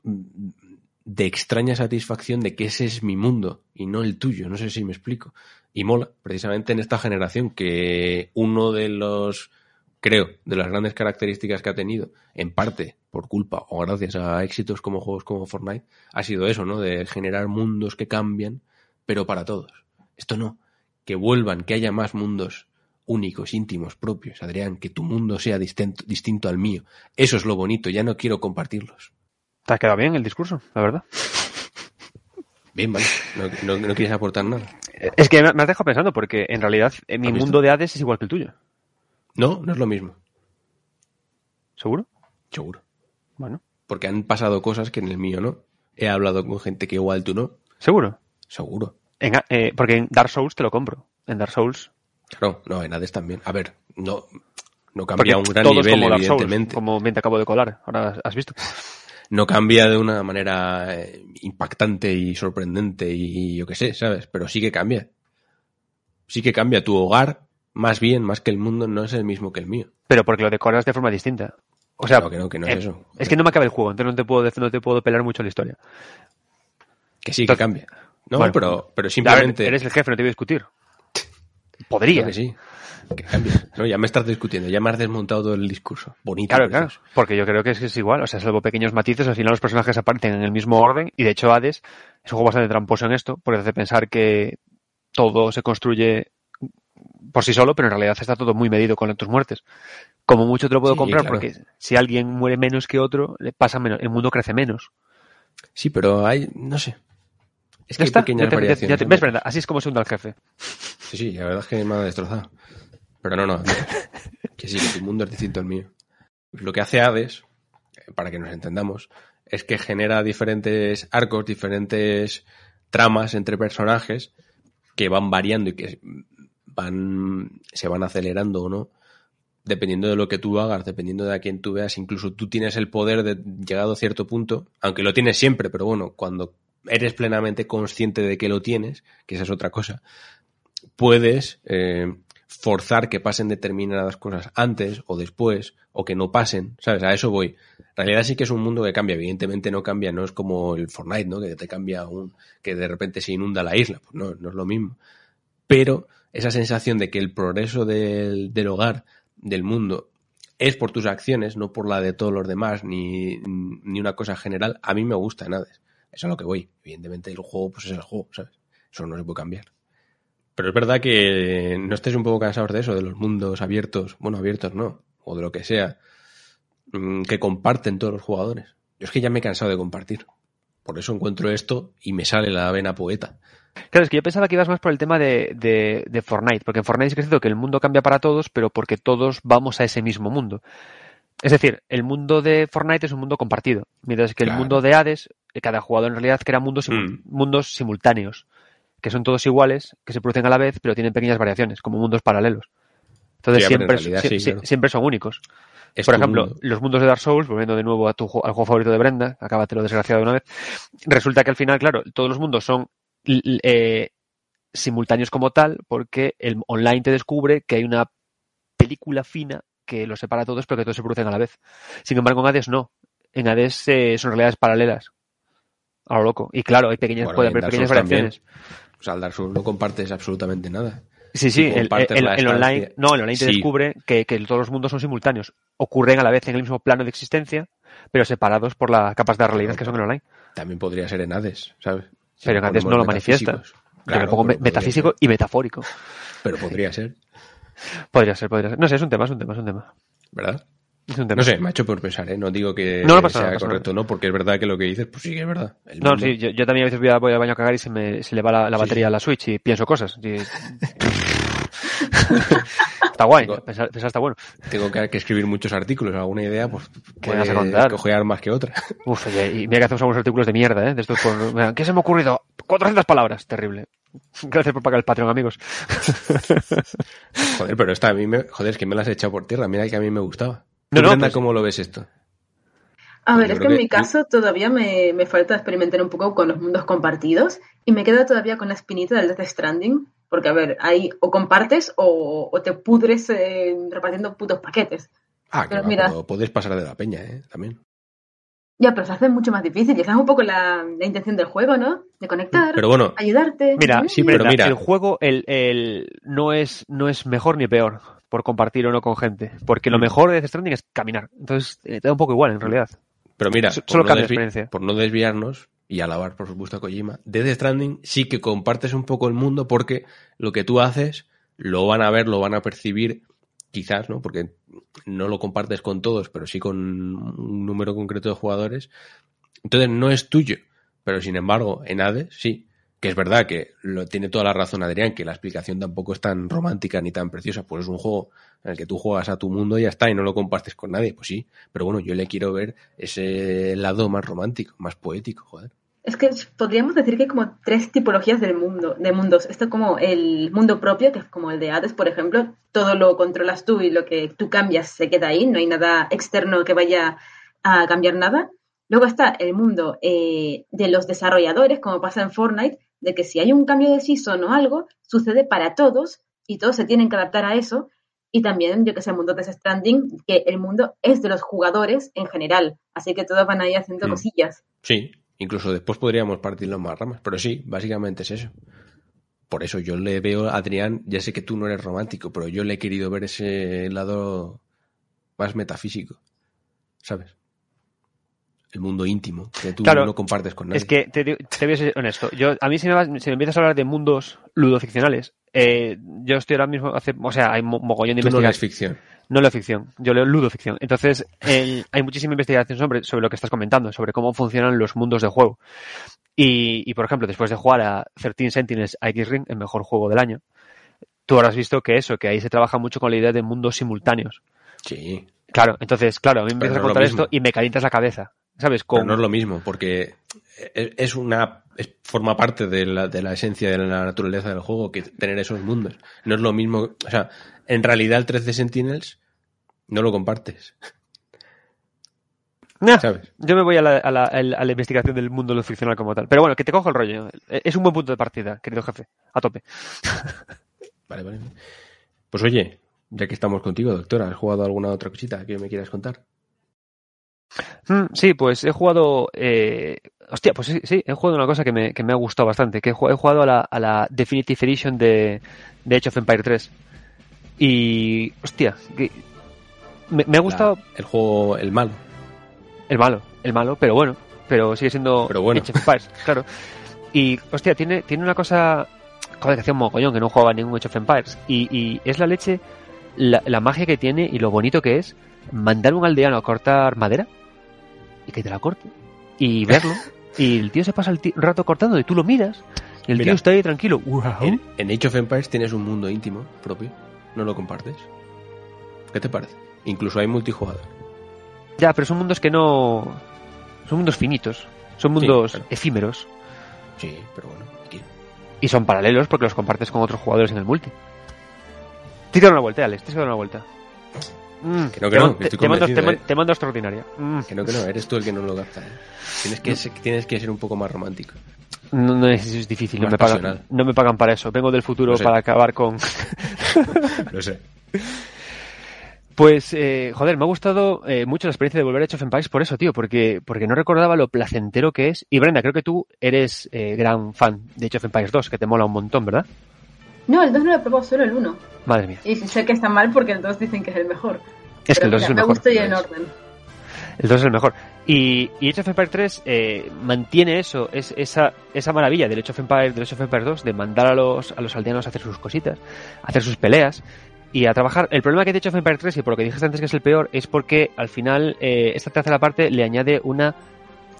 [SPEAKER 1] de extraña satisfacción de que ese es mi mundo y no el tuyo. No sé si me explico. Y mola, precisamente en esta generación, que uno de los, creo, de las grandes características que ha tenido, en parte por culpa o gracias a éxitos como juegos como Fortnite, ha sido eso, ¿no? De generar mundos que cambian, pero para todos. Esto no, que vuelvan, que haya más mundos únicos, íntimos, propios, Adrián, que tu mundo sea distinto, distinto al mío. Eso es lo bonito, ya no quiero compartirlos.
[SPEAKER 2] Te ha quedado bien el discurso, la verdad.
[SPEAKER 1] Bien, vale, no, no- no quieres aportar nada.
[SPEAKER 2] Es que me has dejado pensando, porque en realidad eh, mi mundo de Hades es igual que el tuyo.
[SPEAKER 1] No, no es lo mismo.
[SPEAKER 2] ¿Seguro?
[SPEAKER 1] Seguro.
[SPEAKER 2] Bueno,
[SPEAKER 1] Porque han pasado cosas que en el mío no. He hablado con gente que igual tú no.
[SPEAKER 2] ¿seguro?
[SPEAKER 1] Seguro.
[SPEAKER 2] En- eh, porque en Dark Souls te lo compro. En Dark Souls.
[SPEAKER 1] Claro, no, en Hades también. A ver, no, no
[SPEAKER 2] Porque
[SPEAKER 1] cambia a un gran nivel,
[SPEAKER 2] como Dark Souls,
[SPEAKER 1] evidentemente.
[SPEAKER 2] como bien te acabo de colar. Ahora has visto.
[SPEAKER 1] No cambia de una manera eh, impactante y sorprendente y yo qué sé, ¿sabes? Pero sí que cambia. Sí que cambia. Tu hogar, más bien, más que el mundo, no es el mismo que el mío.
[SPEAKER 2] Pero porque lo decoras de forma distinta. O sea,
[SPEAKER 1] Claro que no, que no es
[SPEAKER 2] eh. Es que no me acaba el juego, entonces no te puedo, decir- no te puedo pelar mucho la historia.
[SPEAKER 1] Que sí, que cambia. No,
[SPEAKER 2] Bueno,
[SPEAKER 1] pero, pero simplemente...
[SPEAKER 2] ver, eres el jefe, no te voy a discutir. Podría.
[SPEAKER 1] Que sí. Que. No, ya me estás discutiendo, ya me has desmontado todo el discurso. Bonito.
[SPEAKER 2] Claro. Porque yo creo que es, es igual. O sea, salvo pequeños matices, al final los personajes aparecen en el mismo orden. Y de hecho, Hades es un juego bastante tramposo en esto, porque hace pensar que todo se construye por sí solo, pero en realidad está todo muy medido con tus muertes. Como mucho te lo puedo
[SPEAKER 1] Sí,
[SPEAKER 2] comprar,
[SPEAKER 1] claro.
[SPEAKER 2] porque si alguien muere menos que otro, le pasa menos, el mundo crece menos.
[SPEAKER 1] Sí, pero hay, no sé. Es que hay
[SPEAKER 2] está.
[SPEAKER 1] pequeñas
[SPEAKER 2] Ya te-
[SPEAKER 1] variaciones.
[SPEAKER 2] ya te-
[SPEAKER 1] ¿no?
[SPEAKER 2] ¿Ves, Brenda? Así es como se hunde al jefe.
[SPEAKER 1] Sí, sí, la verdad es que me ha destrozado. Pero no, no, no. que sí, que tu mundo es distinto al mío. Lo que hace Hades, eh, para que nos entendamos, es que genera diferentes arcos, diferentes tramas entre personajes que van variando y que van se van acelerando o no, dependiendo de lo que tú hagas, dependiendo de a quién tú veas. Incluso tú tienes el poder de, llegado a cierto punto, aunque lo tienes siempre, pero bueno, cuando eres plenamente consciente de que lo tienes, que esa es otra cosa, puedes eh, forzar que pasen determinadas cosas antes o después, o que no pasen, ¿sabes? A eso voy. En realidad sí que es un mundo que cambia, evidentemente no cambia, no es como el Fortnite, ¿no? Que te cambia un, que de repente se inunda la isla, pues no, no es lo mismo. Pero esa sensación de que el progreso del, del hogar, del mundo, es por tus acciones, no por la de todos los demás, ni, ni una cosa general, a mí me gusta Hades. Eso es a lo que voy. Evidentemente el juego, pues es el juego, ¿sabes? Eso no se puede cambiar. Pero es verdad que no estés un poco cansados de eso, de los mundos abiertos, bueno, abiertos no, o de lo que sea, mm, que comparten todos los jugadores. Yo es que ya me he cansado de compartir. Por eso encuentro esto y me sale la vena poeta.
[SPEAKER 2] Claro, es que yo pensaba que ibas más por el tema de, de, de Fortnite, porque en Fortnite sí que es cierto que el mundo cambia para todos, pero porque todos vamos a ese mismo mundo. Es decir, el mundo de Fortnite es un mundo compartido, mientras que
[SPEAKER 1] Claro.
[SPEAKER 2] el mundo de Hades, cada jugador en realidad crea mundos, simu-
[SPEAKER 1] Mm.
[SPEAKER 2] mundos simultáneos, que son todos iguales, que se producen a la vez, pero tienen pequeñas variaciones, como mundos paralelos. Entonces
[SPEAKER 1] Sí, pero en
[SPEAKER 2] siempre,
[SPEAKER 1] realidad
[SPEAKER 2] sie-
[SPEAKER 1] sí,
[SPEAKER 2] sie-
[SPEAKER 1] claro.
[SPEAKER 2] siempre son únicos.
[SPEAKER 1] Es
[SPEAKER 2] Por ejemplo,
[SPEAKER 1] mundo.
[SPEAKER 2] los mundos de Dark Souls, volviendo de nuevo a tu, al juego favorito de Brenda, acábatelo desgraciado de una vez, resulta que al final, claro, todos los mundos son eh, simultáneos como tal, porque el online te descubre que hay una película fina que los separa a todos, pero que todos se producen a la vez. Sin embargo, en Hades no. En Hades eh, son realidades paralelas. A lo loco. Y claro, hay pequeñas,
[SPEAKER 1] Bueno,
[SPEAKER 2] puede
[SPEAKER 1] en
[SPEAKER 2] haber pequeñas variaciones.
[SPEAKER 1] O sea, al Dark Souls no compartes absolutamente nada.
[SPEAKER 2] Sí, sí, el, el-
[SPEAKER 1] la
[SPEAKER 2] el online, no, el online te
[SPEAKER 1] Sí.
[SPEAKER 2] descubre que, que todos los mundos son simultáneos. Ocurren a la vez en el mismo plano de existencia, pero separados por las capas de realidad que son el online.
[SPEAKER 1] También podría ser en Hades, ¿sabes? Si
[SPEAKER 2] Pero en Hades no lo manifiesta.
[SPEAKER 1] Claro,
[SPEAKER 2] pongo metafísico
[SPEAKER 1] ser.
[SPEAKER 2] y metafórico.
[SPEAKER 1] Pero podría ser,
[SPEAKER 2] Podría ser, podría ser. No sé, es un tema, es un tema, es un tema.
[SPEAKER 1] ¿verdad?
[SPEAKER 2] Es un tema.
[SPEAKER 1] No sé, me ha hecho por pensar, ¿eh? No digo que
[SPEAKER 2] No, no pasa nada,
[SPEAKER 1] sea
[SPEAKER 2] no
[SPEAKER 1] correcto, ¿no? Porque es verdad que lo que dices, pues sí que es verdad. El
[SPEAKER 2] No,
[SPEAKER 1] mundo-
[SPEAKER 2] sí, yo, yo también a veces voy, a- voy al baño a cagar y se, me, se le va la, la batería
[SPEAKER 1] sí.
[SPEAKER 2] a la Switch y pienso cosas. Y- (laughs) está guay,
[SPEAKER 1] Digo-
[SPEAKER 2] pensar, pensar está bueno.
[SPEAKER 1] Tengo que, que escribir muchos artículos, alguna idea, pues
[SPEAKER 2] ¿Qué vas a contar?
[SPEAKER 1] cojear más que otra. (laughs)
[SPEAKER 2] Uf, y, y mira que hacemos algunos artículos de mierda, ¿eh? De estos mira, ¿Qué se me ha ocurrido? 400 palabras. Terrible. Gracias por pagar el Patreon, amigos. (laughs)
[SPEAKER 1] Joder, pero esta a mí me... Joder, es que me las he echado por tierra. Mira que a mí me gustaba.
[SPEAKER 2] No,
[SPEAKER 1] ¿Tú,
[SPEAKER 2] no,
[SPEAKER 1] Brenda,
[SPEAKER 2] pues-
[SPEAKER 1] ¿cómo lo ves esto?
[SPEAKER 3] A ver,
[SPEAKER 1] Yo
[SPEAKER 3] es que en
[SPEAKER 1] que-
[SPEAKER 3] mi caso todavía me, me falta experimentar un poco con los mundos compartidos y me quedo todavía con la espinita del Death Stranding, porque a ver, ahí o compartes o, o te pudres eh, repartiendo putos paquetes.
[SPEAKER 1] Ah, que
[SPEAKER 3] Pero
[SPEAKER 1] va,
[SPEAKER 3] mira-
[SPEAKER 1] puedes pasar de la peña, ¿eh? También.
[SPEAKER 3] Ya, pero se hace mucho más difícil y esa es un poco la, la intención del juego, ¿no? De conectar,
[SPEAKER 1] Pero bueno,
[SPEAKER 3] ayudarte.
[SPEAKER 2] Mira,
[SPEAKER 3] Mm.
[SPEAKER 2] sí,
[SPEAKER 1] pero mira.
[SPEAKER 2] el juego el, el, no, es, no es mejor ni peor por compartir o no con gente. Porque lo
[SPEAKER 1] Mm.
[SPEAKER 2] mejor de Death Stranding es caminar. Entonces, eh, te da un poco igual, en realidad.
[SPEAKER 1] pero mira,
[SPEAKER 2] So-
[SPEAKER 1] por
[SPEAKER 2] solo
[SPEAKER 1] no
[SPEAKER 2] experiencia.
[SPEAKER 1] por no desviarnos y alabar, por supuesto, a Kojima, Death Stranding sí que compartes un poco el mundo porque lo que tú haces lo van a ver, lo van a percibir, quizás, ¿no? Porque no lo compartes con todos, pero sí con un número concreto de jugadores. Entonces no es tuyo, pero sin embargo, en Hades sí. Que es verdad que lo tiene toda la razón Adrián, que la explicación tampoco es tan romántica ni tan preciosa, pues es un juego en el que tú juegas a tu mundo y ya está, y no lo compartes con nadie, pues sí, pero bueno, yo le quiero ver ese lado más romántico, más poético, joder.
[SPEAKER 3] Es que podríamos decir que hay como tres tipologías del mundo, de mundos. Esto como el mundo propio, que es como el de Hades, por ejemplo. Todo lo controlas tú y lo que tú cambias se queda ahí. No hay nada externo que vaya a cambiar nada. Luego está el mundo eh, de los desarrolladores, como pasa en Fortnite, de que si hay un cambio de season o algo, sucede para todos y todos se tienen que adaptar a eso. Y también, yo que sé, el mundo de Stranding, que el mundo es de los jugadores en general. Así que todos van ahí haciendo
[SPEAKER 1] Mm.
[SPEAKER 3] cosillas.
[SPEAKER 1] Sí, incluso después podríamos partirlo más ramas, pero sí, básicamente es eso. Por eso yo le veo a Adrián, ya sé que tú no eres romántico, pero yo le he querido ver ese lado más metafísico, ¿sabes? El mundo íntimo, que tú
[SPEAKER 2] Claro,
[SPEAKER 1] no compartes con nadie.
[SPEAKER 2] Es que te, te voy a ser honesto. Yo, a mí si me, vas- si me empiezas a hablar de mundos ludoficcionales, eh, yo estoy ahora mismo, hace, o sea, hay mo- mogollón de
[SPEAKER 1] tú no
[SPEAKER 2] investigación.
[SPEAKER 1] lees ficción.
[SPEAKER 2] No leo ficción, yo leo ludoficción. Entonces, hay muchísima investigación sobre, sobre lo que estás comentando, sobre cómo funcionan los mundos de juego. Y, y, por ejemplo, después de jugar a 13 Sentinels X-Ring, el mejor juego del año, tú habrás visto que eso, que ahí se trabaja mucho con la idea de mundos simultáneos.
[SPEAKER 1] Sí,
[SPEAKER 2] Claro, entonces, claro, a mí me empiezas a
[SPEAKER 1] no es
[SPEAKER 2] contar esto y me calientas la cabeza. ¿Sabes?
[SPEAKER 1] pero no es lo mismo, porque es, es una es- forma parte de la, de la esencia de la naturaleza del juego que tener esos mundos. No es lo mismo, o sea, en realidad el 13 Sentinels no lo compartes, (laughs)
[SPEAKER 2] Nah,
[SPEAKER 1] ¿sabes?
[SPEAKER 2] Yo me voy a la, a, la, a la investigación del mundo lo ficcional como tal. Pero bueno, que te cojo el rollo. Es un buen punto de partida, querido jefe. A tope. (laughs)
[SPEAKER 1] Vale, vale. Pues oye, ya que estamos contigo, doctora, ¿has jugado alguna otra cosita que me quieras contar?
[SPEAKER 2] Mm, sí, pues he jugado. Eh... Hostia, pues sí, sí, he jugado una cosa que me, que me ha gustado bastante. Que he jugado, a, la, a la Definitive Edition de, de Age of Empire 3. Y. Hostia, que- me, me ha gustado
[SPEAKER 1] La- el juego, el malo.
[SPEAKER 2] el malo, el malo, pero bueno. Pero sigue siendo
[SPEAKER 1] Pero bueno.
[SPEAKER 2] Age of Empires, (laughs) claro. Y, hostia, tiene, tiene una cosa. Joder, que hacía un mogollón que no jugaba ningún Age of Empires. Y, y es la leche, la, la magia que tiene y lo bonito que es mandar un aldeano a cortar madera y que te la corte y verlo. (laughs) y el tío se pasa el rato cortando y tú lo miras. Y el
[SPEAKER 1] Mira.
[SPEAKER 2] tío está ahí tranquilo. ¡Wow!
[SPEAKER 1] En, en Age of Empires tienes un mundo íntimo propio, no lo compartes. ¿Qué te parece? Incluso hay multijugador.
[SPEAKER 2] Ya, pero son mundos que no. Son mundos finitos. Son mundos
[SPEAKER 1] claro.
[SPEAKER 2] efímeros.
[SPEAKER 1] Sí, pero bueno, aquí.
[SPEAKER 2] Y son paralelos porque los compartes con otros jugadores en el multi. Dar una vuelta, Alex. Tienes que dar una vuelta. Mm,
[SPEAKER 1] Que no, que
[SPEAKER 2] te,
[SPEAKER 1] no,
[SPEAKER 2] man-
[SPEAKER 1] que
[SPEAKER 2] te-
[SPEAKER 1] estoy
[SPEAKER 2] te mando,
[SPEAKER 1] eh.
[SPEAKER 2] te mando extraordinaria. Mm,
[SPEAKER 1] Que no, que no, eres tú el que no lo capta. ¿eh? Tienes, que, ser- tienes que ser un poco más romántico.
[SPEAKER 2] No, no es, es difícil, no me, pagan, no me pagan para eso. Vengo del futuro para acabar con... (laughs)
[SPEAKER 1] Lo sé.
[SPEAKER 2] Pues, eh, joder, me ha gustado eh, mucho la experiencia de volver a Age of Empires por eso, tío, porque, porque no recordaba lo placentero que es. Y Brenda, creo que tú eres eh, gran fan de Age of Empires 2, que te mola un montón, ¿verdad?
[SPEAKER 3] No, el 2 no lo he probado, solo el 1.
[SPEAKER 2] Madre mía.
[SPEAKER 3] Y sé que está mal porque el 2 dicen que es el mejor.
[SPEAKER 2] Es que el
[SPEAKER 3] Pero
[SPEAKER 2] 2 es el
[SPEAKER 3] Me
[SPEAKER 2] mejor.
[SPEAKER 3] gusta y en orden.
[SPEAKER 2] El 2 es el mejor. Y, y Age of Empires 3 eh, mantiene eso, es, esa, esa maravilla del Age of Empires, del Age of Empires 2, de mandar a los, a los aldeanos a hacer sus cositas, a hacer sus peleas y a trabajar. El problema que de Age of Empires 3, y por lo que dijiste antes que es el peor, es porque al final eh, esta tercera parte le añade una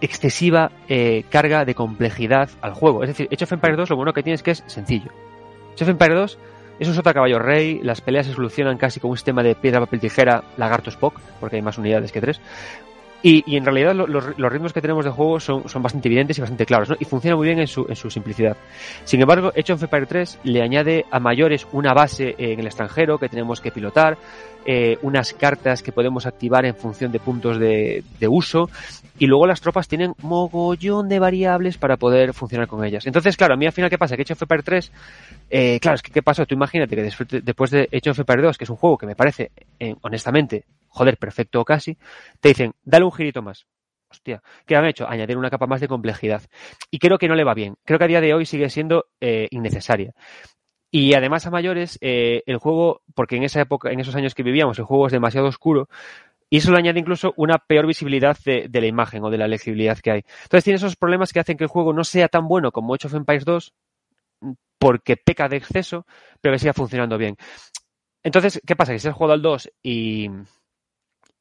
[SPEAKER 2] excesiva eh, carga de complejidad al juego. Es decir, Age of Empires 2 lo bueno que tiene es que es sencillo. Age of Empires 2 es un sota caballo rey, las peleas se solucionan casi con un sistema de piedra, papel, tijera, lagarto, Spock, porque hay más unidades que tres. Y, y en realidad lo- los, los ritmos que tenemos de juego son, son bastante evidentes y bastante claros, ¿no? Y funciona muy bien en su, en su simplicidad. Sin embargo, Age of Empires 3 le añade a mayores una base en el extranjero que tenemos que pilotar, eh, unas cartas que podemos activar en función de puntos de, de uso, y luego las tropas tienen mogollón de variables para poder funcionar con ellas. Entonces, claro, a mí al final, ¿qué pasa? Que Age of Empires 3, eh, claro, es que ¿qué pasó? Tú imagínate que después de- después de Age of Empires 2, que es un juego que me parece, eh, honestamente, joder, perfecto o casi, te dicen, dale un girito más. Hostia, ¿qué han hecho? Añadir una capa más de complejidad. Y creo que no le va bien. Creo que a día de hoy sigue siendo eh, innecesaria. Y además a mayores, eh, el juego, porque en esa época, en esos años que vivíamos, el juego es demasiado oscuro, y eso le añade incluso una peor visibilidad de, la imagen o de la legibilidad que hay. Entonces tiene esos problemas que hacen que el juego no sea tan bueno como Age of Empires 2, porque peca de exceso, pero que siga funcionando bien. Entonces, ¿qué pasa? Que si has jugado al 2 y,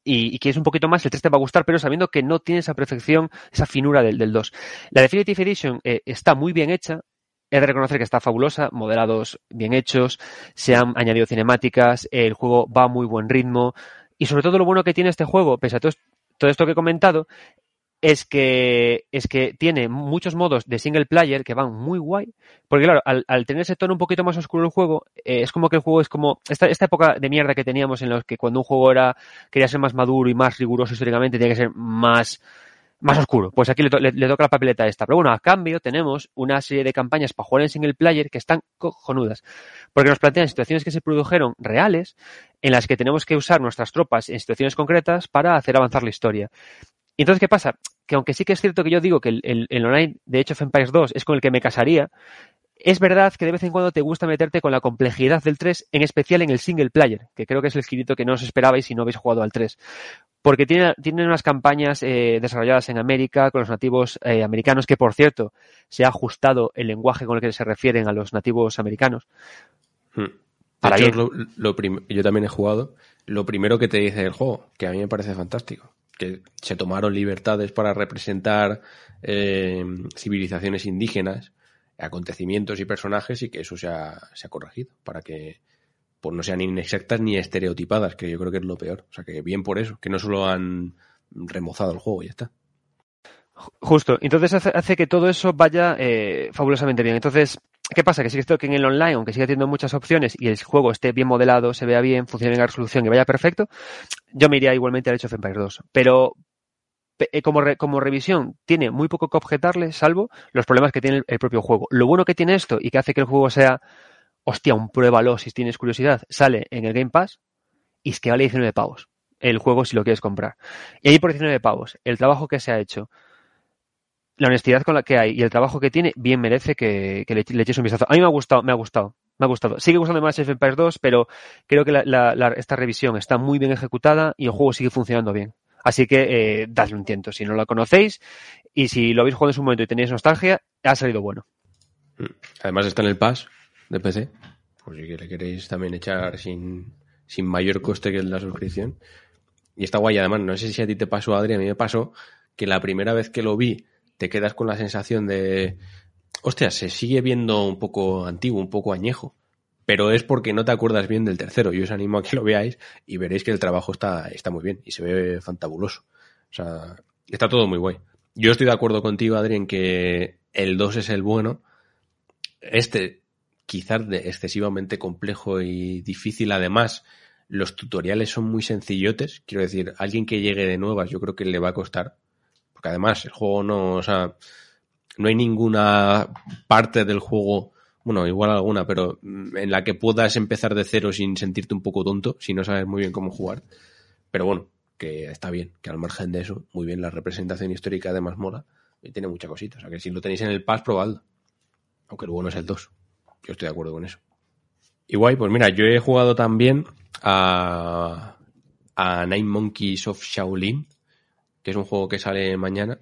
[SPEAKER 2] y, y quieres un poquito más, el 3 te va a gustar, pero sabiendo que no tiene esa perfección, esa finura del, del 2. La Definitive Edition eh, está muy bien hecha, he de reconocer que está fabulosa, modelados bien hechos, se han añadido cinemáticas, el juego va a muy buen ritmo y sobre todo lo bueno que tiene este juego, pese a todo esto que he comentado, es que, es que tiene muchos modos de single player que van muy guay. Porque claro, al, al tener ese tono un poquito más oscuro el juego, eh, es como que el juego es como esta, esta época de mierda que teníamos en los que cuando un juego era quería ser más maduro y más riguroso históricamente, tenía que ser más, más oscuro. Pues aquí le, le toca la papeleta esta. Pero bueno, a cambio tenemos una serie de campañas para jugar en single player que están cojonudas. Porque nos plantean situaciones que se produjeron reales en las que tenemos que usar nuestras tropas en situaciones concretas para hacer avanzar la historia. Y entonces, ¿qué pasa? Que aunque sí que es cierto que yo digo que el, el- el online de Age of Empires 2 es con el que me casaría, es verdad que de vez en cuando te gusta meterte con la complejidad del 3, en especial en el single player, que creo que es el esquinito que no os esperabais si no habéis jugado al 3. Porque tiene, tienen unas campañas eh, desarrolladas en América con los nativos eh, americanos, que por cierto se ha ajustado el lenguaje con el que se refieren a los nativos americanos.
[SPEAKER 1] Hmm.
[SPEAKER 2] Para
[SPEAKER 1] hecho,
[SPEAKER 2] bien.
[SPEAKER 1] lo, lo yo también he jugado. Lo primero que te dice el juego, que a mí me parece fantástico, que se tomaron libertades para representar eh, civilizaciones indígenas, acontecimientos y personajes y que eso se ha, se ha corregido para que pues, no sean inexactas ni estereotipadas, que yo creo que es lo peor. O sea, que bien por eso, que no solo han remozado el juego y ya está.
[SPEAKER 2] Justo. Entonces hace, hace que todo eso vaya eh, fabulosamente bien. Entonces, ¿qué pasa? Que sí que es cierto que en el online, aunque siga teniendo muchas opciones y el juego esté bien modelado, se vea bien, funcione en la resolución y vaya perfecto, yo me iría igualmente al Age of Empires 2. Pero pe- eh, como, como revisión, tiene muy poco que objetarle, salvo los problemas que tiene el, el propio juego. Lo bueno que tiene esto y que hace que el juego sea, hostia, un pruébalo si tienes curiosidad, sale en el Game Pass y es que vale 19 pavos el juego si lo quieres comprar. Y ahí por 19 pavos, el trabajo que se ha hecho, la honestidad con la que hay y el trabajo que tiene, bien merece que, le, le un vistazo. A mí me ha gustado, me ha gustado, me ha gustado. Sigue gustando más Age Empires 2, pero creo que la- la- la- esta revisión está muy bien ejecutada y el juego sigue funcionando bien. Así que eh, dadle un tiento si no lo conocéis y si lo habéis jugado en su momento y tenéis nostalgia, ha salido bueno.
[SPEAKER 1] Además está en el Pass de PC, por si le queréis también echar sin, sin mayor coste que la suscripción. Y está guay, además, no sé si a ti te pasó, Adri, a mí me pasó que la primera vez que lo vi te quedas con la sensación de, hostia, se sigue viendo un poco antiguo, un poco añejo. Pero es porque no te acuerdas bien del tercero. Yo os animo a que lo veáis y veréis que el trabajo está, está muy bien y se ve fantabuloso. O sea, está todo muy guay. Yo estoy de acuerdo contigo, Adri, en que el 2 es el bueno. Este, quizás excesivamente complejo y difícil. Además, los tutoriales son muy sencillotes. Quiero decir, alguien que llegue de nuevas, yo creo que le va a costar. Porque además, el juego no, o sea, no hay ninguna parte del juego, bueno, igual alguna, pero en la que puedas empezar de cero sin sentirte un poco tonto, si no sabes muy bien cómo jugar. Pero bueno, que está bien, que al margen de eso, muy bien, la representación histórica además mola y tiene mucha cosita. O sea, que si lo tenéis en el pass, probadlo. Aunque el bueno es el 2. Yo estoy de acuerdo con eso. Y pues mira, yo he jugado también a, a Nine Monkeys of Shaolin, que es un juego que sale mañana,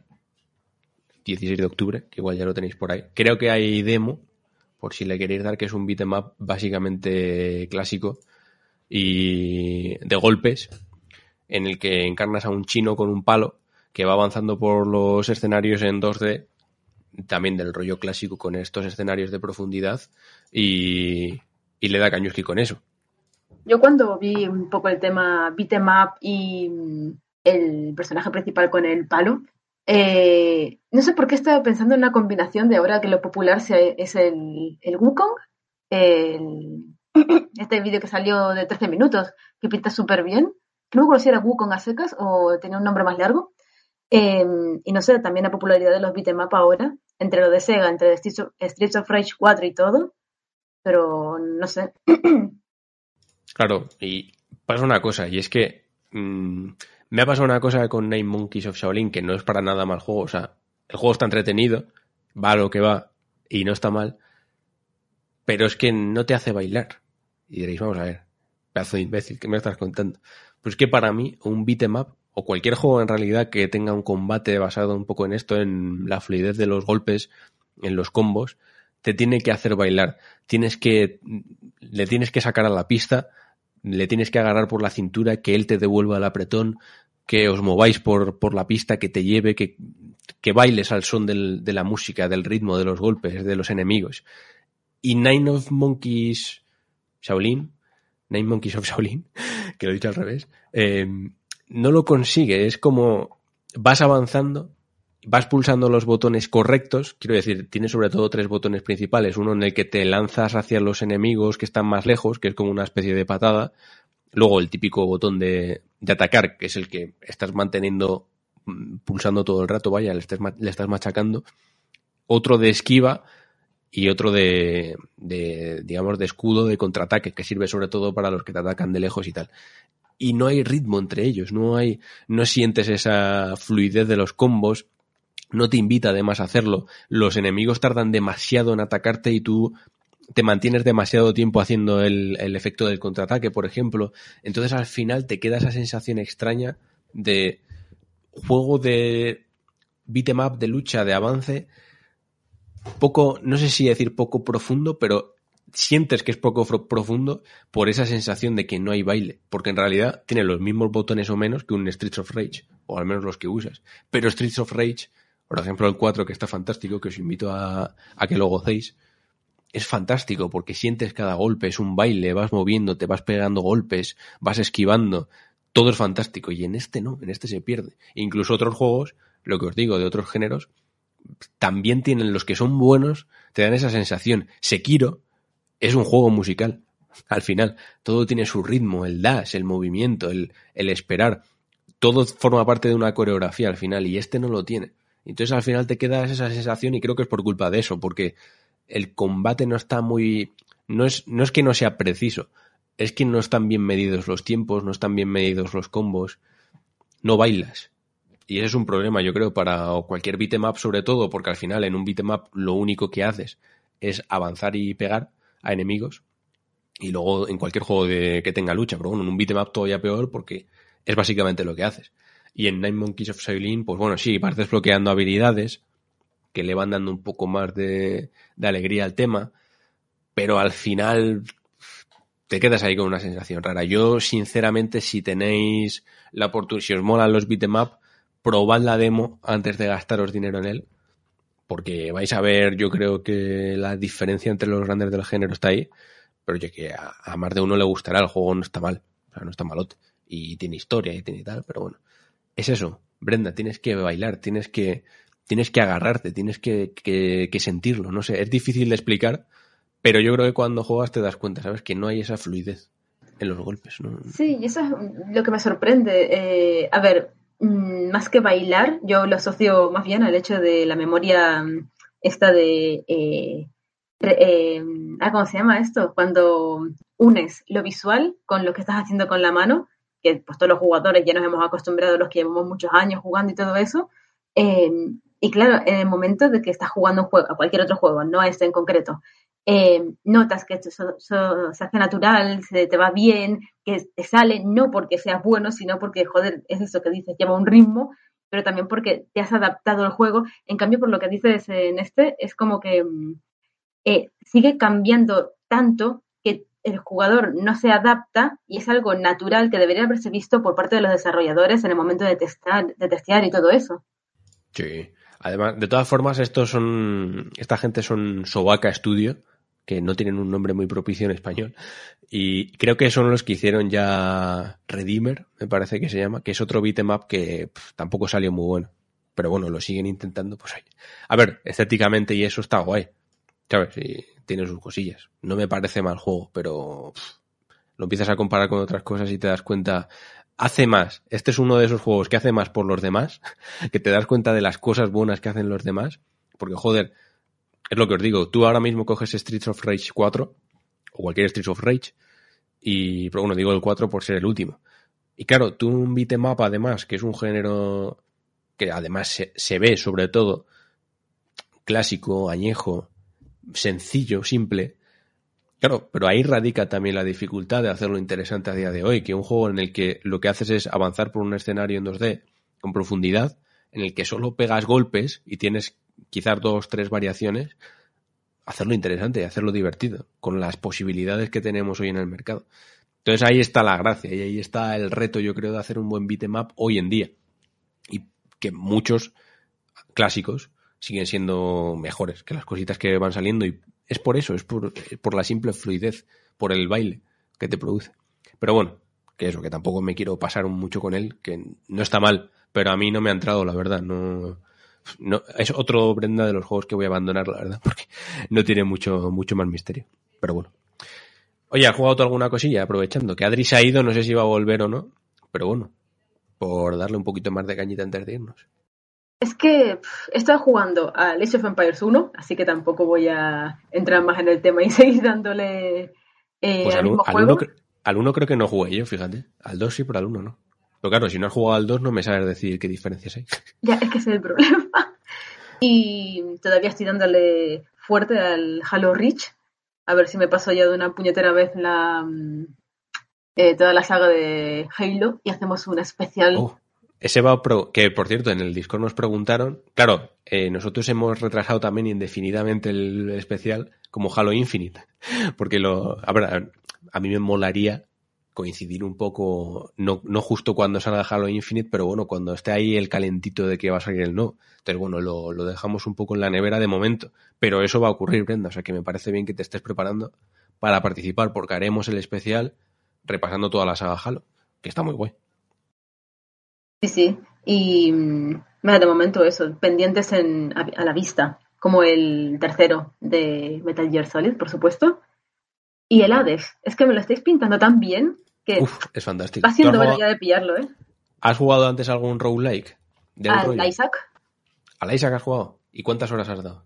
[SPEAKER 1] 16 de octubre, que igual ya lo tenéis por ahí. Creo que hay demo, por si le queréis dar, que es un beat'em up básicamente clásico y de golpes, en el que encarnas a un chino con un palo que va avanzando por los escenarios en 2D, también del rollo clásico con estos escenarios de profundidad, y, y le da cañuski con eso.
[SPEAKER 3] Yo cuando vi un poco el tema beat'em up y el personaje principal con el palo, eh, no sé por qué estaba pensando en una combinación de ahora que lo popular se- es el, el Wukong, el- (coughs) este vídeo que salió de 13 minutos, que pinta súper bien, no me acuerdo si era Wukong a secas o tenía un nombre más largo, Eh, y no sé, también la popularidad de los beat'em up ahora, entre lo de Sega, entre Streets of, Streets of Rage 4 y todo, pero no sé.
[SPEAKER 1] Claro, y pasa una cosa, y es que mm, me ha pasado una cosa con Nine Monkeys of Shaolin, que no es para nada mal juego. O sea, el juego está entretenido, va lo que va, y no está mal, pero es que no te hace bailar. Y diréis, vamos a ver, pedazo de imbécil, ¿qué me estás contando? Pues que para mí, un beat'em up, o cualquier juego en realidad que tenga un combate basado un poco en esto, en la fluidez de los golpes, en los combos, te tiene que hacer bailar. Tienes que, le tienes que sacar a la pista, le tienes que agarrar por la cintura, que él te devuelva el apretón, que os mováis por, por la pista, que te lleve, que, que bailes al son de la música, del ritmo, de los golpes, de los enemigos. Y Nine of Monkeys Shaolin, Nine Monkeys of Shaolin, (laughs) que lo he dicho al revés, eh, no lo consigue. Es como vas avanzando, vas pulsando los botones correctos. Quiero decir, tiene sobre todo tres botones principales. Uno en el que te lanzas hacia los enemigos que están más lejos, que es como una especie de patada. Luego el típico botón de, de atacar, que es el que estás manteniendo mm, pulsando todo el rato, vaya, le estás, le estás machacando. Otro de esquiva y otro de, de, digamos, de escudo de contraataque, que sirve sobre todo para los que te atacan de lejos y tal. Y no hay ritmo entre ellos, no hay, no sientes esa fluidez de los combos, no te invita además a hacerlo. Los enemigos tardan demasiado en atacarte y tú te mantienes demasiado tiempo haciendo el, el efecto del contraataque, por ejemplo. Entonces al final te queda esa sensación extraña de juego de beat'em up, de lucha, de avance, poco, no sé si decir poco profundo, pero sientes que es poco profundo por esa sensación de que no hay baile, porque en realidad tiene los mismos botones o menos que un Streets of Rage, o al menos los que usas. Pero Streets of Rage, por ejemplo el 4 que está fantástico, que os invito a, que lo gocéis, es fantástico porque sientes cada golpe, es un baile, vas moviéndote, vas pegando golpes, vas esquivando, todo es fantástico y en este no, en este se pierde. Incluso otros juegos, lo que os digo, de otros géneros, también tienen los que son buenos, te dan esa sensación. Sekiro es un juego musical. Al final, todo tiene su ritmo, el dash, el movimiento, el esperar. Todo forma parte de una coreografía al final y este no lo tiene. Entonces al final te queda esa sensación y creo que es por culpa de eso, porque el combate no está muy... No es, no es que no sea preciso, es que no están bien medidos los tiempos, no están bien medidos los combos, no bailas. Y ese es un problema, yo creo, para cualquier beat'em up sobre todo, porque al final en un beat'em up lo único que haces es avanzar y pegar a enemigos. Y luego en cualquier juego de, que tenga lucha, pero bueno, en un beat'em up todavía peor porque es básicamente lo que haces. Y en Nine Monkeys of Shaolin, pues bueno, sí, vas desbloqueando habilidades que le van dando un poco más de, alegría al tema, pero al final te quedas ahí con una sensación rara. Yo, sinceramente, si tenéis la oportunidad, si os molan los beat'em probad la demo antes de gastaros dinero en él, porque vais a ver, yo creo que la diferencia entre los grandes del género está ahí, pero yo que a, a más de uno le gustará, el juego no está mal, o sea, no está malote, y tiene historia y tiene tal, pero bueno, es eso, Brenda, tienes que bailar, tienes que, tienes que agarrarte, tienes que, que, sentirlo, no sé, es difícil de explicar, pero yo creo que cuando juegas te das cuenta, ¿sabes? Que no hay esa fluidez en los golpes, ¿no?
[SPEAKER 3] Sí, y eso es lo que me sorprende. Eh, a ver, mm, más que bailar, yo lo asocio más bien al hecho de la memoria mm, esta de... eh, eh, ah, ¿Cómo se llama esto? Cuando unes lo visual con lo que estás haciendo con la mano, que pues todos los jugadores ya nos hemos acostumbrado, los que llevamos muchos años jugando y todo eso. eh, y claro, en el momento de que estás jugando un juego, a cualquier otro juego, no a este en concreto, eh, notas que esto so- so- se hace natural, se te va bien, que te sale, no porque seas bueno, sino porque, joder, es eso que dices, lleva un ritmo, pero también porque te has adaptado al juego. En cambio, por lo que dices en este, es como que mm, eh, sigue cambiando tanto el jugador no se adapta y es algo natural que debería haberse visto por parte de los desarrolladores en el momento de testar, de testear y todo eso.
[SPEAKER 1] Sí. Además, de todas formas, estos son. Esta gente son Sobaka Studio, que no tienen un nombre muy propicio en español. Y creo que son los que hicieron ya Redeemer, me parece que se llama, que es otro beat'em up que tampoco salió muy bueno. Pero bueno, lo siguen intentando, pues. A ver, estéticamente y eso está guay. ¿Sabes? Y tiene sus cosillas. No me parece mal juego, pero pff, lo empiezas a comparar con otras cosas y te das cuenta. Hace más. Este es uno de esos juegos que hace más por los demás, (laughs) que te das cuenta de las cosas buenas que hacen los demás. Porque, joder, es lo que os digo. Tú ahora mismo coges Streets of Rage 4, o cualquier Streets of Rage, y, pero bueno, digo el 4 por ser el último. Y claro, tú un beat'em up, además, que es un género que además se ve sobre todo clásico, añejo, sencillo, simple. Claro, pero ahí radica también la dificultad de hacerlo interesante a día de hoy, que un juego en el que lo que haces es avanzar por un escenario en 2D con profundidad, en el que solo pegas golpes y tienes quizás dos, tres variaciones, hacerlo interesante y hacerlo divertido, con las posibilidades que tenemos hoy en el mercado. Entonces ahí está la gracia y ahí está el reto, yo creo, de hacer un buen beat'em up hoy en día. Y que muchos clásicos siguen siendo mejores que las cositas que van saliendo y es por eso, es por, por la simple fluidez, por el baile que te produce. Pero bueno, que eso, que tampoco me quiero pasar mucho con él, que no está mal, pero a mí no me ha entrado, la verdad, no, no es otro Brenda de los juegos que voy a abandonar, la verdad, (laughs) porque no tiene mucho, mucho más misterio. Pero bueno. Oye, ¿has jugado tú alguna cosilla? Aprovechando que Adri se ha ido, no sé si va a volver o no, pero bueno, por darle un poquito más de cañita antes de irnos.
[SPEAKER 3] Es que pff, he estado jugando a Age of Empires 1, así que tampoco voy a entrar más en el tema y (laughs) seguir dándole eh,
[SPEAKER 1] Pues
[SPEAKER 3] al
[SPEAKER 1] al,
[SPEAKER 3] mismo
[SPEAKER 1] al
[SPEAKER 3] juego.
[SPEAKER 1] uno, cre- al uno creo que no jugué yo, fíjate. Al 2 sí, pero al 1 no. Pero claro, si no has jugado al 2 no me sabes decir qué diferencias hay. (laughs)
[SPEAKER 3] Ya, es que ese es el problema. Y todavía estoy dándole fuerte al Halo Reach. A ver si me paso ya de una puñetera vez la mm, eh, toda la saga de Halo y hacemos un especial.
[SPEAKER 1] Oh, ese va pro- que por cierto en el Discord nos preguntaron, claro, eh, nosotros hemos retrasado también indefinidamente el especial como Halo Infinite, (laughs) porque lo, a- a mí me molaría coincidir un poco, no, no justo cuando salga Halo Infinite, pero bueno, cuando esté ahí el calentito de que va a salir el no. Entonces, bueno, lo, lo dejamos un poco en la nevera de momento, pero eso va a ocurrir, Brenda, o sea que me parece bien que te estés preparando para participar, porque haremos el especial repasando toda la saga Halo, que está muy guay.
[SPEAKER 3] Sí, sí. Y mm, mira, de momento eso, pendientes en, a, a la vista, como el tercero de Metal Gear Solid, por supuesto. Y el Hades, es que me lo estáis pintando tan bien que
[SPEAKER 1] Uf, es fantástico.
[SPEAKER 3] va siendo
[SPEAKER 1] ¿Tú has
[SPEAKER 3] hora
[SPEAKER 1] jugado-
[SPEAKER 3] ya de pillarlo, ¿eh?
[SPEAKER 1] ¿Has jugado antes algún roguelike? ¿De un
[SPEAKER 3] Al
[SPEAKER 1] rollo?
[SPEAKER 3] Isaac.
[SPEAKER 1] ¿Al Isaac has jugado? ¿Y cuántas horas has dado?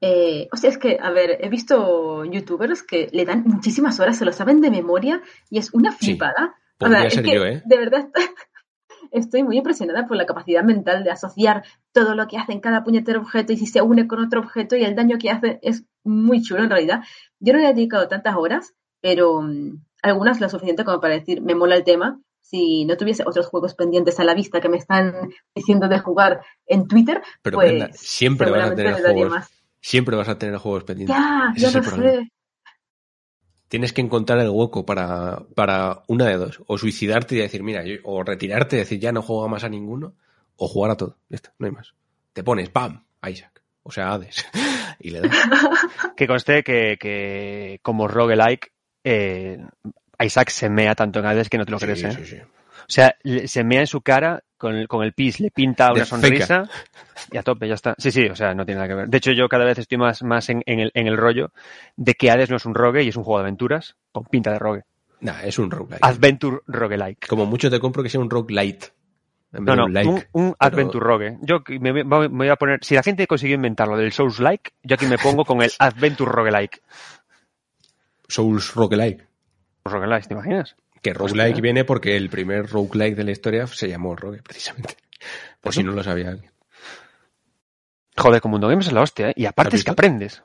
[SPEAKER 3] Eh, o sea, es que, a ver, he visto youtubers que le dan muchísimas horas, se lo saben de memoria y es una flipada. Es que,
[SPEAKER 1] yo, ¿eh?
[SPEAKER 3] De verdad, (laughs) estoy muy impresionada por la capacidad mental de asociar todo lo que hace en cada puñetero objeto y si se une con otro objeto y el daño que hace es muy chulo en realidad. Yo no le he dedicado tantas horas, pero mm, algunas lo suficiente como para decir, me mola el tema. Si no tuviese otros juegos pendientes a la vista que me están diciendo de jugar en Twitter,
[SPEAKER 1] Pero
[SPEAKER 3] pues
[SPEAKER 1] Brenda, siempre vas a tener juegos.
[SPEAKER 3] más.
[SPEAKER 1] Siempre vas a tener juegos pendientes.
[SPEAKER 3] Ya,
[SPEAKER 1] Ese
[SPEAKER 3] ya lo sé.
[SPEAKER 1] Tienes que encontrar el hueco para, para una de dos. O suicidarte y decir, mira, yo- o retirarte y decir, ya no juego más a ninguno, o jugar a todo. Ya está, no hay más. Te pones, ¡pam! Isaac. O sea, Hades. (laughs) y le das. (laughs)
[SPEAKER 2] Que conste que, que como roguelike, eh, Isaac se mea tanto en Hades que no te lo
[SPEAKER 1] Sí,
[SPEAKER 2] crees, ¿eh?
[SPEAKER 1] sí, sí.
[SPEAKER 2] O sea, se mea en su cara con el, con el pis, le pinta una
[SPEAKER 1] De
[SPEAKER 2] sonrisa y a tope, ya está. Sí, sí, o sea, no tiene nada que ver. De hecho, yo cada vez estoy más, más en, en el, en el rollo de que Hades no es un rogue y es un juego de aventuras con pinta de rogue.
[SPEAKER 1] Nah, es un roguelike.
[SPEAKER 2] Adventure roguelike.
[SPEAKER 1] Como mucho te compro que sea un roguelite. En vez
[SPEAKER 2] No,
[SPEAKER 1] de
[SPEAKER 2] no,
[SPEAKER 1] un like.
[SPEAKER 2] un, un
[SPEAKER 1] pero-
[SPEAKER 2] Adventure Rogue. Yo me, me- voy a poner, si la gente consiguió inventarlo del Souls Like, yo aquí me pongo con el (laughs) Adventure Roguelike.
[SPEAKER 1] Souls roguelike.
[SPEAKER 2] Roguelike, ¿te imaginas?
[SPEAKER 1] Que roguelike
[SPEAKER 2] Hostia.
[SPEAKER 1] viene porque el primer roguelike de la historia se llamó rogue, precisamente. Por si no lo sabía alguien.
[SPEAKER 2] Joder, con Mundo Games es la hostia, ¿eh? Y aparte
[SPEAKER 1] ¿Has
[SPEAKER 2] es que aprendes.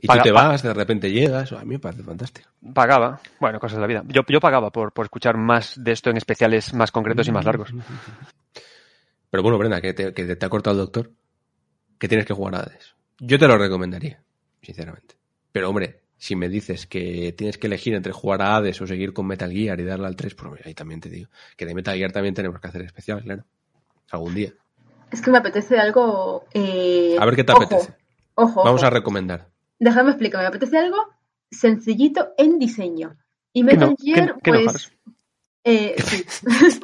[SPEAKER 1] Y
[SPEAKER 2] Paga-
[SPEAKER 1] tú te vas, de repente llegas. A mí me parece fantástico.
[SPEAKER 2] pagaba. Bueno, cosas de la vida. Yo, yo pagaba por, por escuchar más de esto en especiales más concretos y más largos.
[SPEAKER 1] Pero bueno, Brenda, que te, que te ha cortado el doctor, que tienes que jugar a Hades. Yo te lo recomendaría, sinceramente. Pero hombre, si me dices que tienes que elegir entre jugar a Hades o seguir con Metal Gear y darle al 3, pues ahí también te digo que de Metal Gear también tenemos que hacer especial, claro. Algún día.
[SPEAKER 3] Es que me apetece algo. eh,
[SPEAKER 1] A ver qué te
[SPEAKER 3] ojo,
[SPEAKER 1] apetece.
[SPEAKER 3] Ojo,
[SPEAKER 1] Vamos
[SPEAKER 3] ojo.
[SPEAKER 1] a recomendar.
[SPEAKER 3] Déjame explicar, me apetece algo sencillito en diseño. Y
[SPEAKER 2] ¿Qué
[SPEAKER 3] Metal Gear,
[SPEAKER 2] qué no,
[SPEAKER 3] pues. Eh, sí. (laughs)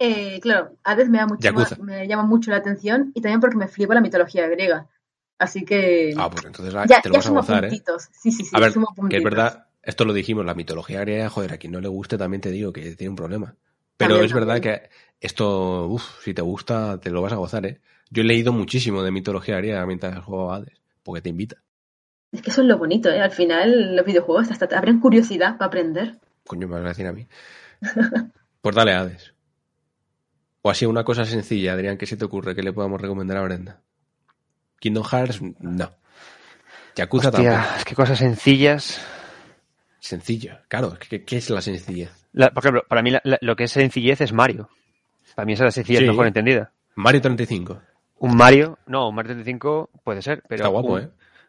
[SPEAKER 3] Eh, claro, Hades me, da mucho más- me llama mucho la atención y también porque me flipa la mitología griega. Así que.
[SPEAKER 1] Ah, pues entonces
[SPEAKER 3] ya
[SPEAKER 1] te lo
[SPEAKER 3] ya
[SPEAKER 1] vas a gozar, ¿eh?
[SPEAKER 3] puntitos. Sí, sí, sí.
[SPEAKER 1] A ver, que es verdad, esto lo dijimos, la mitología griega, joder, a quien no le guste también te digo que tiene un problema. Pero
[SPEAKER 3] También,
[SPEAKER 1] es verdad
[SPEAKER 3] también.
[SPEAKER 1] que esto, uff, si te gusta, te lo vas a gozar, ¿eh? Yo he leído muchísimo de mitología griega mientras juego a Hades, porque te invita.
[SPEAKER 3] Es que eso es lo bonito, ¿eh? Al final, los videojuegos hasta te abren curiosidad para aprender.
[SPEAKER 1] Coño, me vas a decir a mí. (laughs) Pues dale a Hades. O así una cosa sencilla, Adrián, ¿qué se te ocurre que le podamos recomendar a Brenda? Kingdom Hearts, no. Yakuza
[SPEAKER 2] Hostia,
[SPEAKER 1] tampoco.
[SPEAKER 2] es que cosas sencillas.
[SPEAKER 1] Sencillo, claro, ¿qué, qué es la sencillez?
[SPEAKER 2] La- por ejemplo, para mí la- la- lo que es sencillez es Mario. Para mí esa es la sencillez
[SPEAKER 1] Sí.
[SPEAKER 2] mejor entendida.
[SPEAKER 1] Mario 35.
[SPEAKER 2] Un Mario, no, un Mario 35 puede ser, pero
[SPEAKER 1] Está guapo,
[SPEAKER 2] un-
[SPEAKER 1] ¿eh?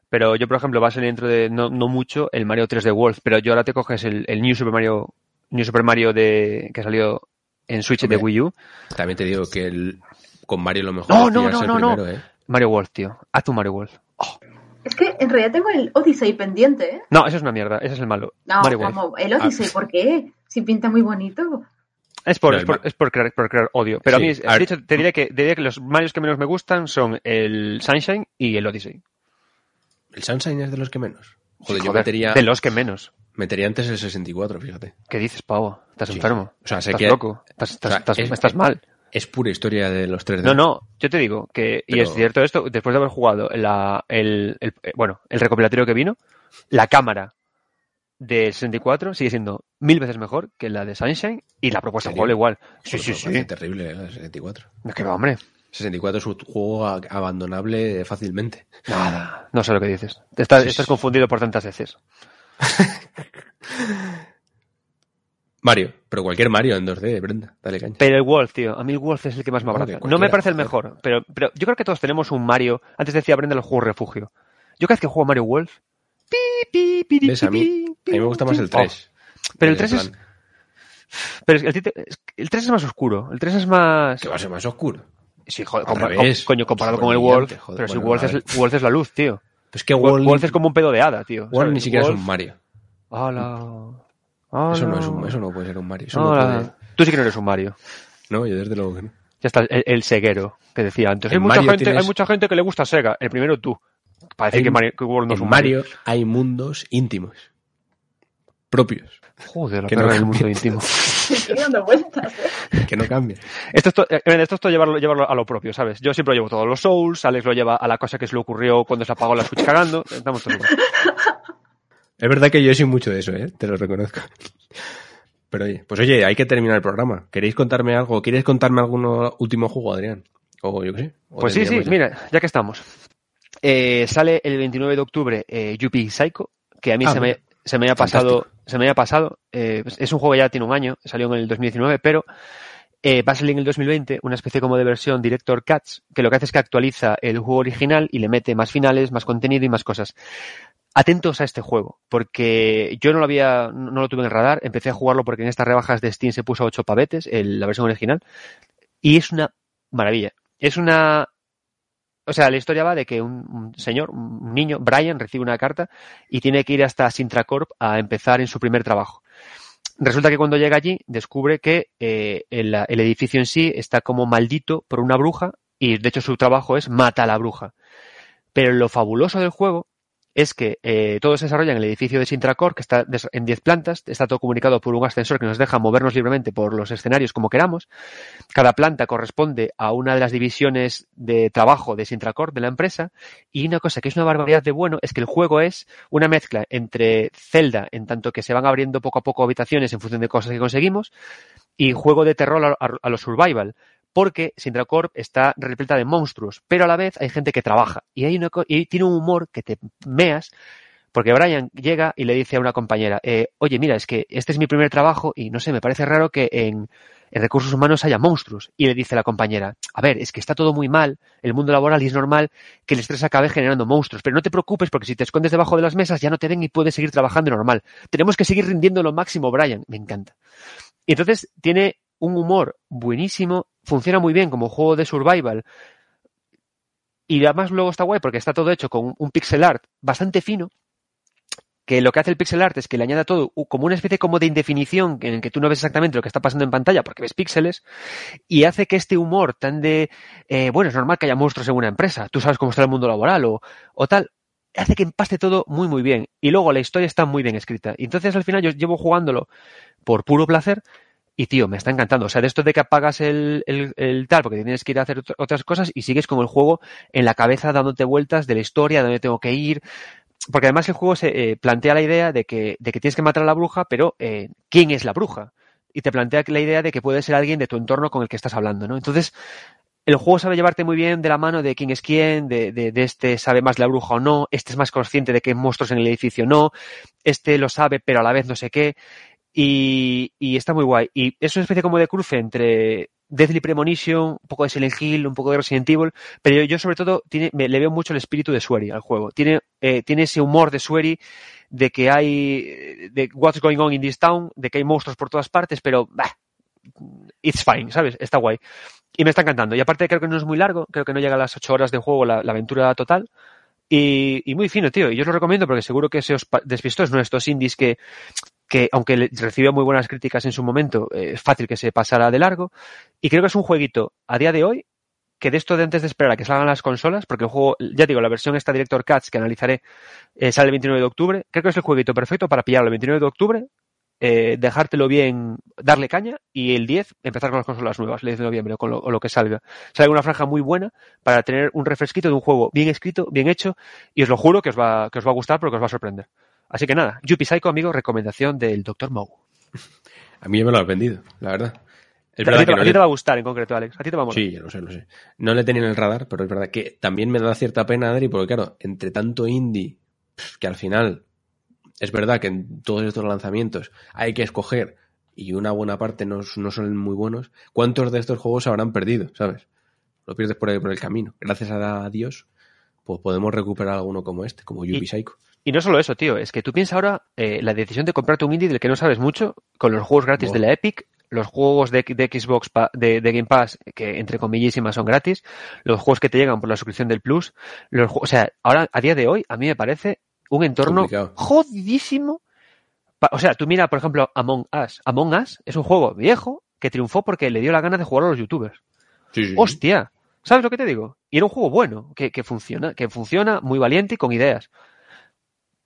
[SPEAKER 2] Pero yo, por ejemplo, va a salir dentro de no, no mucho el Mario 3 de Wolf, pero yo ahora te coges el, el New Super Mario, New Super Mario de que salió en Switch de. Wii U.
[SPEAKER 1] También te digo que el- con Mario lo mejor
[SPEAKER 2] No,
[SPEAKER 1] es
[SPEAKER 2] no, no,
[SPEAKER 1] el
[SPEAKER 2] no, no.
[SPEAKER 1] primero, ¿eh?
[SPEAKER 2] Mario World, tío. Haz tu Mario World.
[SPEAKER 3] Es que en realidad tengo el Odyssey pendiente, ¿eh?
[SPEAKER 2] No, eso es una mierda. Ese es el malo.
[SPEAKER 3] No,
[SPEAKER 2] Mario World.
[SPEAKER 3] como el Odyssey, ¿por qué? Si pinta muy bonito.
[SPEAKER 2] Es por,
[SPEAKER 1] No,
[SPEAKER 2] es por,
[SPEAKER 1] Ma-
[SPEAKER 2] es por crear, por crear odio. Pero
[SPEAKER 1] Sí,
[SPEAKER 2] a mí, de hecho, te diré que, te diré que los Marios que menos me gustan son el Sunshine y el Odyssey.
[SPEAKER 1] El Sunshine es de los que menos. Joder, yo metería,
[SPEAKER 2] De los que menos.
[SPEAKER 1] metería antes el 64, fíjate.
[SPEAKER 2] ¿Qué dices, Pavo? ¿Estás
[SPEAKER 1] Sí.
[SPEAKER 2] enfermo?
[SPEAKER 1] O sea, sé
[SPEAKER 2] ¿Estás
[SPEAKER 1] que-
[SPEAKER 2] loco? ¿Estás, estás,
[SPEAKER 1] o sea,
[SPEAKER 2] estás-
[SPEAKER 1] es-
[SPEAKER 2] estás mal?
[SPEAKER 1] Es pura historia de los 3D.
[SPEAKER 2] No, no, yo te digo que, y es cierto esto, después de haber jugado la, el, el- eh, bueno, el recopilatorio que vino, la cámara del 64 sigue siendo mil veces mejor que la de Sunshine y la propuesta de juego igual. Sí, sí,
[SPEAKER 1] parece
[SPEAKER 2] sí.
[SPEAKER 1] terrible, ¿eh? el 64.
[SPEAKER 2] Es que va, hombre.
[SPEAKER 1] 64 es un juego abandonable fácilmente.
[SPEAKER 2] Nada, no sé lo que dices. Estás,
[SPEAKER 1] Sí,
[SPEAKER 2] estás
[SPEAKER 1] sí.
[SPEAKER 2] confundido por tantas veces. (laughs)
[SPEAKER 1] Mario, pero cualquier Mario en 2D, Brenda, dale caña.
[SPEAKER 2] Pero el Wolf, tío, a mí el Wolf es el que más me abraza. No me parece el mejor, pero, pero yo creo que todos tenemos un Mario. Antes decía Brenda el juego refugio. Yo cada vez que juego Mario Wolf.
[SPEAKER 1] ¿Ves? A mí, a mí me gusta más el 3.
[SPEAKER 2] Oh, pero el 3 es, pero es que el, el 3 es más oscuro. El 3 es más.
[SPEAKER 1] Que va a ser más oscuro.
[SPEAKER 2] Sí, joder,
[SPEAKER 1] Al
[SPEAKER 2] compa-
[SPEAKER 1] revés.
[SPEAKER 2] com- coño, comparado con el Wolf.
[SPEAKER 1] joder,
[SPEAKER 2] pero si
[SPEAKER 1] bueno,
[SPEAKER 2] Wolf es. Wolf es la luz, tío.
[SPEAKER 1] Pues que
[SPEAKER 2] Wolf,
[SPEAKER 1] Wolf,
[SPEAKER 2] es como un pedo de hada, tío.
[SPEAKER 1] Wolf
[SPEAKER 2] ¿sabes?
[SPEAKER 1] ni siquiera es un Mario.
[SPEAKER 2] Hola.
[SPEAKER 1] Eso no,
[SPEAKER 2] Hola.
[SPEAKER 1] es un, eso no puede ser un Mario. Eso no, puede-
[SPEAKER 2] Tú sí que no eres un Mario.
[SPEAKER 1] no, yo desde luego que no.
[SPEAKER 2] Ya está, el, el ceguero que decía antes. Hay mucha, gente,
[SPEAKER 1] tienes-
[SPEAKER 2] hay mucha gente que le gusta Sega. El primero tú. Para decir
[SPEAKER 1] En-
[SPEAKER 2] que, Mario, que World no es un Mario.
[SPEAKER 1] Mario hay mundos íntimos. Propios.
[SPEAKER 2] Joder, la
[SPEAKER 1] Que
[SPEAKER 2] perra
[SPEAKER 1] no
[SPEAKER 2] del mundo íntimo. (laughs)
[SPEAKER 3] Estoy dando vueltas, ¿eh?
[SPEAKER 1] Que no cambien.
[SPEAKER 2] Esto es, eh, esto es todo llevarlo, llevarlo a lo propio, ¿sabes? Yo siempre lo llevo todos los Souls, Alex lo lleva a la cosa que se le ocurrió cuando se apagó la Switch cagando. Estamos todos igual. (laughs)
[SPEAKER 1] Es verdad que yo soy mucho de eso, ¿eh? Te lo reconozco. (laughs) Pero oye, pues oye, hay que terminar el programa. ¿Queréis contarme algo? ¿Quieres contarme algún último juego, Adrián? O yo qué sé. ¿O
[SPEAKER 2] Pues sí, sí,
[SPEAKER 1] ya?
[SPEAKER 2] mira, ya que estamos. Eh, sale el 29 de octubre eh, Yuppie Psycho, que a mí
[SPEAKER 1] Ah,
[SPEAKER 2] se, me, se me ha pasado. Se me ha pasado. eh, es un juego que ya tiene un año, salió en el 2019, pero eh, va a salir en el 2020 una especie como de versión Director Cuts, que lo que hace es que actualiza el juego original y le mete más finales, más contenido y más cosas. Atentos a este juego, porque yo no lo había, no lo tuve en el radar, empecé a jugarlo porque en estas rebajas de Steam se puso a 8 pavetes, la versión original, y es una maravilla. Es una, o sea, la historia va de que un, un señor, un niño, Brian, recibe una carta y tiene que ir hasta Sintracorp a empezar en su primer trabajo. Resulta que cuando llega allí descubre que eh, el, el edificio en sí está como maldito por una bruja y de hecho su trabajo es mata a la bruja. Pero lo fabuloso del juego es que eh, todo se desarrolla en el edificio de Sintracor, que está en 10 plantas, está todo comunicado por un ascensor que nos deja movernos libremente por los escenarios como queramos. Cada planta corresponde a una de las divisiones de trabajo de Sintracor, de la empresa, y una cosa que es una barbaridad de bueno es que el juego es una mezcla entre Zelda, en tanto que se van abriendo poco a poco habitaciones en función de cosas que conseguimos, y juego de terror a- a los survival. Porque Sintracorp está repleta de monstruos, pero a la vez hay gente que trabaja. Y, tiene un humor que te meas, porque Brian llega y le dice a una compañera, eh, oye, mira, es que este es mi primer trabajo y no sé, me parece raro que en, en recursos humanos haya monstruos. Y le dice la compañera, a ver, es que está todo muy mal, el mundo laboral y es normal que el estrés acabe generando monstruos, pero no te preocupes porque si te escondes debajo de las mesas ya no te ven y puedes seguir trabajando normal. Tenemos que seguir rindiendo lo máximo, Brian. Me encanta. Y entonces tiene un humor buenísimo, funciona muy bien como juego de survival. Y además luego está guay porque está todo hecho con un pixel art bastante fino, que lo que hace el pixel art es que le añade a todo como una especie como de indefinición en el que tú no ves exactamente lo que está pasando en pantalla porque ves píxeles y hace que este humor tan de, eh, bueno, es normal que haya monstruos en una empresa, tú sabes cómo está el mundo laboral o, o tal, hace que empaste todo muy muy bien y luego la historia está muy bien escrita. Entonces al final yo llevo jugándolo por puro placer y tío, me está encantando. O sea, de esto de que apagas el, el, el tal porque tienes que ir a hacer ot- otras cosas y sigues con el juego en la cabeza dándote vueltas de la historia, de dónde tengo que ir. Porque además el juego se eh, plantea la idea de que, de que tienes que matar a la bruja, pero eh, ¿quién es la bruja? Y te plantea la idea de que puede ser alguien de tu entorno con el que estás hablando, ¿no? Entonces, el juego sabe llevarte muy bien de la mano de quién es quién, de, de, de este sabe más la bruja o no, este es más consciente de que hay monstruos en el edificio o no, este lo sabe pero a la vez no sé qué. Y, y está muy guay. Y es una especie como de cruce entre Deathly Premonition, un poco de Silent Hill, un poco de Resident Evil, pero yo, yo sobre todo tiene, me, le veo mucho el espíritu de Swery al juego. Tiene, eh, tiene ese humor de Swery, de que hay, de what's going on in this town, de que hay monstruos por todas partes, pero bah, it's fine, ¿sabes? Está guay. y me está encantando. Y aparte creo que no es muy largo, creo que no llega a las 8 horas de juego la, la aventura total. Y, y muy fino, tío. Y yo os lo recomiendo porque seguro que se os despistó. Es uno de estos indies que, que aunque recibió muy buenas críticas en su momento, eh, es fácil que se pasara de largo. Y creo que es un jueguito a día de hoy que de esto de antes de esperar a que salgan las consolas, porque el juego, ya digo, la versión esta Director Cuts que analizaré eh, sale el 29 de octubre, creo que es el jueguito perfecto para pillarlo el 29 de octubre, eh, dejártelo bien, darle caña y el 10 empezar con las consolas nuevas, el 10 de noviembre o, con lo, o lo que salga. Sale una franja muy buena para tener un refresquito de un juego bien escrito, bien hecho y os lo juro que os va, que os va a gustar porque os va a sorprender. Así que nada, Yuppie Psycho, amigo, recomendación del Dr. Moe. (laughs)
[SPEAKER 1] A mí ya me lo has vendido, la verdad. Es
[SPEAKER 2] a ti,
[SPEAKER 1] no
[SPEAKER 2] a ti te va a gustar en concreto, Alex. A ti te va a molar.
[SPEAKER 1] Sí, lo sé, lo sé. No le tenía en el radar, pero es verdad que también me da cierta pena, Adri, porque claro, entre tanto indie, que al final es verdad que en todos estos lanzamientos hay que escoger y una buena parte no, no son muy buenos, ¿cuántos de estos juegos habrán perdido, sabes? Lo pierdes por, ahí por el camino. Gracias a Dios, pues podemos recuperar alguno como este, como Yuppie Psycho.
[SPEAKER 2] Y no solo eso, tío, es que tú piensas ahora eh, la decisión de comprarte un indie del que no sabes mucho, con los juegos gratis de la Epic, los juegos de, de Xbox pa- de, de Game Pass, que entre comillísimas son gratis, los juegos que te llegan por la suscripción del Plus, los o sea, ahora a día de hoy a mí me parece un entorno
[SPEAKER 1] Complicado.
[SPEAKER 2] jodidísimo. Pa- O sea, tú mira, por ejemplo, Among Us. Among Us es un juego viejo que triunfó porque le dio la gana de jugar a los youtubers.
[SPEAKER 1] Sí, sí, sí.
[SPEAKER 2] Hostia, ¿sabes lo que te digo? Y era un juego bueno, que, que funciona, que funciona, muy valiente y con ideas.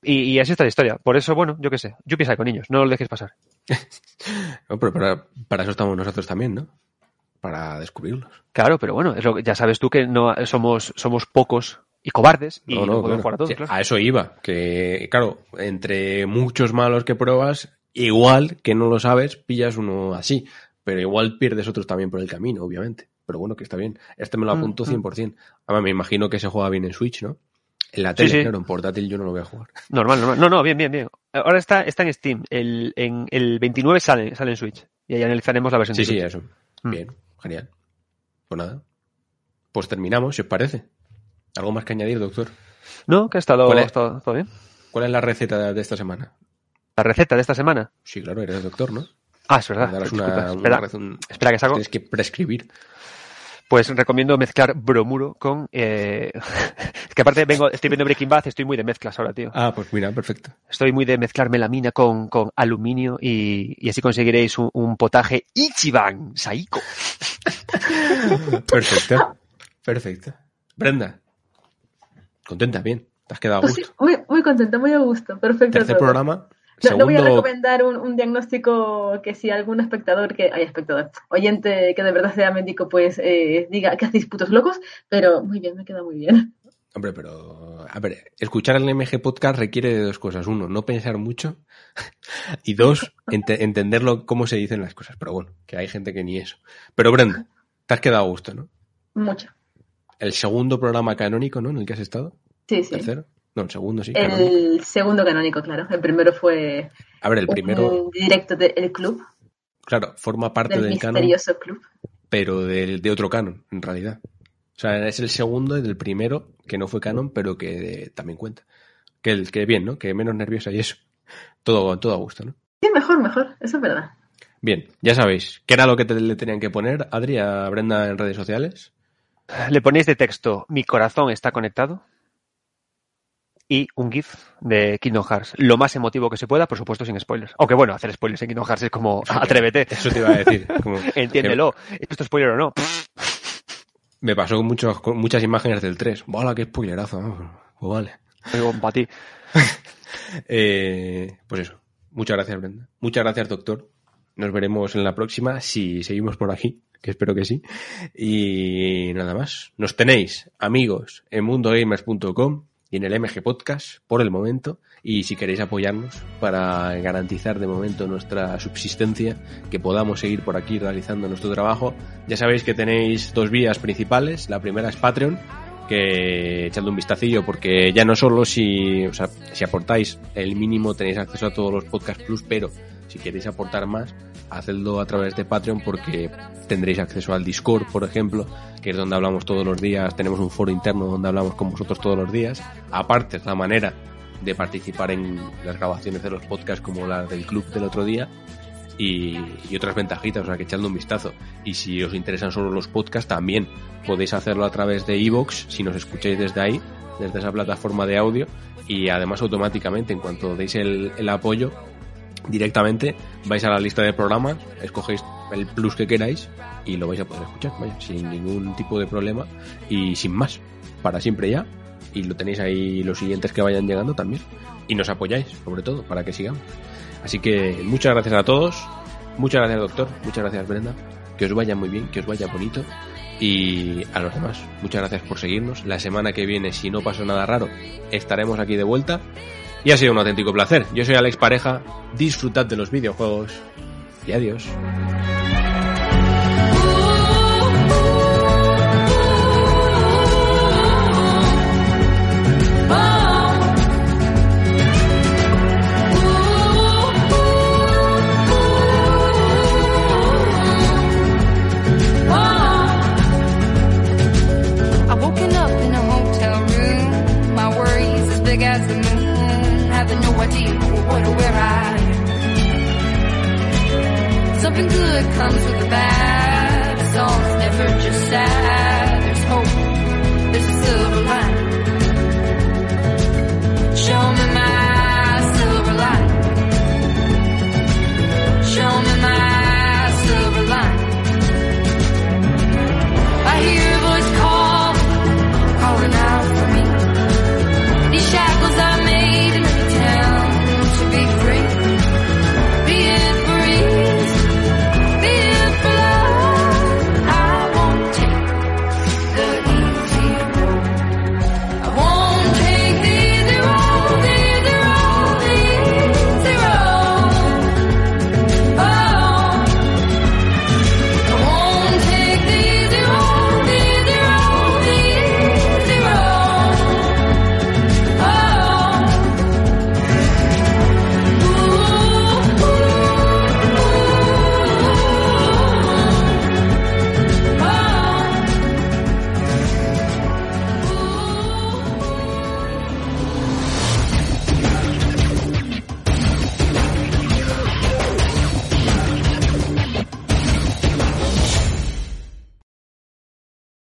[SPEAKER 2] Y, y así está la historia. Por eso, bueno, yo qué sé, yo pienso con niños, no lo dejes pasar. (laughs)
[SPEAKER 1] No, pero para, para eso estamos nosotros también, ¿no? Para descubrirlos.
[SPEAKER 2] Claro, pero bueno, es lo que- ya sabes tú que no somos, somos pocos y cobardes y no, podemos
[SPEAKER 1] claro.
[SPEAKER 2] jugar a todos,
[SPEAKER 1] Sí,
[SPEAKER 2] claro.
[SPEAKER 1] A eso iba, que claro, entre muchos malos que pruebas, igual que no lo sabes, pillas uno así, pero igual pierdes otros también por el camino, obviamente. Pero bueno, que está bien. Este me lo
[SPEAKER 2] Mm,
[SPEAKER 1] apunto
[SPEAKER 2] mm.
[SPEAKER 1] 100%. Además, me imagino que se juega bien en Switch, ¿no? En la
[SPEAKER 2] Sí,
[SPEAKER 1] tele,
[SPEAKER 2] sí.
[SPEAKER 1] claro, en portátil yo no lo voy a jugar. (laughs)
[SPEAKER 2] Normal, normal. No, no, bien, bien, bien. Ahora está, está en Steam. El, en, el 29 sale, sale en Switch. Y ahí analizaremos la versión
[SPEAKER 1] Sí,
[SPEAKER 2] de
[SPEAKER 1] sí,
[SPEAKER 2] Switch.
[SPEAKER 1] eso.
[SPEAKER 2] Mm.
[SPEAKER 1] Bien, genial. Pues nada. Pues terminamos, si os parece. ¿Algo más que añadir, doctor?
[SPEAKER 2] No, que ha estado, todo bien.
[SPEAKER 1] ¿Cuál es la receta de esta semana?
[SPEAKER 2] La receta de esta semana.
[SPEAKER 1] Sí, claro, eres doctor, ¿no?
[SPEAKER 2] Ah, es verdad.
[SPEAKER 1] Una, una
[SPEAKER 2] espera,
[SPEAKER 1] rec- un-
[SPEAKER 2] espera que saco.
[SPEAKER 1] Tienes que prescribir.
[SPEAKER 2] Pues recomiendo mezclar bromuro con. Eh... (laughs) es que aparte vengo, estoy viendo Breaking Bad, estoy muy de mezclas ahora, tío.
[SPEAKER 1] Ah, pues mira, perfecto.
[SPEAKER 2] Estoy muy de mezclar melamina con, con aluminio y, y así conseguiréis un, un potaje Ichiban Saiko. (laughs)
[SPEAKER 1] Perfecto. Perfecto. Brenda. Contenta, bien. Te has quedado a
[SPEAKER 3] Pues sí, muy, muy contenta, muy a gusto. Perfecto.
[SPEAKER 1] Tercer
[SPEAKER 3] todo.
[SPEAKER 1] programa.
[SPEAKER 3] No, no voy a recomendar un, un diagnóstico que si algún espectador, que hay espectador, oyente que de verdad sea médico, pues eh, diga que hacéis putos locos, pero muy bien, me queda muy bien.
[SPEAKER 1] Hombre, pero. A ver, escuchar el MG Podcast requiere de dos cosas. Uno, no pensar mucho. (laughs) Y dos, ente- entenderlo cómo se dicen las cosas. Pero bueno, que hay gente que ni eso. Pero Brenda, te has quedado a gusto, ¿no?
[SPEAKER 3] Mucho.
[SPEAKER 1] El segundo programa canónico, ¿no? En el que has estado.
[SPEAKER 3] Sí, sí.
[SPEAKER 1] Tercero. No, el segundo sí. canónico.
[SPEAKER 3] El segundo canónico, claro. El primero fue
[SPEAKER 1] A ver, el primero,
[SPEAKER 3] un directo del club,
[SPEAKER 1] claro, forma parte
[SPEAKER 3] del
[SPEAKER 1] del canon,
[SPEAKER 3] misterioso club.
[SPEAKER 1] pero del- de, otro canon, en realidad. O sea, es el segundo y del primero, que no fue canon, pero que eh, también cuenta. Que, el, que bien, ¿no? Que menos nerviosa y eso. Todo, todo a gusto, ¿no?
[SPEAKER 3] Sí, mejor, mejor. Eso es verdad.
[SPEAKER 1] Bien, ya sabéis. ¿Qué era lo que te- le tenían que poner, Adri, a Brenda en redes sociales?
[SPEAKER 2] Le ponéis de texto Mi corazón está conectado y un GIF de Kingdom Hearts. Lo más emotivo que se pueda, por supuesto, sin spoilers. Aunque bueno, hacer spoilers en Kingdom Hearts es como (laughs) atrévete.
[SPEAKER 1] Eso te iba a decir. como- (laughs)
[SPEAKER 2] Entiéndelo. ¿Esto es spoiler o no?
[SPEAKER 1] Me pasó con, muchos, con muchas imágenes del 3. ¡Vala, qué spoilerazo! ¿no? Pues vale.
[SPEAKER 2] Para ti. (laughs)
[SPEAKER 1] Eh, pues eso. Muchas gracias, Brenda. Muchas gracias, doctor. Nos veremos en la próxima, si seguimos por aquí, que espero que sí. Y nada más. Nos tenéis, amigos, en mundogamers.com y en el MG Podcast por el momento. Y si queréis apoyarnos para garantizar de momento nuestra subsistencia, que podamos seguir por aquí realizando nuestro trabajo, ya sabéis que tenéis dos vías principales. La primera es Patreon, que echando un vistacillo porque ya no solo si, o sea, si aportáis el mínimo tenéis acceso a todos los podcast plus, pero si queréis aportar más, hacedlo a través de Patreon porque tendréis acceso al Discord, por ejemplo, que es donde hablamos todos los días, tenemos un foro interno donde hablamos con vosotros todos los días. Aparte, es la manera de participar en las grabaciones de los podcasts como la del club del otro día. y, otras ventajitas, o sea que echando un vistazo. Y si os interesan solo los podcasts, también podéis hacerlo a través de iVoox, si nos escucháis desde ahí, desde esa plataforma de audio, y además automáticamente, en cuanto deis el, el apoyo, directamente vais a la lista de programas, escogéis el plus que queráis y lo vais a poder escuchar, sin ningún tipo de problema y sin más, para siempre ya. Y lo tenéis ahí los siguientes que vayan llegando también. Y nos apoyáis, sobre todo, para que sigamos. Así que muchas gracias a todos, muchas gracias doctor, muchas gracias Brenda, que os vaya muy bien, que os vaya bonito. Y a los demás, muchas gracias por seguirnos. La semana que viene, si no pasa nada raro, estaremos aquí de vuelta. Y ha sido un auténtico placer. Yo soy Alex Pareja, disfrutad de los videojuegos y adiós. comes